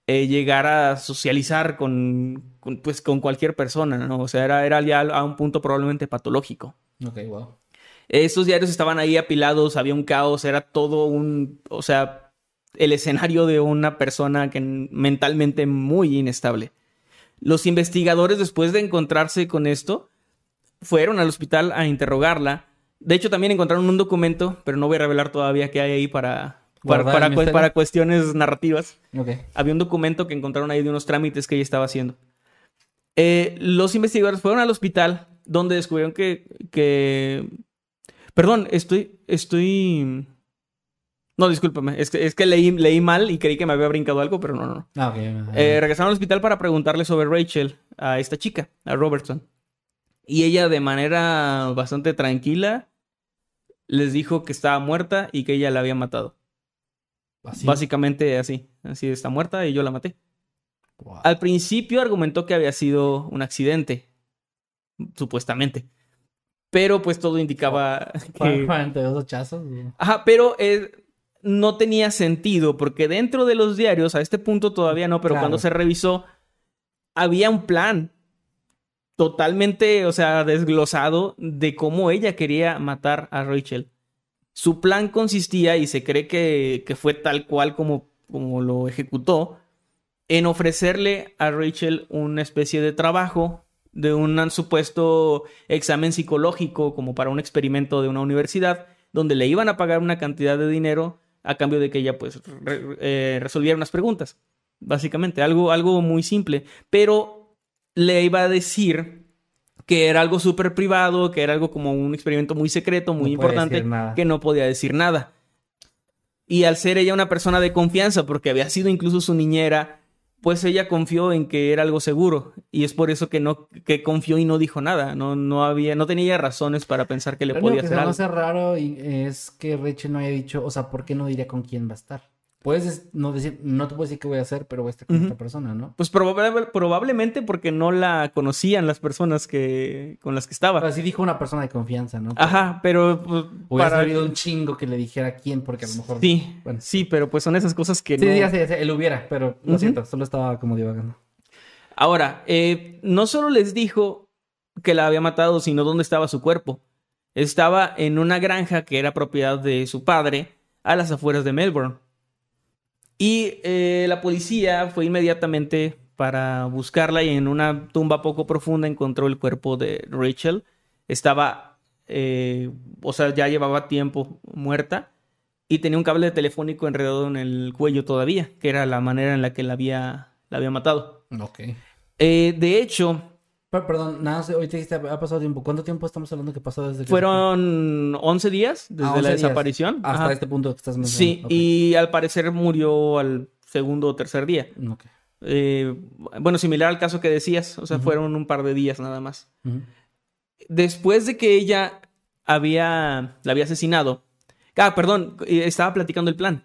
eh, llegar a socializar con, pues, con cualquier persona, ¿no? O sea, era, era ya a un punto probablemente patológico. Ok, wow. Estos diarios estaban ahí apilados, había un caos, era todo un, o sea, el escenario de una persona que mentalmente muy inestable. Los investigadores, después de encontrarse con esto, fueron al hospital a interrogarla De hecho, también encontraron un documento, pero no voy a revelar todavía qué hay ahí para, para, para cu- cuestiones narrativas. Había un documento que encontraron ahí de unos trámites que ella estaba haciendo. Eh, los investigadores fueron al hospital donde descubrieron que, que... Perdón, estoy... estoy... No, discúlpame. Es que, es que leí, leí mal y creí que me había brincado algo, pero no, no, no. Ah. Eh, regresaron al hospital para preguntarle sobre Rachel a esta chica, a Robertson. Y ella de manera bastante tranquila les dijo que estaba muerta y que ella la había matado. Así. Básicamente así. Así está muerta y yo la maté. Wow. Al principio argumentó que había sido un accidente. Supuestamente. Pero pues todo indicaba que... 42 hachazos. güey. Ajá, pero eh, no tenía sentido porque dentro de los diarios, a este punto todavía no, pero Claro. cuando se revisó, había un plan totalmente, o sea, desglosado de cómo ella quería matar a Rachel. Su plan consistía, y se cree que, que fue tal cual como, como lo ejecutó, en ofrecerle a Rachel una especie de trabajo de un supuesto examen psicológico como para un experimento de una universidad, donde le iban a pagar una cantidad de dinero a cambio de que ella pues eh, resolviera unas preguntas. Básicamente, algo, algo muy simple. Pero le iba a decir que era algo súper privado, que era algo como un experimento muy secreto, muy No importante, que no podía decir nada. Y al ser ella una persona de confianza, porque había sido incluso su niñera, pues ella confió en que era algo seguro. Y es por eso que no, que confió y no dijo nada. No, no había, no tenía razones para pensar que le Lo podía único que hacer se algo. raro es que Rachel no haya dicho, o sea, ¿por qué no diría con quién va a estar? Puedes no decir, no te puedo decir qué voy a hacer, pero voy a estar con Ujú. esta persona, ¿no? Pues probable- probablemente porque no la conocían las personas que, con las que estaba. Así dijo una persona de confianza, ¿no? Ajá, pero pues, Hubiera para... sabido un chingo que le dijera quién, porque a lo mejor. Sí, Bueno. sí, pero pues son esas cosas que Sí, no... ya sé, ya sé, él hubiera, pero lo siento, solo estaba como divagando. Ahora, eh, no solo les dijo que la había matado, sino dónde estaba su cuerpo. Estaba en una granja que era propiedad de su padre a las afueras de Melbourne. Y eh, la policía fue inmediatamente para buscarla y en una tumba poco profunda encontró el cuerpo de Rachel. Estaba, eh, o sea, ya llevaba tiempo muerta y tenía un cable telefónico enredado en el cuello todavía, que era la manera en la que la había, la había matado. Ok. Eh, de hecho, perdón, nada, más, ahorita dijiste, ha pasado tiempo. ¿Cuánto tiempo estamos hablando que pasó desde que... fueron 11 días desde Ah, 11 la días. desaparición. Hasta Ajá. este punto que estás Sí, mencionando. Ok. y al parecer murió al segundo o tercer día. Eh, bueno, similar al caso que decías, o sea, fueron un par de días nada más. Después de que ella había, la había asesinado, ah, perdón, eh, estaba platicando el plan.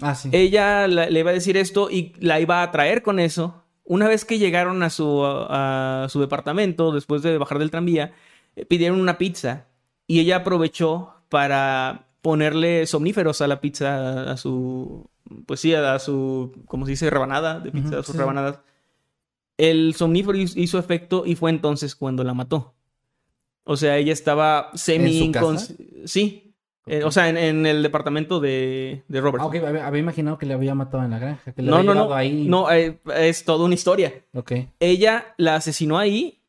Ah, sí. Ella la- le iba a decir esto y la iba a traer con eso. Una vez que llegaron a su, a su departamento, después de bajar del tranvía, eh, pidieron una pizza y ella aprovechó para ponerle somníferos a la pizza, a su, pues sí, a su, como se dice, rebanada de pizza, a sus sí. rebanadas. El somnífero hizo efecto y fue entonces cuando la mató. O sea, ella estaba semi ¿En su casa? incons- Eh, o sea, en, en el departamento de, de Robert. Ah, ok, había, imaginado que le había matado en la granja. Que le No, había no, no. ahí. No, eh, es toda una historia. Ok. Ella la asesinó ahí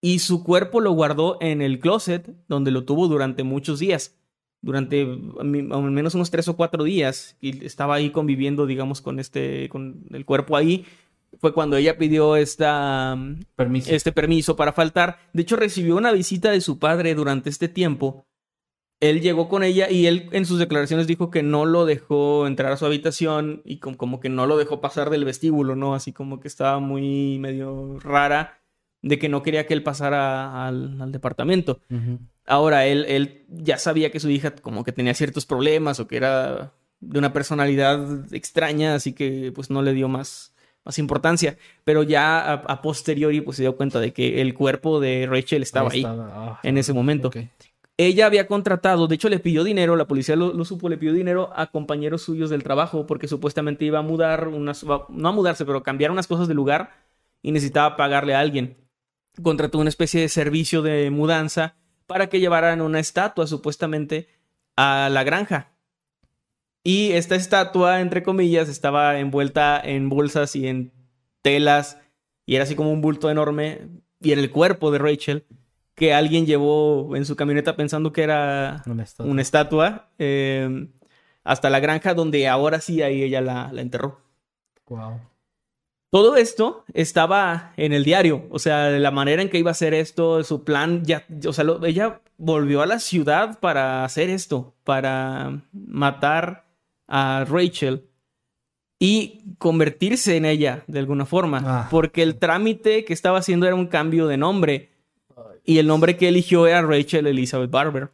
y su cuerpo lo guardó en el closet donde lo tuvo durante muchos días. Durante al menos unos tres o cuatro días. Y estaba ahí conviviendo, digamos, con este, con el cuerpo ahí. Fue cuando ella pidió esta, mm, Permiso. este permiso para faltar. De hecho, recibió una visita de su padre durante este tiempo. Él llegó con ella y él en sus declaraciones dijo que no lo dejó entrar a su habitación y com- como que no lo dejó pasar del vestíbulo, ¿no? Así como que estaba muy medio rara de que no quería que él pasara al, al departamento. Ahora, él, él ya sabía que su hija como que tenía ciertos problemas o que era de una personalidad extraña, así que pues no le dio más, más importancia. Pero ya a, a posteriori pues se dio cuenta de que el cuerpo de Rachel estaba ahí, Ah, en ese momento. ok. Ella había contratado, de hecho le pidió dinero, la policía lo, supo, le pidió dinero a compañeros suyos del trabajo porque supuestamente iba a mudar, unas, no a mudarse, pero cambiar unas cosas de lugar y necesitaba pagarle a alguien. Contrató una especie de servicio de mudanza para que llevaran una estatua supuestamente a la granja. Y esta estatua, entre comillas, estaba envuelta en bolsas y en telas y era así como un bulto enorme y en el cuerpo de Rachel. Que alguien llevó en su camioneta pensando que era Una estatua. una estatua eh, hasta la granja donde ahora sí ahí ella la, la enterró. Wow. Todo esto estaba en el diario, o sea, la manera en que iba a hacer esto, su plan, ya, o sea, lo- ella volvió a la ciudad para hacer esto, para matar a Rachel y convertirse en ella de alguna forma, Ah. porque el trámite que estaba haciendo era un cambio de nombre y el nombre que eligió era Rachel Elizabeth Barber.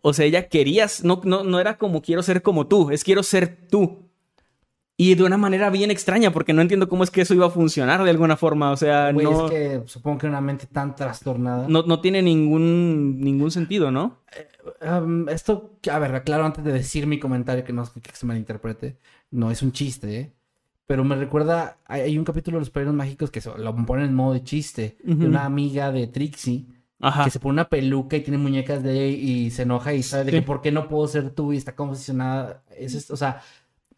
O sea, ella quería, no, no, no era como quiero ser como tú, es quiero ser tú. Y de una manera bien extraña, porque no entiendo cómo es que eso iba a funcionar de alguna forma. O sea, Güey, no, es que supongo que una mente tan trastornada. no, no tiene ningún, ningún sentido, ¿no? Um, esto, a ver, aclaro antes de decir mi comentario que no que se malinterprete. No es un chiste, ¿eh? Pero me recuerda, hay, un capítulo de los Padrinos Mágicos que lo ponen en modo de chiste. De una amiga de Trixie Ajá. que se pone una peluca y tiene muñecas de y se enoja y sabe de que por qué no puedo ser tú y está obsesionada. Es, o sea,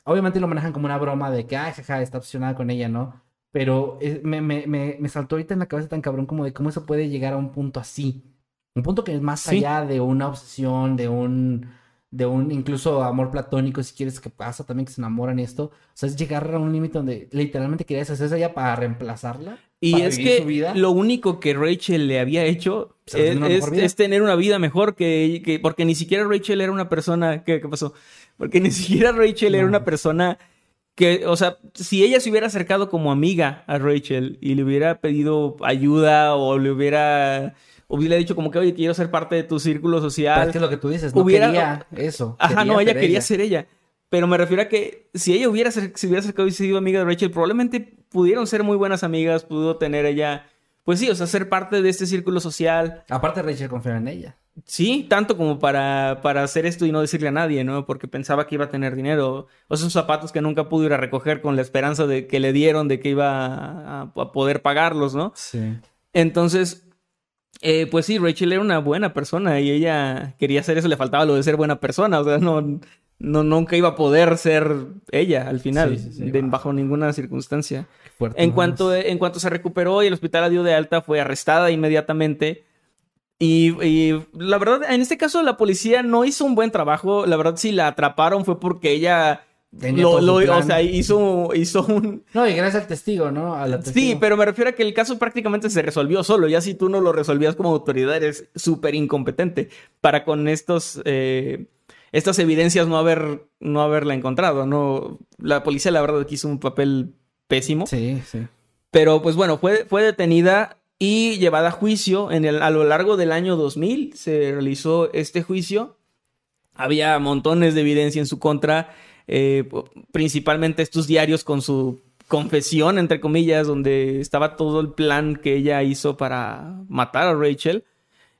obviamente lo manejan como una broma de que, ay, jaja, está obsesionada con ella, ¿no? Pero me, me, me, me saltó ahorita en la cabeza tan cabrón como de cómo eso puede llegar a un punto así. Un punto que es más Sí. allá de una obsesión, de un, de un incluso amor platónico, si quieres, que pasa también que se enamoran y esto. O sea, es llegar a un límite donde literalmente querías hacerse ella para reemplazarla. Y para es que vida. lo único que Rachel le había hecho es, tener una es- vida. es tener una vida mejor que, que- porque ni siquiera Rachel era una persona ¿qué, qué pasó? Porque ni siquiera Rachel era una persona que, o sea, si ella se hubiera acercado como amiga a Rachel y le hubiera pedido ayuda o le hubiera hubiera dicho como que, oye, quiero ser parte de tu círculo Pero social. es que lo que tú dices, no hubiera- quería eso. Ajá, no, ella ser quería ser ella. Pero me refiero a que si ella hubiera ser- se hubiera acercado y sido amiga de Rachel, probablemente pudieron ser muy buenas amigas, pudo tener ella, pues sí, o sea, ser parte de este círculo social. Aparte, Rachel confiaba en ella. Sí, tanto como para, para hacer esto y no decirle a nadie, ¿no? Porque pensaba que iba a tener dinero. O esos zapatos que nunca pudo ir a recoger con la esperanza de que le dieron de que iba a, a poder pagarlos, ¿no? Sí. Entonces, eh, pues sí, Rachel era una buena persona y ella quería hacer eso, le faltaba lo de ser buena persona, o sea, no, no nunca iba a poder ser ella al final, Sí, sí, sí, de- wow. bajo ninguna circunstancia. Fuerte. En cuanto, en cuanto se recuperó y el hospital la dio de alta, fue arrestada inmediatamente. Y, y la verdad, en este caso la policía no hizo un buen trabajo. La verdad, si la atraparon fue porque ella Tenía lo, todo su lo- o sea, hizo, hizo un, No, y gracias al testigo, ¿no? A la Sí, pero me refiero a que el caso prácticamente se resolvió solo. Ya si tú no lo resolvías como autoridad, eres súper incompetente para con estos, eh, estas evidencias no, haber, no haberla encontrado. No, la policía, la verdad, que hizo un papel pésimo. Sí, sí. Pero pues bueno, fue, fue detenida y llevada a juicio. En el, a lo largo del año 2000 se realizó este juicio. Había montones de evidencia en su contra, eh, principalmente estos diarios con su confesión, entre comillas, donde estaba todo el plan que ella hizo para matar a Rachel.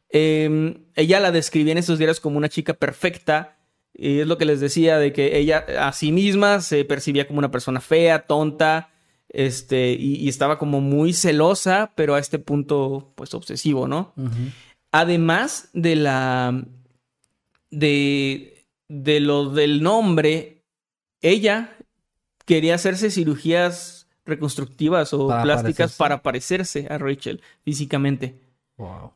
Eh, ella la describía en esos diarios como una chica perfecta. Y es lo que les decía, de que ella a sí misma se percibía como una persona fea, tonta, este, y, y estaba como muy celosa, pero a este punto, pues, obsesivo, ¿no? Además de la. de. de lo del nombre, ella quería hacerse cirugías reconstructivas o Para plásticas parecerse. para parecerse a Rachel físicamente. Wow.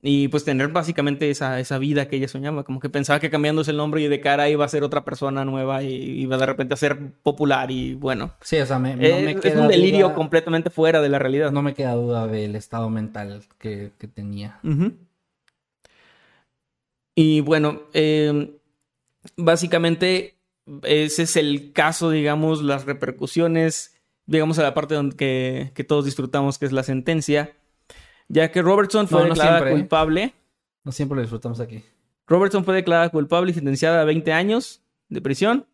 Y pues tener básicamente esa, esa vida que ella soñaba. Como que pensaba que cambiándose el nombre y de cara iba a ser otra persona nueva y iba de repente a ser popular. Y bueno, Sí, o sea, me, no eh, me es queda un delirio duda- completamente fuera de la realidad. No me queda duda del estado mental que, que tenía. Y bueno, eh, básicamente ese es el caso, digamos, las repercusiones, digamos, a la parte donde que, que todos disfrutamos, que es la sentencia. Ya que Robertson fue No, no declarada siempre, ¿eh? culpable. No siempre lo disfrutamos aquí. Robertson fue declarada culpable y sentenciada a 20 años de prisión,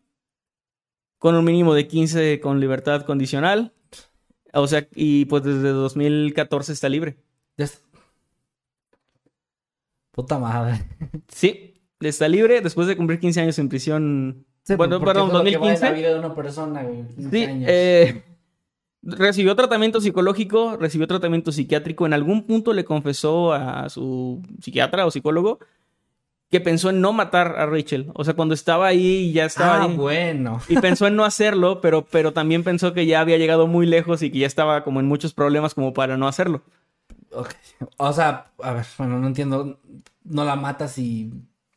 con un mínimo de 15 con libertad condicional. O sea, y pues desde 2014 está libre. Ya es- Puta madre. Sí, está libre después de cumplir 15 años en prisión. Sí, bueno, perdón, es lo que va en 2015. la vida de una persona, güey. 15 Sí, años. eh, recibió tratamiento psicológico, recibió tratamiento psiquiátrico. En algún punto le confesó a su psiquiatra o psicólogo que pensó en no matar a Rachel. O sea, cuando estaba ahí y ya estaba ah, ahí. bueno. Y pensó en no hacerlo, pero, pero también pensó que ya había llegado muy lejos y que ya estaba como en muchos problemas como para no hacerlo. Ok. O sea, a ver, bueno, no entiendo. No la matas y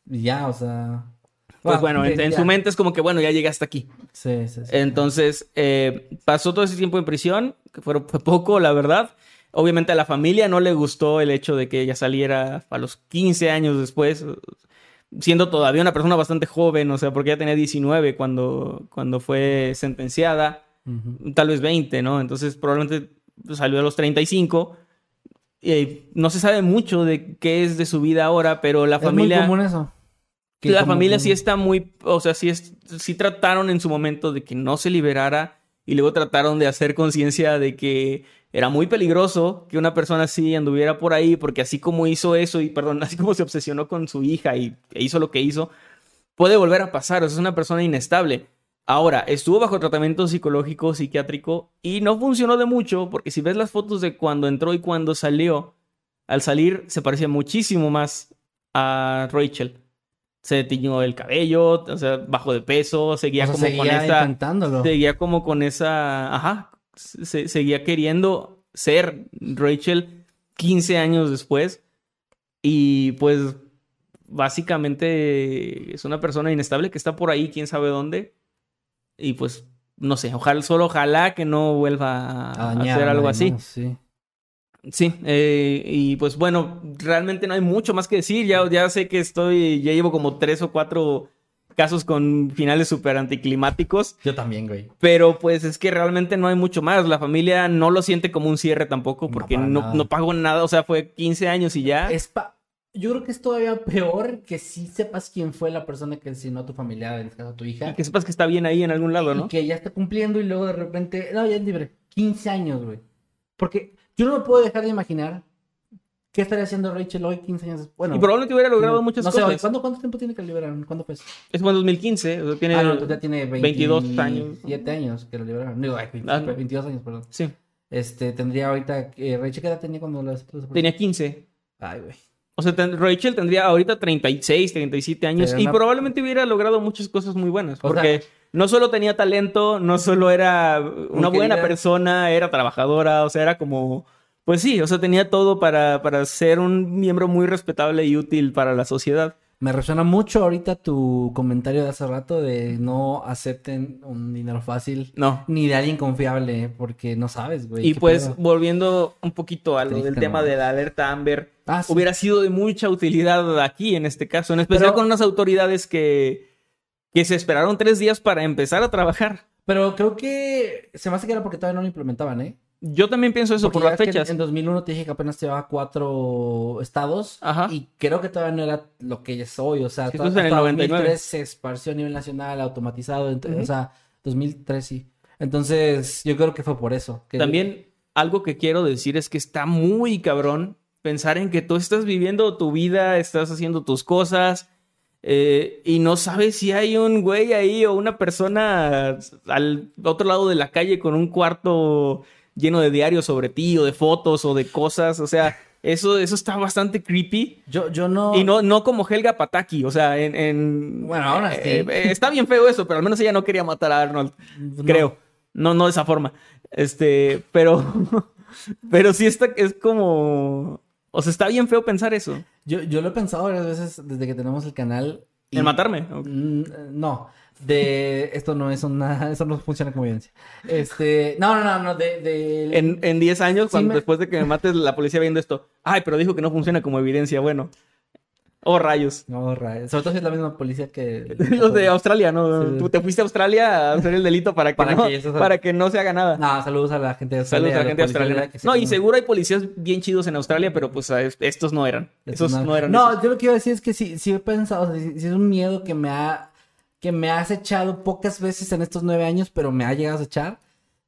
ya, o sea. Pues bueno, en, ya. en su mente es como que, bueno, ya llegué hasta aquí. Sí, sí, sí. Entonces, eh, pasó todo ese tiempo en prisión, que fue, fue poco, la verdad. Obviamente a la familia no le gustó el hecho de que ella saliera a los 15 años después, siendo todavía una persona bastante joven, o sea, porque ella tenía 19 cuando, cuando fue sentenciada, tal vez 20, ¿no? Entonces probablemente salió a los 35. Y no se sabe mucho de qué es de su vida ahora, pero la Es familia... muy común eso. Que La familia que- sí está muy, o sea, sí, es, sí trataron en su momento de que no se liberara y luego trataron de hacer conciencia de que era muy peligroso que una persona así anduviera por ahí porque así como hizo eso y, perdón, así como se obsesionó con su hija y e hizo lo que hizo, puede volver a pasar, o sea, es una persona inestable. Ahora, estuvo bajo tratamiento psicológico, psiquiátrico y no funcionó de mucho porque si ves las fotos de cuando entró y cuando salió, al salir se parecía muchísimo más a Rachel se tiñó el cabello, o sea, bajó de peso, seguía o sea, como seguía con esa, intentándolo. seguía como con esa, ajá, se- seguía queriendo ser Rachel 15 años después y pues básicamente es una persona inestable que está por ahí, quién sabe dónde y pues no sé, ojalá, solo ojalá que no vuelva a, A a dañar hacer algo así. Sí. Sí, eh, y pues bueno, realmente no hay mucho más que decir. Ya, ya sé que estoy, ya llevo como tres o cuatro casos con finales súper anticlimáticos, Yo también, güey. pero pues es que realmente no hay mucho más. La familia no lo siente como un cierre tampoco, No, porque no, nada. no pagó nada, o sea, fue 15 años y ya. Es pa- Yo creo que es todavía peor que si sepas quién fue la persona que asesinó a tu familiar, en este caso a tu hija. Y que sepas que está bien ahí en algún lado, Y ¿no? que ya está cumpliendo y luego de repente, no, ya es libre. 15 años, güey. Porque yo no me puedo dejar de imaginar qué estaría haciendo Rachel hoy 15 años después. Bueno, y probablemente hubiera logrado no- muchas no sé, cosas. ¿cuándo, ¿cuánto tiempo tiene que lo liberaron? ¿Cuándo fue eso? Es como en 2015, o sea, tiene... Ah, no, ya tiene 20 22 años. 7 años que lo liberaron. Digo, ay, 20, Ah, no. 22 años, perdón. Sí, Este, tendría ahorita, eh, Rachel, ¿qué edad tenía cuando la tenía 15. Ay, güey. O sea, ten- Rachel tendría ahorita 36, 37 años Pero y una- probablemente hubiera logrado muchas cosas muy buenas. O sea- Porque no solo tenía talento, no solo era una buena persona, era trabajadora, o sea, era como... Pues sí, o sea, tenía todo para, para ser un miembro muy respetable y útil para la sociedad. Me resuena mucho ahorita tu comentario de hace rato de no acepten un dinero fácil No. ni de alguien confiable porque no sabes, güey. Y pues pedo. volviendo un poquito a lo Triste, del tema ¿no? de la alerta Amber, Ah, sí. hubiera sido de mucha utilidad aquí en este caso, en especial Pero- con unas autoridades que, que se esperaron tres días para empezar a trabajar. Pero creo que se me hace que era porque todavía no lo implementaban, ¿eh? Yo también pienso eso Porque por las fechas. En 2001 te dije que apenas llevaba cuatro estados. Ajá. Y creo que todavía no era lo que es hoy. O sea, Sí, to- esto es en el hasta 99. 2003 se esparció a nivel nacional, automatizado. O sea, 2003 sí. Entonces, yo creo que fue por eso. que- También algo que quiero decir es que está muy cabrón pensar en que tú estás viviendo tu vida, estás haciendo tus cosas eh, y no sabes si hay un güey ahí o una persona al otro lado de la calle con un cuarto lleno de diarios sobre ti o de fotos o de cosas. O sea, eso, eso está bastante creepy. Yo, yo no. Y no, no como Helga Pataki, o sea, en... en- Bueno, así. eh, eh, está bien feo eso, pero al menos ella no quería matar a Arnold no. creo. No, no de esa forma. Este, pero, pero sí está, es como, o sea, está bien feo pensar eso. Yo, yo lo he pensado varias veces desde que tenemos el canal. y- En matarme. Mm, No, de esto no es una, eso no funciona como evidencia. Este, no, no, no, no, de, de- En, en 10 años, Sí cuando, me- después de que me mates la policía viendo esto, ay, pero dijo que no funciona como evidencia, bueno. Oh, rayos. No, ra- sobre todo si es la misma policía que Los de Australia, ¿no? Sí. Tú te fuiste a Australia a hacer el delito para que, Para no, que eso sea- para que no se haga nada. No, saludos a la gente de Australia. Saludos a la gente australiana. No, y seguro hay policías bien chidos en Australia, pero pues estos no eran. Esos no, eran. No, esos. yo lo que iba a decir es que sí, sí he pensado, o sea, sí, sí es un miedo que me ha, que me has echado pocas veces en estos nueve años, pero me ha llegado a echar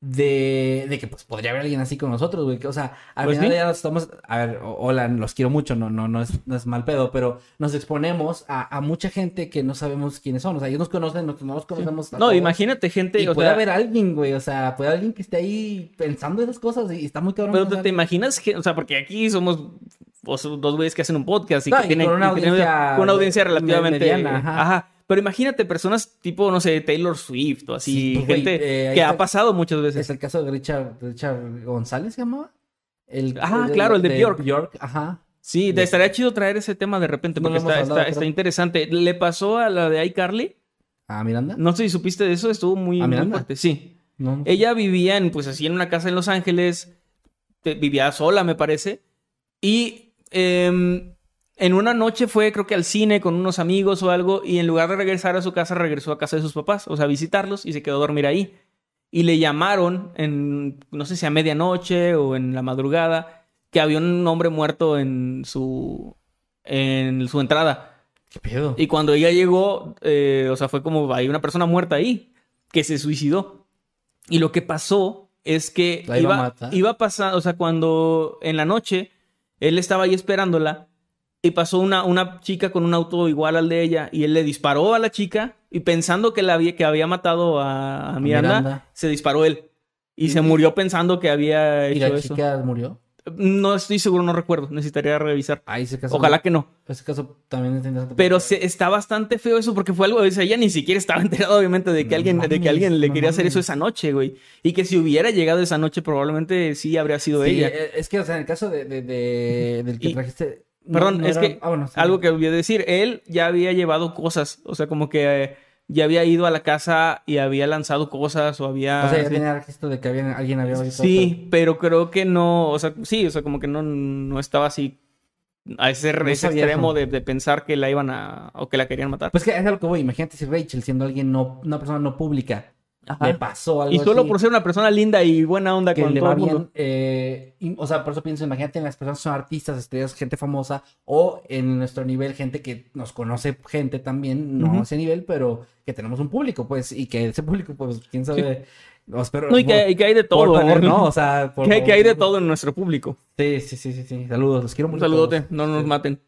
de, de que pues podría haber alguien así con nosotros, güey. que, O sea, al Pues final sí. ya nos estamos, a ver, hola, los quiero mucho, no, no, no es, no es mal pedo, pero nos exponemos a, a mucha gente que no sabemos quiénes son. O sea, ellos nos conocen, nosotros no los conocemos. a No, todos. imagínate gente, Y o puede sea, haber alguien, güey, o sea, puede haber alguien que esté ahí pensando esas cosas y está muy cabrón. Pero te, imaginas que, o sea, porque aquí somos dos güeyes que hacen un podcast y No, que y tienen con una tienen audiencia con una audiencia me- relativamente mediana, ajá. Pero imagínate personas tipo, no sé, Taylor Swift o así, Sí, pues, gente eh, que está- ha pasado muchas veces. Es el caso de Richard, Richard González, ¿se llamaba? El, Ah, claro, el de Bjork. Bjork, ajá. Sí, te De- estaría chido traer ese tema de repente porque está, hablado, está, interesante. ¿Le pasó a la de iCarly? Ah, Miranda. No sé si supiste de eso, estuvo muy, ¿A muy fuerte. Sí. No. Ella vivía en, pues así en una casa en Los Ángeles, vivía sola, me parece, y em, en una noche fue, creo que al cine con unos amigos o algo, y en lugar de regresar a su casa, regresó a casa de sus papás, o sea, a visitarlos, y se quedó a dormir ahí. Y le llamaron en, no sé si a medianoche o en la madrugada, que había un hombre muerto en su, en su entrada. ¿Qué pedo? Y cuando ella llegó, eh, o sea, fue como hay una persona muerta ahí que se suicidó. Y lo que pasó es que La iba a iba, pasando, o sea, cuando en la noche él estaba ahí esperándola y pasó una, una chica con un auto igual al de ella y él le disparó a la chica y pensando que, la había, que había matado a, a Miranda, Miranda. se disparó él. Y se murió pensando que había ¿Y hecho la eso. chica murió? No estoy seguro, no recuerdo. Necesitaría revisar. Ahí se casó. Ojalá que no. Ese caso también. Pero se, está bastante feo eso porque fue algo, o sea, ella ni siquiera estaba enterada obviamente de que No alguien, de que alguien le no quería hacer eso esa noche, güey. Y que si hubiera llegado esa noche probablemente sí habría sido Sí, ella. eh, es que, o sea, en el caso de, de- de- del que Y- trajiste. Perdón, no es era- que ah, bueno, sí. algo que olvidé decir, él ya había llevado cosas, o sea, como que eh, ya había ido a la casa y había lanzado cosas o había... O sea, ya sí. tenía registro de que había, alguien había. Sí, pero creo que no, o sea, sí, o sea, como que no, no estaba así a ese, No ese extremo de, de pensar que la iban a... o que la querían matar. Pues que es a lo que voy. Imagínate si Rachel, siendo alguien no, una persona no pública, Ajá. le pasó algo Y solo así, por ser una persona linda y buena onda que con le todo va el mundo. bien. eh, y- o sea, por eso pienso, imagínate en las personas que son artistas, estrellas, gente famosa, o en nuestro nivel, gente que nos conoce, gente también, no a ese nivel, pero que tenemos un público, pues, y que ese público, pues, quién sabe. no, espero- No, y que, por- y que hay de todo, favor, ¿no? no, o sea, por que, hay- que hay de todo en nuestro público. Sí, sí, sí, sí, sí. Saludos, los quiero Un mucho. a saludote, todos. no nos Sí. maten.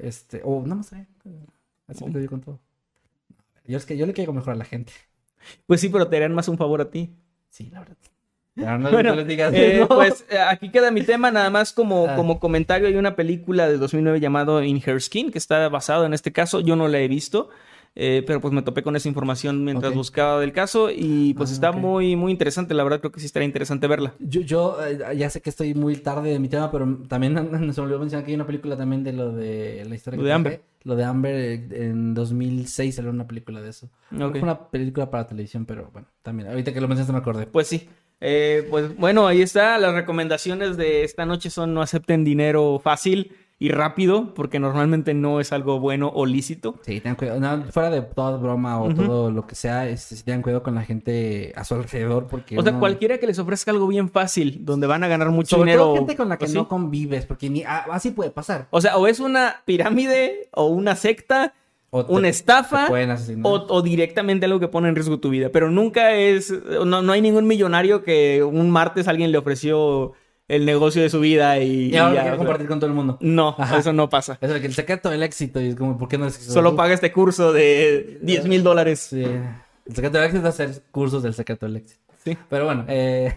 Este, o no más, así me yo con todo. Yo es que yo le caigo mejor a la gente. Pues sí, pero te harían más un favor a ti. Sí, la verdad. Pero no, Bueno, no les digas Eh, pues eh, aquí queda mi tema, nada más como, Ah. como comentario. Hay una película de 2009 llamado In Her Skin, que está basado en este caso. Yo no la he visto, eh, pero pues me topé con esa información mientras buscaba del caso y pues Ah, está muy, muy interesante. La verdad creo que sí estaría interesante verla. Yo, yo eh, ya sé que estoy muy tarde de mi tema, pero también se me olvidó mencionar que hay una película también de lo de la historia Lo que de. Amber. Lo de Amber eh, en 2006 salió una película de eso. Ok. Fue una película para televisión, pero bueno, también. Ahorita que lo mencionaste me acordé. Pues sí. Eh, pues bueno, ahí está. Las recomendaciones de esta noche son no acepten dinero fácil y rápido, porque normalmente no es algo bueno o lícito. Sí, tengan cuidado. No, fuera de toda broma o todo lo que sea, sí tengan cuidado con la gente a su alrededor porque... O sea, uno- cualquiera que les ofrezca algo bien fácil, donde van a ganar mucho Sobre dinero. todo gente con la que no sí. convives, porque ni ah, así puede pasar. O sea, o es una pirámide, o una secta, O te- una estafa, o, o directamente algo que pone en riesgo tu vida. Pero nunca es. No, no hay ningún millonario que un martes alguien le ofreció el negocio de su vida y. Y ahora lo ya, quiero compartir con todo el mundo. No, Ajá. eso no pasa. Es el, secreto del éxito y es como, ¿por qué no es Solo paga este curso de 10 mil dólares. Sí. El secreto del éxito es hacer cursos del secreto del éxito. Sí. Pero bueno, eh,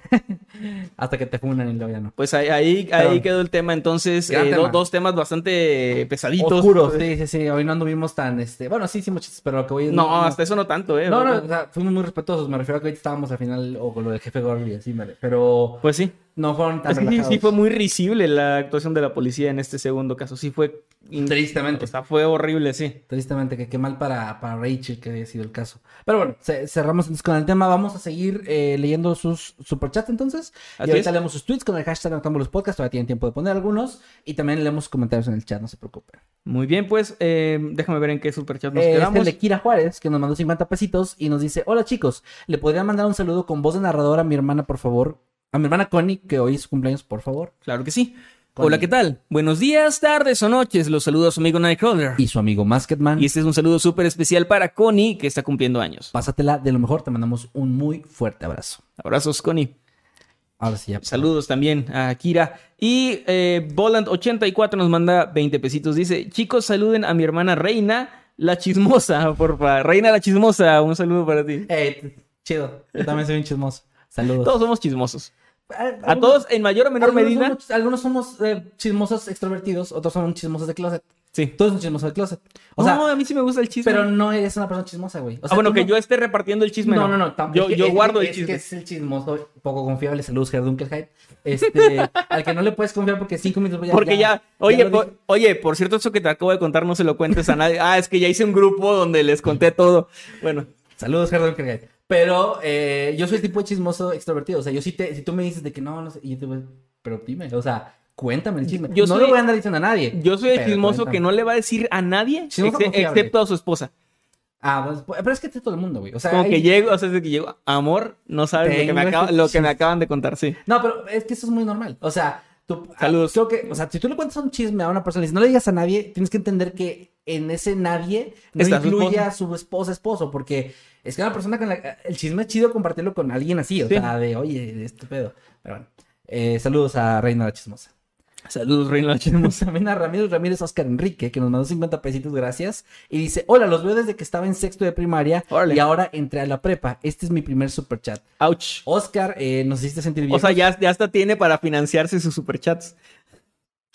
hasta que te funan y luego ya no. Pues ahí, ahí, ahí quedó el tema. Entonces, eh, tema. dos temas bastante pesaditos. Oscuros, sí, sí, sí. Hoy no anduvimos tan, este... Bueno, sí hicimos chistes, pero lo que voy No, hasta eso no tanto, ¿eh? No, no, o sea, fuimos muy respetuosos. Me refiero a que ahorita estábamos al final, o con lo del jefe Gordy, así, pero Pues sí. No fueron tan Es que sí, fue muy risible la actuación de la policía en este segundo caso. Sí fue... Tristemente. O sea, fue horrible, sí. Tristemente, que qué mal para, para Rachel que haya sido el caso. Pero bueno, ce- cerramos entonces con el tema. Vamos a seguir eh, leyendo sus superchats entonces. Así y ahorita es. leemos sus tweets con el hashtag Noctámbulos Podcast. Todavía tienen tiempo de poner algunos. Y también leemos comentarios en el chat, no se preocupen. Muy bien, pues eh, déjame ver en qué superchat nos Eh, es quedamos. el de Kira Juárez, que nos mandó 50 pesitos y nos dice: Hola chicos, ¿le podrían mandar un saludo con voz de narrador a mi hermana, por favor? A mi hermana Connie, que hoy es su cumpleaños, por favor. Claro que sí. Hola, ¿qué tal? Buenos días, tardes o noches. Los saluda su amigo Nightcrawler. Y su amigo Masketman. Y este es un saludo súper especial para Connie, que está cumpliendo años. Pásatela de lo mejor, te mandamos un muy fuerte abrazo. Abrazos, Connie. Ahora sí, ya. Saludos también a Kira. Y eh, Voland84 nos manda 20 pesitos. Dice, chicos, saluden a mi hermana Reina, la chismosa, porfa. Reina la chismosa, un saludo para ti. Eh, chido. Yo también soy un chismoso. Saludos. Todos somos chismosos. A, todos, en mayor o menor algunos medida. somos- algunos somos eh, chismosos extrovertidos, otros son chismosos de closet. Sí. Tú eres un chismoso del closet. O no, sea, a mí sí me gusta el chisme. pero no eres una persona chismosa, güey. O sea, ah, bueno, que no- yo esté repartiendo el chisme. No, no, no. tam- Yo, es yo es- guardo es, el chisme. que es el chismoso poco confiable. Saludos, Gerard Dunkelheit. Este, al que no le puedes confiar porque cinco minutos ya- Porque ya, oye, por, oye, por cierto, eso que te acabo de contar no se lo cuentes a nadie. Ah, es que ya hice un grupo donde les conté todo. Bueno, Saludos, Gerard Dunkelheit. Pero eh, yo soy el tipo de chismoso extrovertido. O sea, yo sí te, si tú me dices de que no, no sé, y yo te voy, pero dime, o sea, cuéntame el chisme. Yo no soy- lo voy a andar diciendo a nadie. yo soy el chismoso cuéntame. que no le va a decir a nadie, excepto a su esposa. Ah, pues, pero es que es todo el mundo, güey. O sea, Como hay- que llego, o sea, desde que llego, amor, no sabes lo que, me, acaba- este lo que me acaban de contar, sí. No, pero es que eso es muy normal. O sea, tú. ah, Saludos. Creo que, o sea, si tú le cuentas un chisme a una persona y si no le digas a nadie, tienes que entender que en ese nadie no Está incluye a su esposa, esposo, porque es que una persona con la. El chisme es chido compartirlo con alguien así, o Sí. sea, de oye, este pedo. Pero bueno. Eh, saludos a Reina la Chismosa. Saludos, Reina Chismosa. También a Ramírez Ramírez Oscar Enrique, que nos mandó 50 pesitos, gracias. Y dice: Hola, los veo desde que estaba en sexto de primaria Órale. y ahora entré a la prepa. Este es mi primer super chat. Ouch. Oscar, eh, nos hiciste sentir bien. O sea, ya, ya hasta tiene para financiarse sus superchats.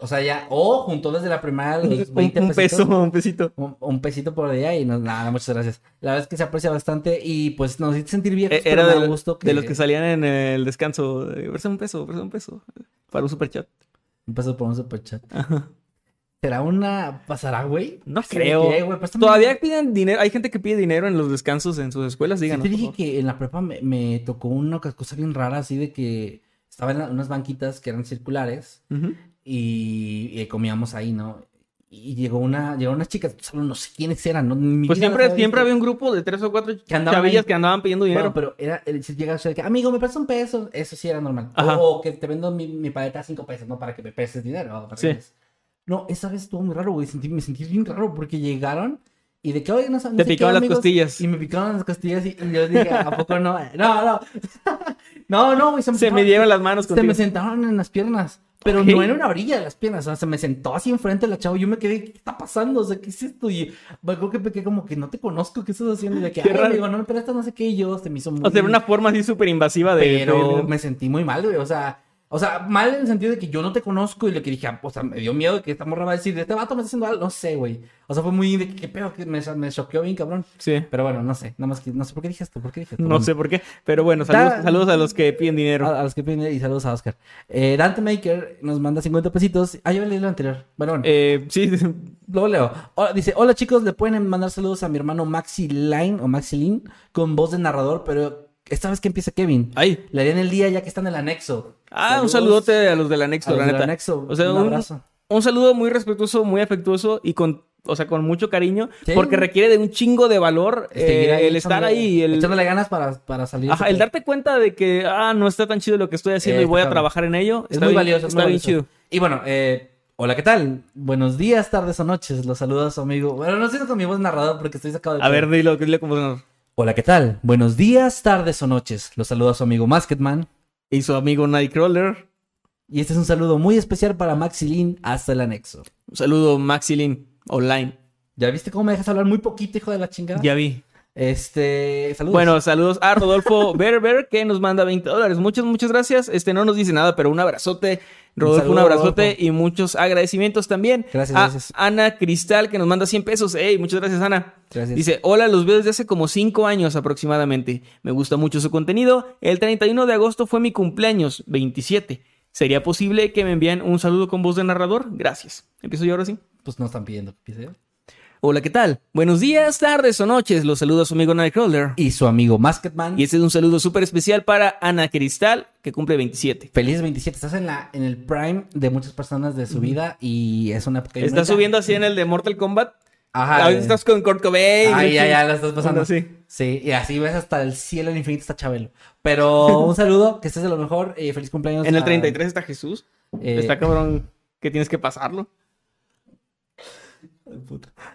O sea, ya, o juntó desde la primaria los Un, 20 un pesitos. peso, un pesito. Un, un pesito por día y nada, muchas gracias. La verdad es que se aprecia bastante y pues nos hiciste sentir bien. Eh, Era me de, gusto de los que salían en el descanso. de, Verse un peso, verse un peso. Para un superchat. Un peso por un superchat. Ajá. ¿Será una. pasará, güey? No Sí, creo. ¿qué, güey? Todavía piden dinero. Hay gente que pide dinero en los descansos en sus escuelas. Sí, Díganos. te por dije que en la prepa me, me tocó una cosa bien rara, así de que estaba en la- unas banquitas que eran circulares Ujú. Y, y comíamos ahí, ¿no? Y llegó una, llegó una chica, solo no sé quiénes eran, ¿no? Ni Pues siempre, había siempre había un grupo de tres o cuatro Que andaban chavillas ahí. que andaban pidiendo dinero. Bueno, pero era, el- si llega a ser que, amigo, me prestas un peso, eso sí era normal. Ajá. O, que te vendo mi, mi paleta a cinco pesos, ¿no? Para que me prestes dinero. Sí. me. No, esa vez estuvo muy raro, güey. Sentí, me sentí bien raro porque llegaron y de que, oye, no, no Te picaban las amigos", costillas. Y me picaban las costillas y, y yo dije, ¿a poco no? No, no. no, no, güey. Se me sentaron- dieron las manos Se contigo. me sentaron en las piernas. Pero no en una orilla de las piernas, o sea, se me sentó así enfrente de la chava. Yo me quedé, ¿qué está pasando? O sea, ¿qué es esto? Y me acuerdo que pequé como que no te conozco, ¿qué estás haciendo? Y de que, ay, raro. amigo, no me prestas no sé qué. Y yo se me hizo muy. O sea, era una forma así súper invasiva de... Pero me sentí muy mal, güey. O sea, o sea, mal en el sentido de que yo no te conozco y lo que dije, ah, o sea, me dio miedo de que esta morra va a decir, este vato me está haciendo algo. No sé, güey. O sea, fue muy de que, qué pedo, que me, me choqueó bien, cabrón. Sí. Pero bueno, no sé. Nada más que, no sé por qué dije esto, por qué dije esto. No Bueno. sé por qué. Pero bueno, saludos, Da- saludos a los que piden dinero. A, a los que piden y saludos a Oscar. Eh, Dante Maker nos manda 50 pesitos. Ah, yo leí lo anterior. Bueno, bueno. Eh, sí, Luego leo. Hola, dice, hola chicos, le pueden mandar saludos a mi hermano Maxi Line o Maxi Lin con voz de narrador, pero esta vez que empieza Kevin. Ay. Le harían el día ya que está en el anexo. Ah, un Saludos saludote a los del anexo, a los la del neta. anexo. O sea, un un, abrazo. un saludo muy respetuoso, muy afectuoso y con, o sea, con mucho cariño, Sí. porque requiere de un chingo de valor eh, Seguir ahí el estar ahí, el, Echándole ganas para, para salir. ajá, el darte cuenta de que, ah, no está tan chido lo que estoy haciendo Eh, y voy a trabajar en ello. Es está muy bien- valioso. es Está muy bien valioso. chido. Y bueno, eh, hola, ¿qué tal? Buenos días, tardes o noches. Los saluda su amigo. Bueno, no siento con mi voz narrador porque estoy sacado de A ver, dilo, dilo como Hola, ¿qué tal? Buenos días, tardes o noches. Los saluda su amigo Masketman. y su amigo Nightcrawler. Y este es un saludo muy especial para Maxilin hasta el anexo. Un saludo, Maxilin, online. ¿Ya viste cómo me dejas hablar muy poquito, hijo de la chingada? Ya vi. Este, saludos. Bueno, saludos a Rodolfo Berber, que nos manda 20 dólares. Muchas, muchas gracias. Este no nos dice nada, pero un abrazote. Rodolfo, un, saludo, abrazote Rodolfo. y muchos agradecimientos también. Gracias, a gracias. Ana Cristal, que nos manda 100 pesos. Ey, muchas gracias, Ana. Gracias. Dice, hola, los veo desde hace como 5 años aproximadamente. Me gusta mucho su contenido. El 31 de agosto fue mi cumpleaños, 27. ¿Sería posible que me envíen un saludo con voz de narrador? Gracias. ¿Empiezo yo ahora sí? Pues no están pidiendo que empiece yo. Hola, ¿qué tal? Buenos días, tardes o noches. Los saluda su amigo Nightcrawler. Y su amigo Masketman. Y este es un saludo súper especial para Ana Cristal, que cumple 27. Feliz 27. Estás en, la, en el prime de muchas personas de su vida y es una época... ¿Estás subiendo así en el de Mortal Kombat? Ajá. A veces estás con Kurt Cobain. Ay, ya, ya, la estás pasando. Sí. Sí, y así ves hasta el cielo, el infinito está Chabelo. Pero un saludo, que estés de lo mejor y feliz cumpleaños. En el a- 33 está Jesús. eh, Está cabrón que tienes que pasarlo.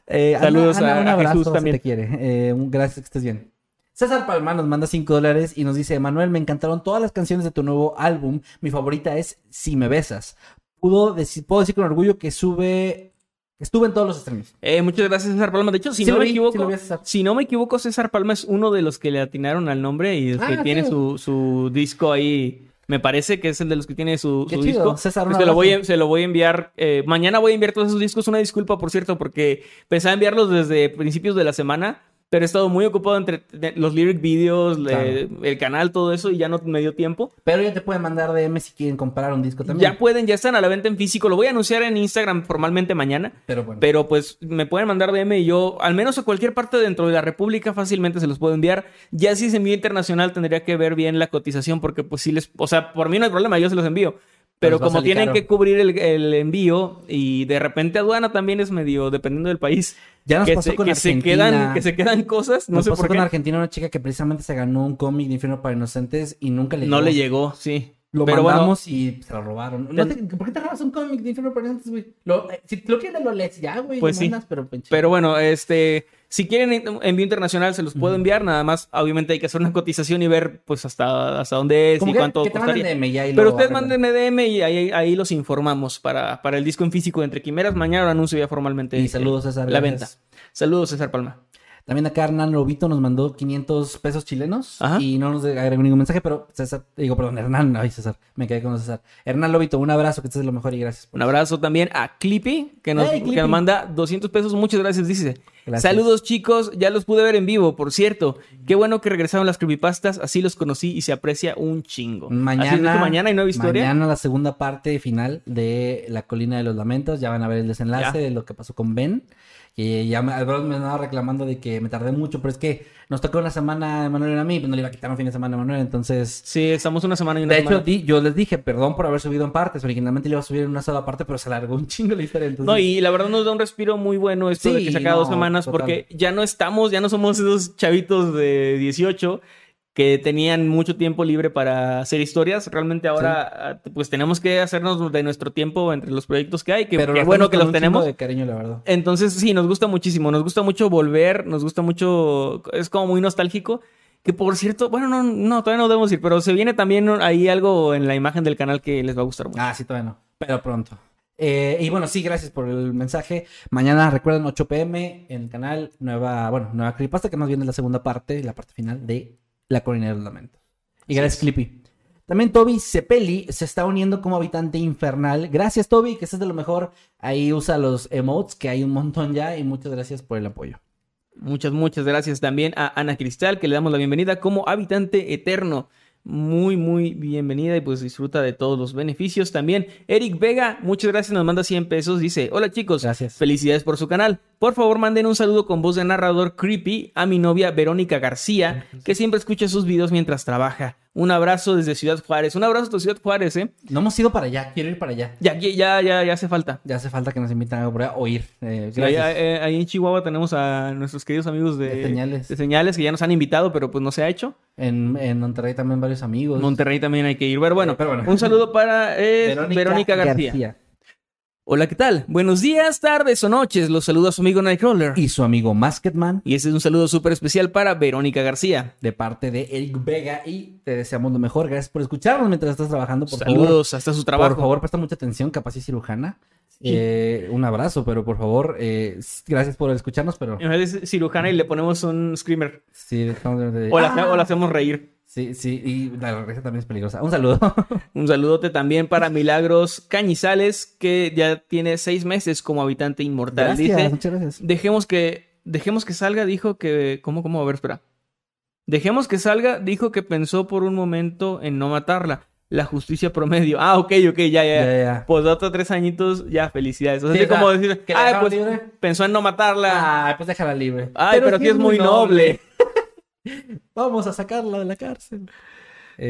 Eh, Saludos Ana, a- un a abrazo, Jesús si también. te quiere. Eh, un- gracias que estés bien. César Palma nos manda 5 dólares y nos dice, Manuel, me encantaron todas las canciones de tu nuevo álbum. Mi favorita es Si me besas. Pudo decir, puedo decir con orgullo que sube, que estuve en todos los estrenos. Eh, muchas gracias, César Palma. De hecho, si Sí no me sí equivoco, vi si no me equivoco, César Palma es uno de los que le atinaron al nombre y el que Ah, tiene su, su disco ahí Me parece que es el de los que tiene su, Qué su chido. disco. César, Pues se, lo voy a, se lo voy a enviar. eh, mañana voy a enviar todos esos discos. Una disculpa, por cierto, porque pensaba enviarlos desde principios de la semana. Pero he estado muy ocupado entre los lyric videos, le- Claro. el canal, todo eso, y ya no me dio tiempo. Pero ya te pueden mandar DM si quieren comprar un disco también. Ya pueden, ya están a la venta en físico. Lo voy a anunciar en Instagram formalmente mañana. Pero bueno. Pero pues me pueden mandar DM y yo, al menos a cualquier parte dentro de la República, fácilmente se los puedo enviar. Ya si es envío internacional, tendría que ver bien la cotización, porque pues sí les. O sea, por mí no hay problema, yo se los envío. Pero Pues como tienen caro. que cubrir el, el envío y de repente aduana también es medio dependiendo del país. Ya nos que pasó se, con que se Argentina. quedan que se quedan cosas, no nos sé pasó por con qué. Argentina una chica que precisamente se ganó un cómic de Infierno para Inocentes y nunca le No llegó. le llegó, sí. Lo Pero bueno, y se lo robaron. No te- ¿Por qué te robas un cómic de Infierno para Inocentes, güey? Lo- eh, si lo quieres, lo lees ya, güey. Pues sí. mandas, pero, pinche- Pero bueno, este, si quieren envío internacional, se los puedo enviar. Nada más, obviamente hay que hacer una cotización y ver, pues, hasta, hasta dónde es y que- cuánto que costaría. DM Pero ustedes manden DM y ahí, ahí los informamos para, para el disco en físico de Entre Quimeras. Mañana lo anuncio ya formalmente. Y saludos, César, La gracias. venta. Saludos, César Palma. También acá Hernán Lobito nos mandó 500 pesos chilenos Ajá. y no nos agregó ningún mensaje, pero César, digo, perdón, Hernán, ay César, me quedé con César. Hernán Lobito, un abrazo, que estés lo mejor y gracias. por Un abrazo también a Clippy, que nos, Hey, que nos manda 200 pesos. Muchas gracias, dice. Gracias. Saludos, chicos. Ya los pude ver en vivo, por cierto. Qué bueno que regresaron las creepypastas. Así los conocí y se aprecia un chingo. Mañana, ¿dijo mañana hay nueva historia. Mañana la segunda parte final de La Colina de los Lamentos. Ya van a ver el desenlace Ya. de lo que pasó con Ben. Que ya me, andaba reclamando de que me tardé mucho, pero es que nos tocó una semana a Manuel y a mí, pues no le iba a quitar un fin de semana a Manuel, entonces... Sí, estamos una semana y una De hecho, di- yo les dije, perdón por haber subido en partes. Originalmente le iba a subir en una sola parte, pero se alargó un chingo la historia. Entonces... No, y la verdad nos da un respiro muy bueno esto de Sí, que se acaba dos no, semanas total. porque ya no estamos, ya no somos esos chavitos de 18 que tenían mucho tiempo libre para hacer historias. Realmente ahora ah, pues tenemos que hacernos de nuestro tiempo entre los proyectos que hay, que, pero que bueno que los tenemos. de cariño, la verdad. Entonces sí, nos gusta muchísimo, nos gusta mucho volver, nos gusta mucho, es como muy nostálgico. Que por cierto, bueno, no, no, todavía no debemos ir, pero se viene también ahí algo en la imagen del canal que les va a gustar mucho. Ah, sí, todavía no. Pero pronto. Eh, y bueno, sí, gracias por el mensaje. Mañana recuerden 8 pm en el canal, nueva, bueno, nueva creepypasta, que más bien es la segunda parte, la parte final de La Colina de los Lamentos. Y gracias, Clippy. También Toby Cepeli se está uniendo como habitante infernal. Gracias, Toby, que estás de lo mejor. Ahí usa los emotes, que hay un montón ya, y muchas gracias por el apoyo. Muchas, muchas gracias también a Ana Cristal, que le damos la bienvenida como habitante eterno. Muy, muy bienvenida y pues disfruta de todos los beneficios. También Eric Vega, muchas gracias, nos manda 100 pesos. Dice, hola chicos, Gracias. felicidades por su canal. Por favor, manden un saludo con voz de narrador creepy a mi novia Verónica García, que siempre escucha sus videos mientras trabaja. Un abrazo desde Ciudad Juárez. Un abrazo desde Ciudad Juárez, ¿eh? No hemos ido para allá, quiero ir para allá. Ya, ya, ya, ya hace falta. Ya hace falta que nos inviten a algo por allá o ir. Eh, Sí, ahí, en Chihuahua tenemos a nuestros queridos amigos de, De Señales. de Señales que ya nos han invitado, pero pues no se ha hecho. En, en Monterrey también varios amigos. Monterrey también hay que ir. Pero bueno, Pero bueno. un saludo para eh, Verónica, García. Hola, ¿qué tal? Buenos días, tardes o noches. Los saluda su amigo Nightcrawler. Y, Y su amigo Masketman. ese es un saludo súper especial para Verónica García. de parte de Eric Vega y te deseamos lo mejor. Gracias por escucharnos mientras estás trabajando. Por favor, Saludos hasta su trabajo. por favor, presta mucha atención, capaz es cirujana. Eh, un abrazo, pero por favor, eh, gracias por escucharnos, pero En vez de cirujana y le ponemos un screamer. sí, dejamos de- O la, Ah, o la hacemos reír. Sí, sí, y la risa también es peligrosa. Un saludo. Un saludote también para Milagros Cañizales, que ya tiene seis meses como habitante inmortal. gracias, Dice, muchas gracias. Dejemos que, dejemos que salga, dijo que... ¿Cómo, cómo? A ver, espera. Dejemos que salga, dijo que pensó por un momento en no matarla. La justicia promedio. Ah, ok, ok, ya, ya. Ya, ya. Pues tres añitos, ya, felicidades. O sea, Sí, sea, como decir, ay, pues libre". pensó en no matarla. Ay, pues déjala libre. ay, pero, sí es muy noble. Vamos a sacarla de la cárcel.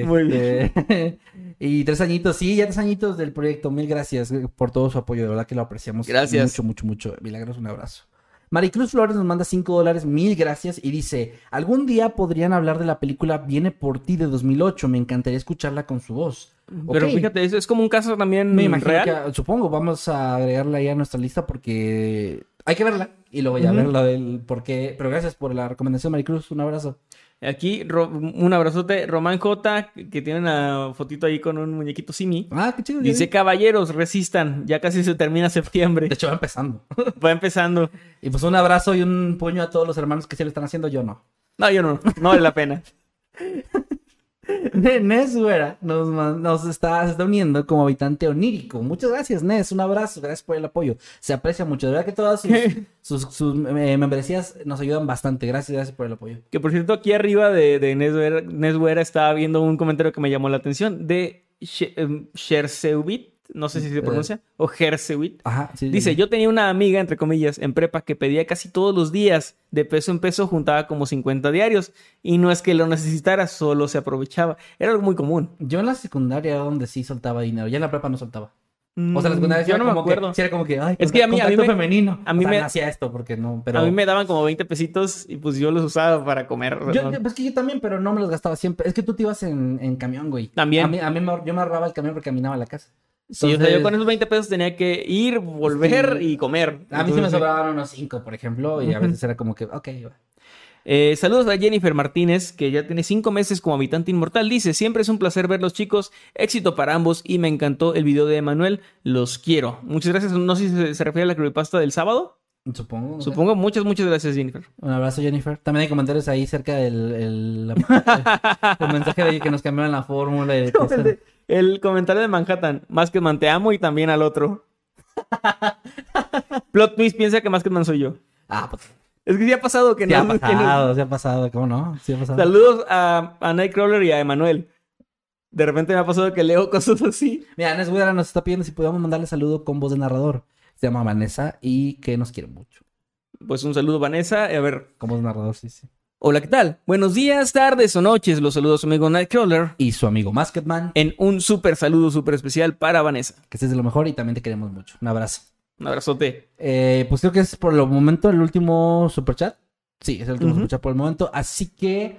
Muy Este, y tres añitos, sí, ya tres añitos del proyecto. Mil gracias eh, por todo su apoyo, de verdad que lo apreciamos. Gracias. Mucho, mucho, mucho. Milagros, un abrazo. Maricruz Flores nos manda cinco dólares, mil gracias, y dice, algún día podrían hablar de la película Viene por ti de 2008, me encantaría escucharla con su voz. Pero fíjate, es, es como un caso también Me imagino real. que, supongo, vamos a agregarla ahí a nuestra lista porque hay que verla y luego ya Ujú. verla del por qué. Pero gracias por la recomendación, Maricruz, un abrazo. Aquí, Ro- un abrazote. Román J, que tiene una fotito ahí con un muñequito Simi. Ah, qué chido. Dice, caballeros, resistan. Ya casi se termina septiembre. De hecho, va empezando. Va empezando. Y pues un abrazo y un puño a todos los hermanos que se lo están haciendo, yo no. No, yo no. No vale la pena. Nes Güera nos, nos está, se está uniendo como habitante onírico. Muchas gracias, Nes. Un abrazo. Gracias por el apoyo. Se aprecia mucho. De verdad que todas sus, sus, sus, eh, membresías nos ayudan bastante. Gracias, gracias por el apoyo. Que por cierto, aquí arriba de, de Neswera, Neswera estaba viendo un comentario que me llamó la atención de em, Shersewit, no sé si se pronuncia, o Hersewit. Ajá, sí. Dice, yo tenía una amiga, entre comillas, en prepa que pedía casi todos los días, de peso en peso, juntaba como 50 diarios. Y no es que lo necesitara, solo se aprovechaba. Era algo muy común. Yo en la secundaria era donde sí soltaba dinero. Ya en la prepa no soltaba. O sea, la Mm, secundaria yo no me que- acuerdo. sí era como que, ay, Es que a mí- a mí me- femenino. a mí O sea, me- no hacía esto porque no, pero... A mí me daban como 20 pesitos y pues yo los usaba para comer. Yo, ¿no? yo- pues que yo también, pero no me los gastaba siempre. Es que tú te ibas en, en camión, güey. También. A mí, a mí me, yo me ahorraba el camión porque caminaba a la casa. Sí, o sea, yo con esos 20 pesos tenía que ir, volver Sí. y comer. A mí se me sobraban unos cinco, por ejemplo, y a veces era como que, ok, va. Eh, saludos a Jennifer Martínez, que ya tiene cinco meses como habitante inmortal. Dice, siempre es un placer verlos chicos, éxito para ambos y me encantó el video de Emanuel, los quiero. Muchas gracias, no sé si se, se refiere a la creepypasta del sábado. supongo. no. Supongo, muchas, muchas gracias Jennifer. Un abrazo, Jennifer. También hay comentarios ahí cerca del el, mensaje de que nos cambiaron la fórmula. y de que El, comentario de Manhattan, Masketman te amo y también al otro. Plot twist piensa que Masketman soy yo. Ah, pues, Es que sí ha pasado que sí ha no... que no- pasado, sí ha pasado, ¿cómo no? Sí ha pasado. Saludos a, a Nightcrawler y a Emanuel. De repente me ha pasado que leo cosas así. Mira, Nes Güera nos está pidiendo si podemos mandarle saludo con voz de narrador. Se llama Vanessa y que nos quiere mucho. Pues un saludo, Vanessa. A ver, Con voz de narrador, sí, sí. Hola, ¿qué tal? Buenos días, tardes o noches. Los saludos a su amigo Nightcrawler. Y su amigo Masketman, En un súper saludo súper especial para Vanessa. que estés de lo mejor y también te queremos mucho. Un abrazo. Un abrazote. Eh, pues creo que es por el momento el último superchat. Sí, es el último Ujú. superchat por el momento. Así que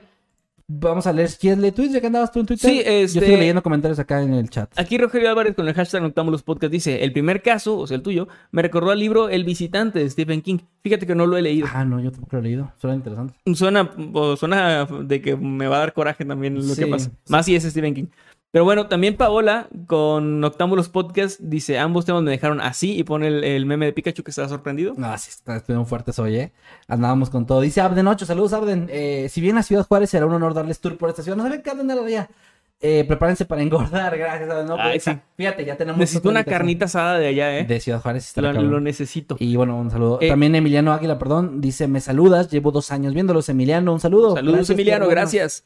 vamos a leer. ¿Quieres leer tweets? Ya que andabas tú en Twitter. Sí, este- Yo estoy leyendo comentarios acá en el chat. Aquí Rogelio Álvarez con el hashtag Noctámbulos Podcast dice: El primer caso, o sea, el tuyo, me recordó al libro El visitante de Stephen King. Fíjate que no lo he leído. Ah, no, yo tampoco lo he leído. Suena interesante. Suena, o suena de que me va a dar coraje también lo Sí, que pasa. sí. Más si es Stephen King. Pero bueno, también Paola con Noctámbulos Podcast dice, ambos temas me dejaron así y pone el, el meme de Pikachu que estaba sorprendido. No, sí, está- estuvieron fuertes hoy, ¿eh? Andábamos con todo. Dice Abden 8, saludos Abden. Eh, si bien la Ciudad Juárez será un honor darles tour por esta ciudad, no sabía que Abden era allá. Eh, prepárense para engordar, gracias. No, Ay, pues, sí. Fíjate, ya tenemos... Necesito una carnita asada de allá, ¿eh? De Ciudad Juárez. está lo, lo necesito. Y bueno, un saludo. Eh, También Emiliano Águila, perdón, dice, me saludas, llevo dos años viéndolos. Emiliano, un saludo. Saludos, Gracias, Emiliano, qué gracias.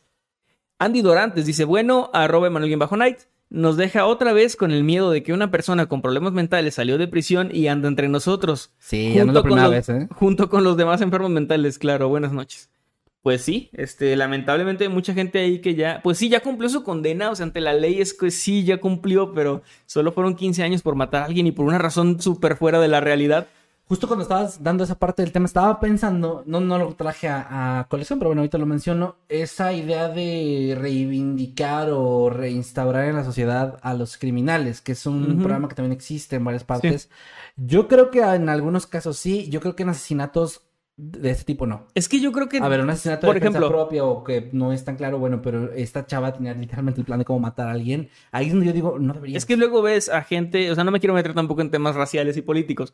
Andy Dorantes dice, bueno, arroba Emanuel Bajo Night. Nos deja otra vez con el miedo de que una persona con problemas mentales salió de prisión y anda entre nosotros. Sí, ya no es la con primera los- vez, ¿eh? Junto con los demás enfermos mentales, claro. Buenas noches. Pues sí, este, lamentablemente hay mucha gente ahí que ya, pues sí, ya cumplió su condena, o sea, ante la ley es que sí, ya cumplió, pero solo fueron 15 años por matar a alguien y por una razón súper fuera de la realidad. Justo cuando estabas dando esa parte del tema, estaba pensando, no, no lo traje a, a colección, pero bueno, ahorita lo menciono, esa idea de reivindicar o reinstaurar en la sociedad a los criminales, que es un programa que también existe en varias partes. Yo creo que en algunos casos sí, yo creo que en asesinatos de este tipo no. Es que yo creo que... A ver, un asesinato por de ejemplo- propia o que no es tan claro, bueno, pero esta chava tenía literalmente el plan de cómo matar a alguien. Ahí es donde yo digo, no debería. Es que luego ves a gente, o sea, no me quiero meter tampoco en temas raciales y políticos,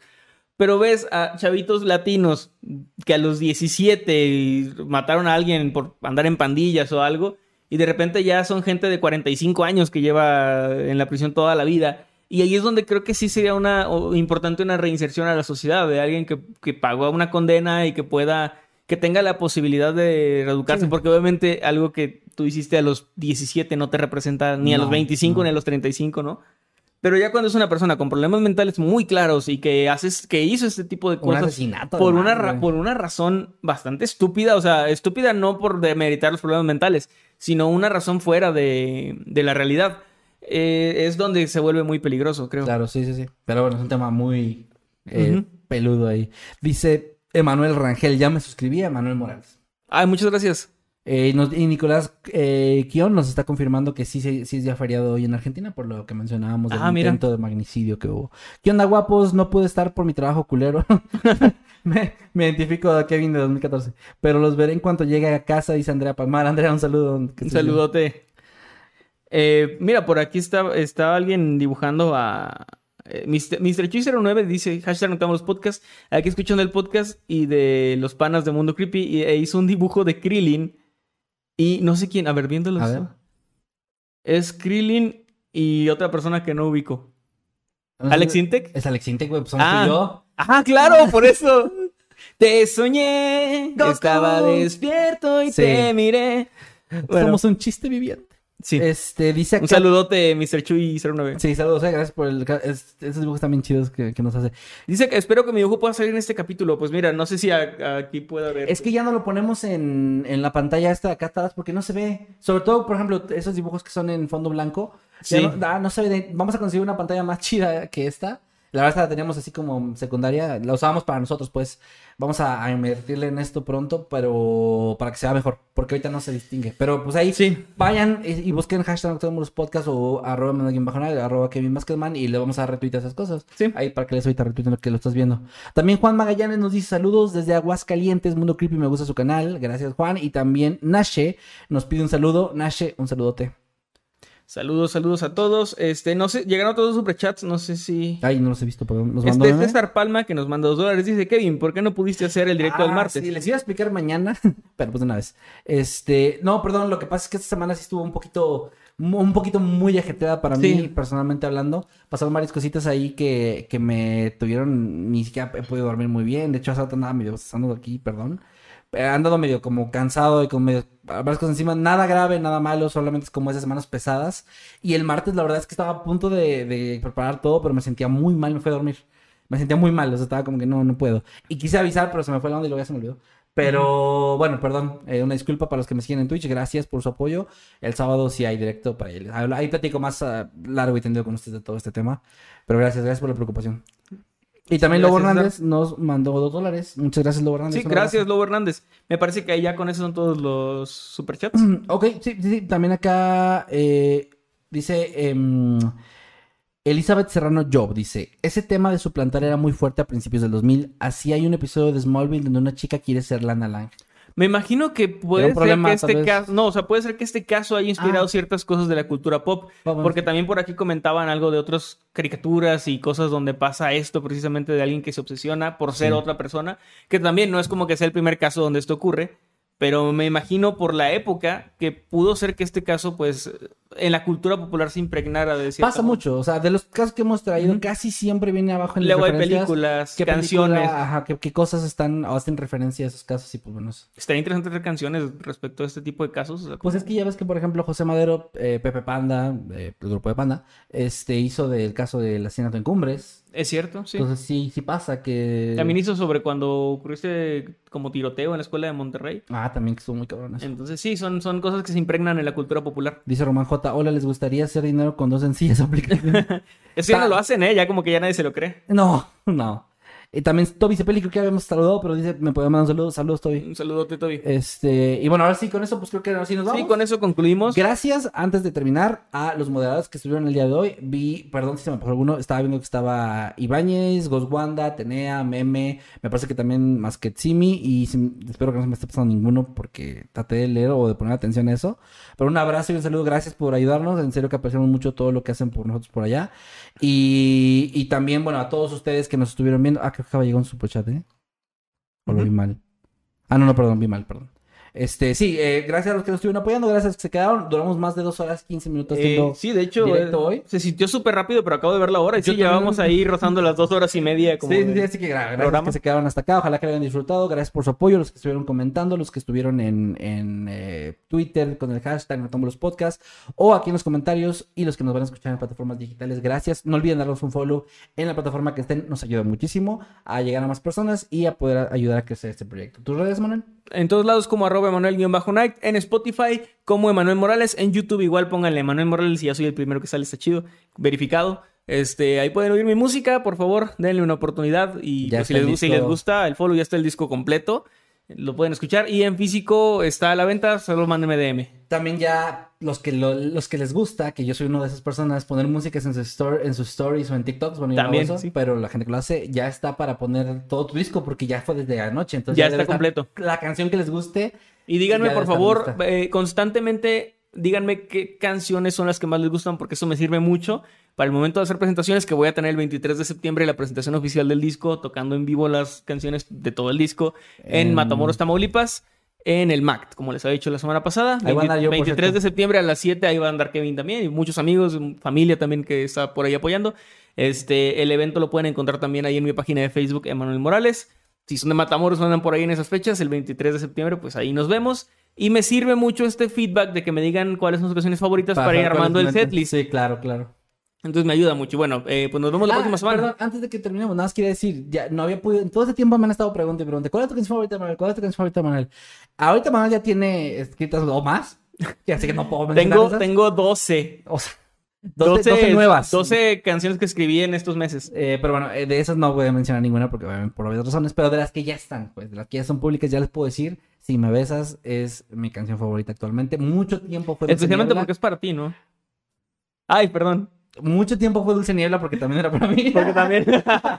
pero ves a chavitos latinos que a los 17 mataron a alguien por andar en pandillas o algo, y de repente ya son gente de 45 años que lleva en la prisión toda la vida. Y ahí es donde creo que sí sería una o importante una reinserción a la sociedad de alguien que, que pagó una condena y que pueda, que tenga la posibilidad de reeducarse, Sí. porque obviamente algo que tú hiciste a los 17 no te representa ni a los No, 25 no. ni a los 35, ¿no? Pero ya cuando es una persona con problemas mentales muy claros y que haces, que hizo este tipo de un cosas asesinato. por una, güey. por una razón bastante estúpida, o sea, estúpida no por demeritar los problemas mentales, sino una razón fuera de, de la realidad, eh, es donde se vuelve muy peligroso, creo. Claro, sí, sí, sí. Pero bueno, es un tema muy eh, peludo ahí. Dice Emanuel Rangel, ya me suscribí a Emanuel Morales. Ay, muchas gracias. Eh, nos- y Nicolás eh, Kion nos está confirmando que sí, sí es ya feriado hoy en Argentina, por lo que mencionábamos del Ah, mira. intento de magnicidio que hubo. ¿Qué onda, guapos? No pude estar por mi trabajo culero. me, me identifico a Kevin de 2014. Pero los veré en cuanto llegue a casa, dice Andrea Palmar. Andrea, un saludo. Un saludote. Eh, mira, por aquí está, está alguien dibujando a... eh, Mr. Mr. Chu 09 dice, hashtag notamos los podcasts, aquí escuchando el podcast y de los panas de Mundo Creepy y, e hizo un dibujo de Krillin y no sé quién, a ver, viéndolos. A ver. Es Krillin y otra persona que no ubico. No sé- ¿Alex Intec? Es Alex Intec, güey, pues Ah. yo. Ajá, claro, por eso. Te soñé, Goku. estaba despierto y Sí. te miré. Bueno, Somos un chiste viviente. Sí. Este, dice acá... Un saludote, Mr. Chuy 09. Sí, saludos, eh, gracias por el... es- esos dibujos también chidos que, que nos hace. Dice que espero que mi dibujo pueda salir en este capítulo. Pues mira, no sé si a- aquí pueda ver. Es que ya no lo ponemos en, en la pantalla esta de acá atrás porque no se ve. Sobre todo, por ejemplo, esos dibujos que son en fondo blanco. Sí. No, ah, no se ve. Vamos a conseguir una pantalla más chida que esta. La verdad la teníamos así como secundaria. La usábamos para nosotros, pues. Vamos a, a invertirle en esto pronto, pero para que sea mejor. Porque ahorita no se distingue. Pero pues ahí Sí. vayan y, y busquen hashtag Nocturnus Podcast o arroba arroba Kevin Vázquezman y le vamos a retweetar esas cosas. Sí. Ahí para que les ahorita retweeten lo que lo estás viendo. También Juan Magallanes nos dice saludos desde Aguascalientes, Mundo Creepy, me gusta su canal. Gracias Juan. Y también Nashe nos pide un saludo. Nashe, un saludote. Saludos, saludos a todos. Este, no sé, llegaron todos los superchats, no sé si. Ay, no los he visto, perdón. ¿Nos mandó Este meme? César Palma que nos manda dos dólares dice, Kevin, ¿por qué no pudiste hacer el directo del Ah, martes? Sí, les iba a explicar mañana, pero pues de una vez. Este, no, perdón, lo que pasa es que esta semana sí estuvo un poquito, un poquito muy ajetreada para Sí. mí, personalmente hablando. Pasaron varias cositas ahí que, que me tuvieron, ni siquiera he podido dormir muy bien. De hecho, rato andaba medio aquí, perdón. Eh, He andado medio como cansado y con medio, varias cosas encima. Nada grave, nada malo, solamente es como esas semanas pesadas. Y el martes, la verdad es que estaba a punto de, de preparar todo, pero me sentía muy mal, me fui a dormir. Me sentía muy mal, o sea, estaba como que no, no puedo. Y quise avisar, pero se me fue la onda y luego ya se me olvidó. Pero bueno, perdón, eh, una disculpa para los que me siguen en Twitch, gracias por su apoyo. El sábado sí hay directo para ellos. Ahí platico más ah, largo y tendido con ustedes de todo este tema. Pero gracias, gracias por la preocupación. Y también Gracias, Lobo. Hernández nos mandó dos dólares. Muchas gracias, Lobo Hernández. Sí, gracias, Lobo Hernández. Me parece que ahí ya con eso son todos los superchats. Ok, sí, sí, sí. También acá eh, dice em, Elizabeth Serrano Job, dice, ese tema de suplantar era muy fuerte a principios del 2000. Así hay un episodio de Smallville donde una chica quiere ser Lana Lang. Me imagino que puede ser problema, que este caso, no, o sea, puede ser que este caso haya inspirado Ah. ciertas cosas de la cultura pop, Vamos. porque también por aquí comentaban algo de otras caricaturas y cosas donde pasa esto precisamente de alguien que se obsesiona por ser Sí. otra persona, que también no es como que sea el primer caso donde esto ocurre, pero me imagino por la época que pudo ser que este caso, pues, en la cultura popular se impregnara de Pasa forma. mucho, o sea, de los casos que hemos traído, casi siempre viene abajo en las Luego hay películas, qué película, canciones. ajá, qué, qué cosas están o hacen referencia a esos casos y pues bueno. Estaría interesante hacer canciones respecto a este tipo de casos. o sea, Pues es que ya ves que, por ejemplo, José Madero, eh, Pepe Panda, eh, el grupo de Panda, este hizo del caso del asesinato en Cumbres. Es cierto, sí. Entonces sí, sí pasa que... También hizo sobre cuando ocurrió este como tiroteo en la escuela de Monterrey. Ah, también que estuvo muy cabrón eso. Entonces sí, son, son cosas que se impregnan en la cultura popular. Dice Román J. Hola, ¿les gustaría hacer dinero con dos sencillas aplicaciones? Es que ya Ta- no lo hacen, ¿eh? Ya como que ya nadie se lo cree. no, no. Y también Toby Cepeli, creo que habíamos saludado, pero dice, me puede mandar un saludo. Saludos, Toby. Un saludote, Toby. Este, y bueno, ahora sí, con eso, pues creo que ahora sí nos vamos. Sí, con eso concluimos. Gracias, antes de terminar, a los moderadores que estuvieron el día de hoy. Vi, perdón si se me pasó alguno, estaba viendo que estaba Ibáñez, Goswanda, Tenea, Meme, me parece que también Masquetsimi, y si- espero que no se me esté pasando ninguno porque traté de leer o de poner atención a eso. Pero un abrazo y un saludo, gracias por ayudarnos, en serio que apreciamos mucho todo lo que hacen por nosotros por allá. Y, y también, bueno, a todos ustedes que nos estuvieron viendo. Ah, creo que acaba de llegar un superchat, ¿eh? O lo vi mal. Ah, no, no, perdón, vi mal, perdón. Este, sí, eh, gracias a los que nos estuvieron apoyando, gracias a los que se quedaron. Duramos más de dos horas, 15 minutos Eh, sí, de hecho, directo eh, hoy. se sintió súper rápido, pero acabo de ver la hora. Y Yo sí, llevamos también. ahí rozando las dos horas y media. Como Sí, sí, así que gra- gracias programa. que se quedaron hasta acá. Ojalá que lo hayan disfrutado. Gracias por su apoyo, los que estuvieron comentando, los que estuvieron en, en Twitter con el hashtag No Tomo los Podcasts o aquí en los comentarios y los que nos van a escuchar en plataformas digitales. Gracias. No olviden darnos un follow en la plataforma que estén. Nos ayuda muchísimo a llegar a más personas y a poder ayudar a crecer este proyecto. ¿Tus redes, Manuel? En todos lados como arroba Emanuel-Night, en Spotify como Emanuel Morales, en YouTube igual pónganle Emanuel Morales y ya soy el primero que sale, está chido, verificado. Este, ahí pueden oír mi música, por favor, denle una oportunidad y Ya pues, si, les, si les gusta el follow ya está el disco completo, lo pueden escuchar y en físico está a la venta, solo mándenme DM. También ya los que, lo- los que les gusta, que yo soy una de esas personas, poner músicas en, su store- en sus stories o en TikToks, bueno, no También, eso, sí. pero la gente que lo hace ya está para poner todo tu disco porque ya fue desde anoche. Entonces Ya debe está completo. La canción que les guste. Y díganme, por favor, eh, constantemente, díganme qué canciones son las que más les gustan, porque eso me sirve mucho para el momento de hacer presentaciones, que voy a tener el 23 de septiembre la presentación oficial del disco, tocando en vivo las canciones de todo el disco en. Matamoros, Tamaulipas. en el MACT, como les había dicho la semana pasada. Ahí va a andar yo, por 23 cierto. de septiembre a las 7, ahí va a andar Kevin también, y muchos amigos, familia también que está por ahí apoyando. Este, el evento lo pueden encontrar también ahí en mi página de Facebook, Emanuel Morales. Si son de Matamoros andan por ahí en esas fechas, el 23 de septiembre, pues ahí nos vemos. Y me sirve mucho este feedback de que me digan cuáles son sus canciones favoritas para, ir saber cuál armando el setlist. Sí, claro, claro. Entonces me ayuda mucho. Y bueno, eh, pues nos vemos la Ah, próxima semana. Perdón, antes de que terminemos, nada más quería decir, ya no había podido, en todo este tiempo me han estado preguntando y preguntando, ¿cuál es tu canción favorita, Manuel? ¿Cuál es tu canción favorita, Manuel? Ahorita Manuel ya tiene escritas o más, ya sé que no puedo mencionar Tengo, esas. tengo 12. O sea, 12, 12 nuevas. 12 canciones que escribí en estos meses. Eh, pero bueno, eh, de esas no voy a mencionar ninguna porque por obvias razones, pero de las que ya están, pues de las que ya son públicas, ya les puedo decir, Si me besas es mi canción favorita actualmente. Mucho tiempo fue Dulce Especialmente porque es para ti, ¿no? Ay, perdón. Mucho tiempo fue Dulce Niebla porque también era para mí. Porque también.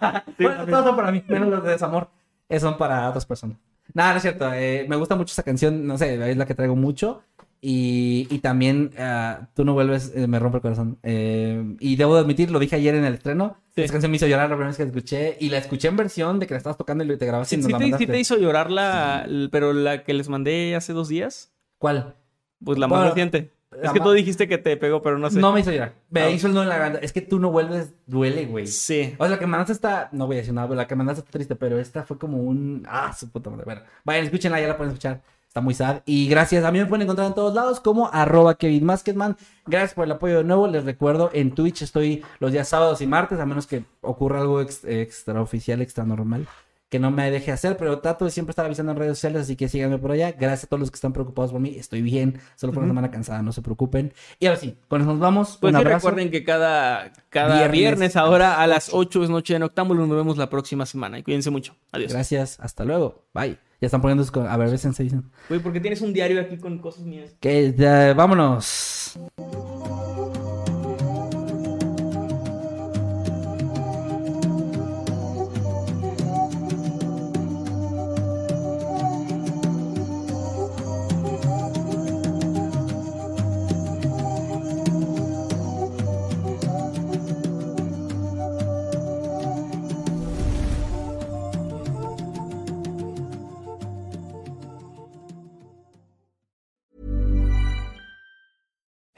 Bueno, todos son para mí, menos los de desamor. eh, son para otras personas. Nada, no es cierto. eh, me gusta mucho esa canción, no sé, es la que traigo mucho. Y, y también ah, Tú no vuelves, eh, me rompe el corazón. Eh, y debo de admitir, lo dije ayer en el estreno. Sí. Esa canción me hizo llorar la primera vez que la escuché. Y la escuché en versión de que la estabas tocando y te grabaste Sí, y nos sí la te, sí te hizo llorar la. Pero la que les mandé hace dos días. ¿Cuál? Pues la más Bueno, reciente. Es que tú dijiste que te pegó, pero no sé. No me hizo llorar. Me Ah. hizo el nudo en la garganta. Es que Tú no vuelves, duele, güey. Sí. O sea, la que mandaste está, no voy a decir nada, pero la que mandaste está triste, pero esta fue como un, ah, su puta madre. Bueno, vayan, escúchenla, ya la pueden escuchar. Está muy sad. Y gracias, a mí me pueden encontrar en todos lados como arroba Kevin Masketman. Gracias por el apoyo de nuevo. Les recuerdo, en Twitch estoy los días sábados y martes, a menos que ocurra algo ex- extraoficial, extra normal, que no me deje hacer, pero trato de siempre estar avisando en redes sociales, así que síganme por allá. Gracias a todos los que están preocupados por mí. Estoy bien, solo por una semana cansada, no se preocupen. Y ahora sí, con eso nos vamos. Pues un sí, abrazo. recuerden que cada, cada Viernes ahora a las 8 es noche en Octámbulo. Nos vemos la próxima semana. Y cuídense mucho. Adiós. Gracias, hasta luego. Bye. Ya están poniendo sus A ver, dicen. Güey, ¿por qué tienes un diario aquí con cosas mías? Que ya, vámonos.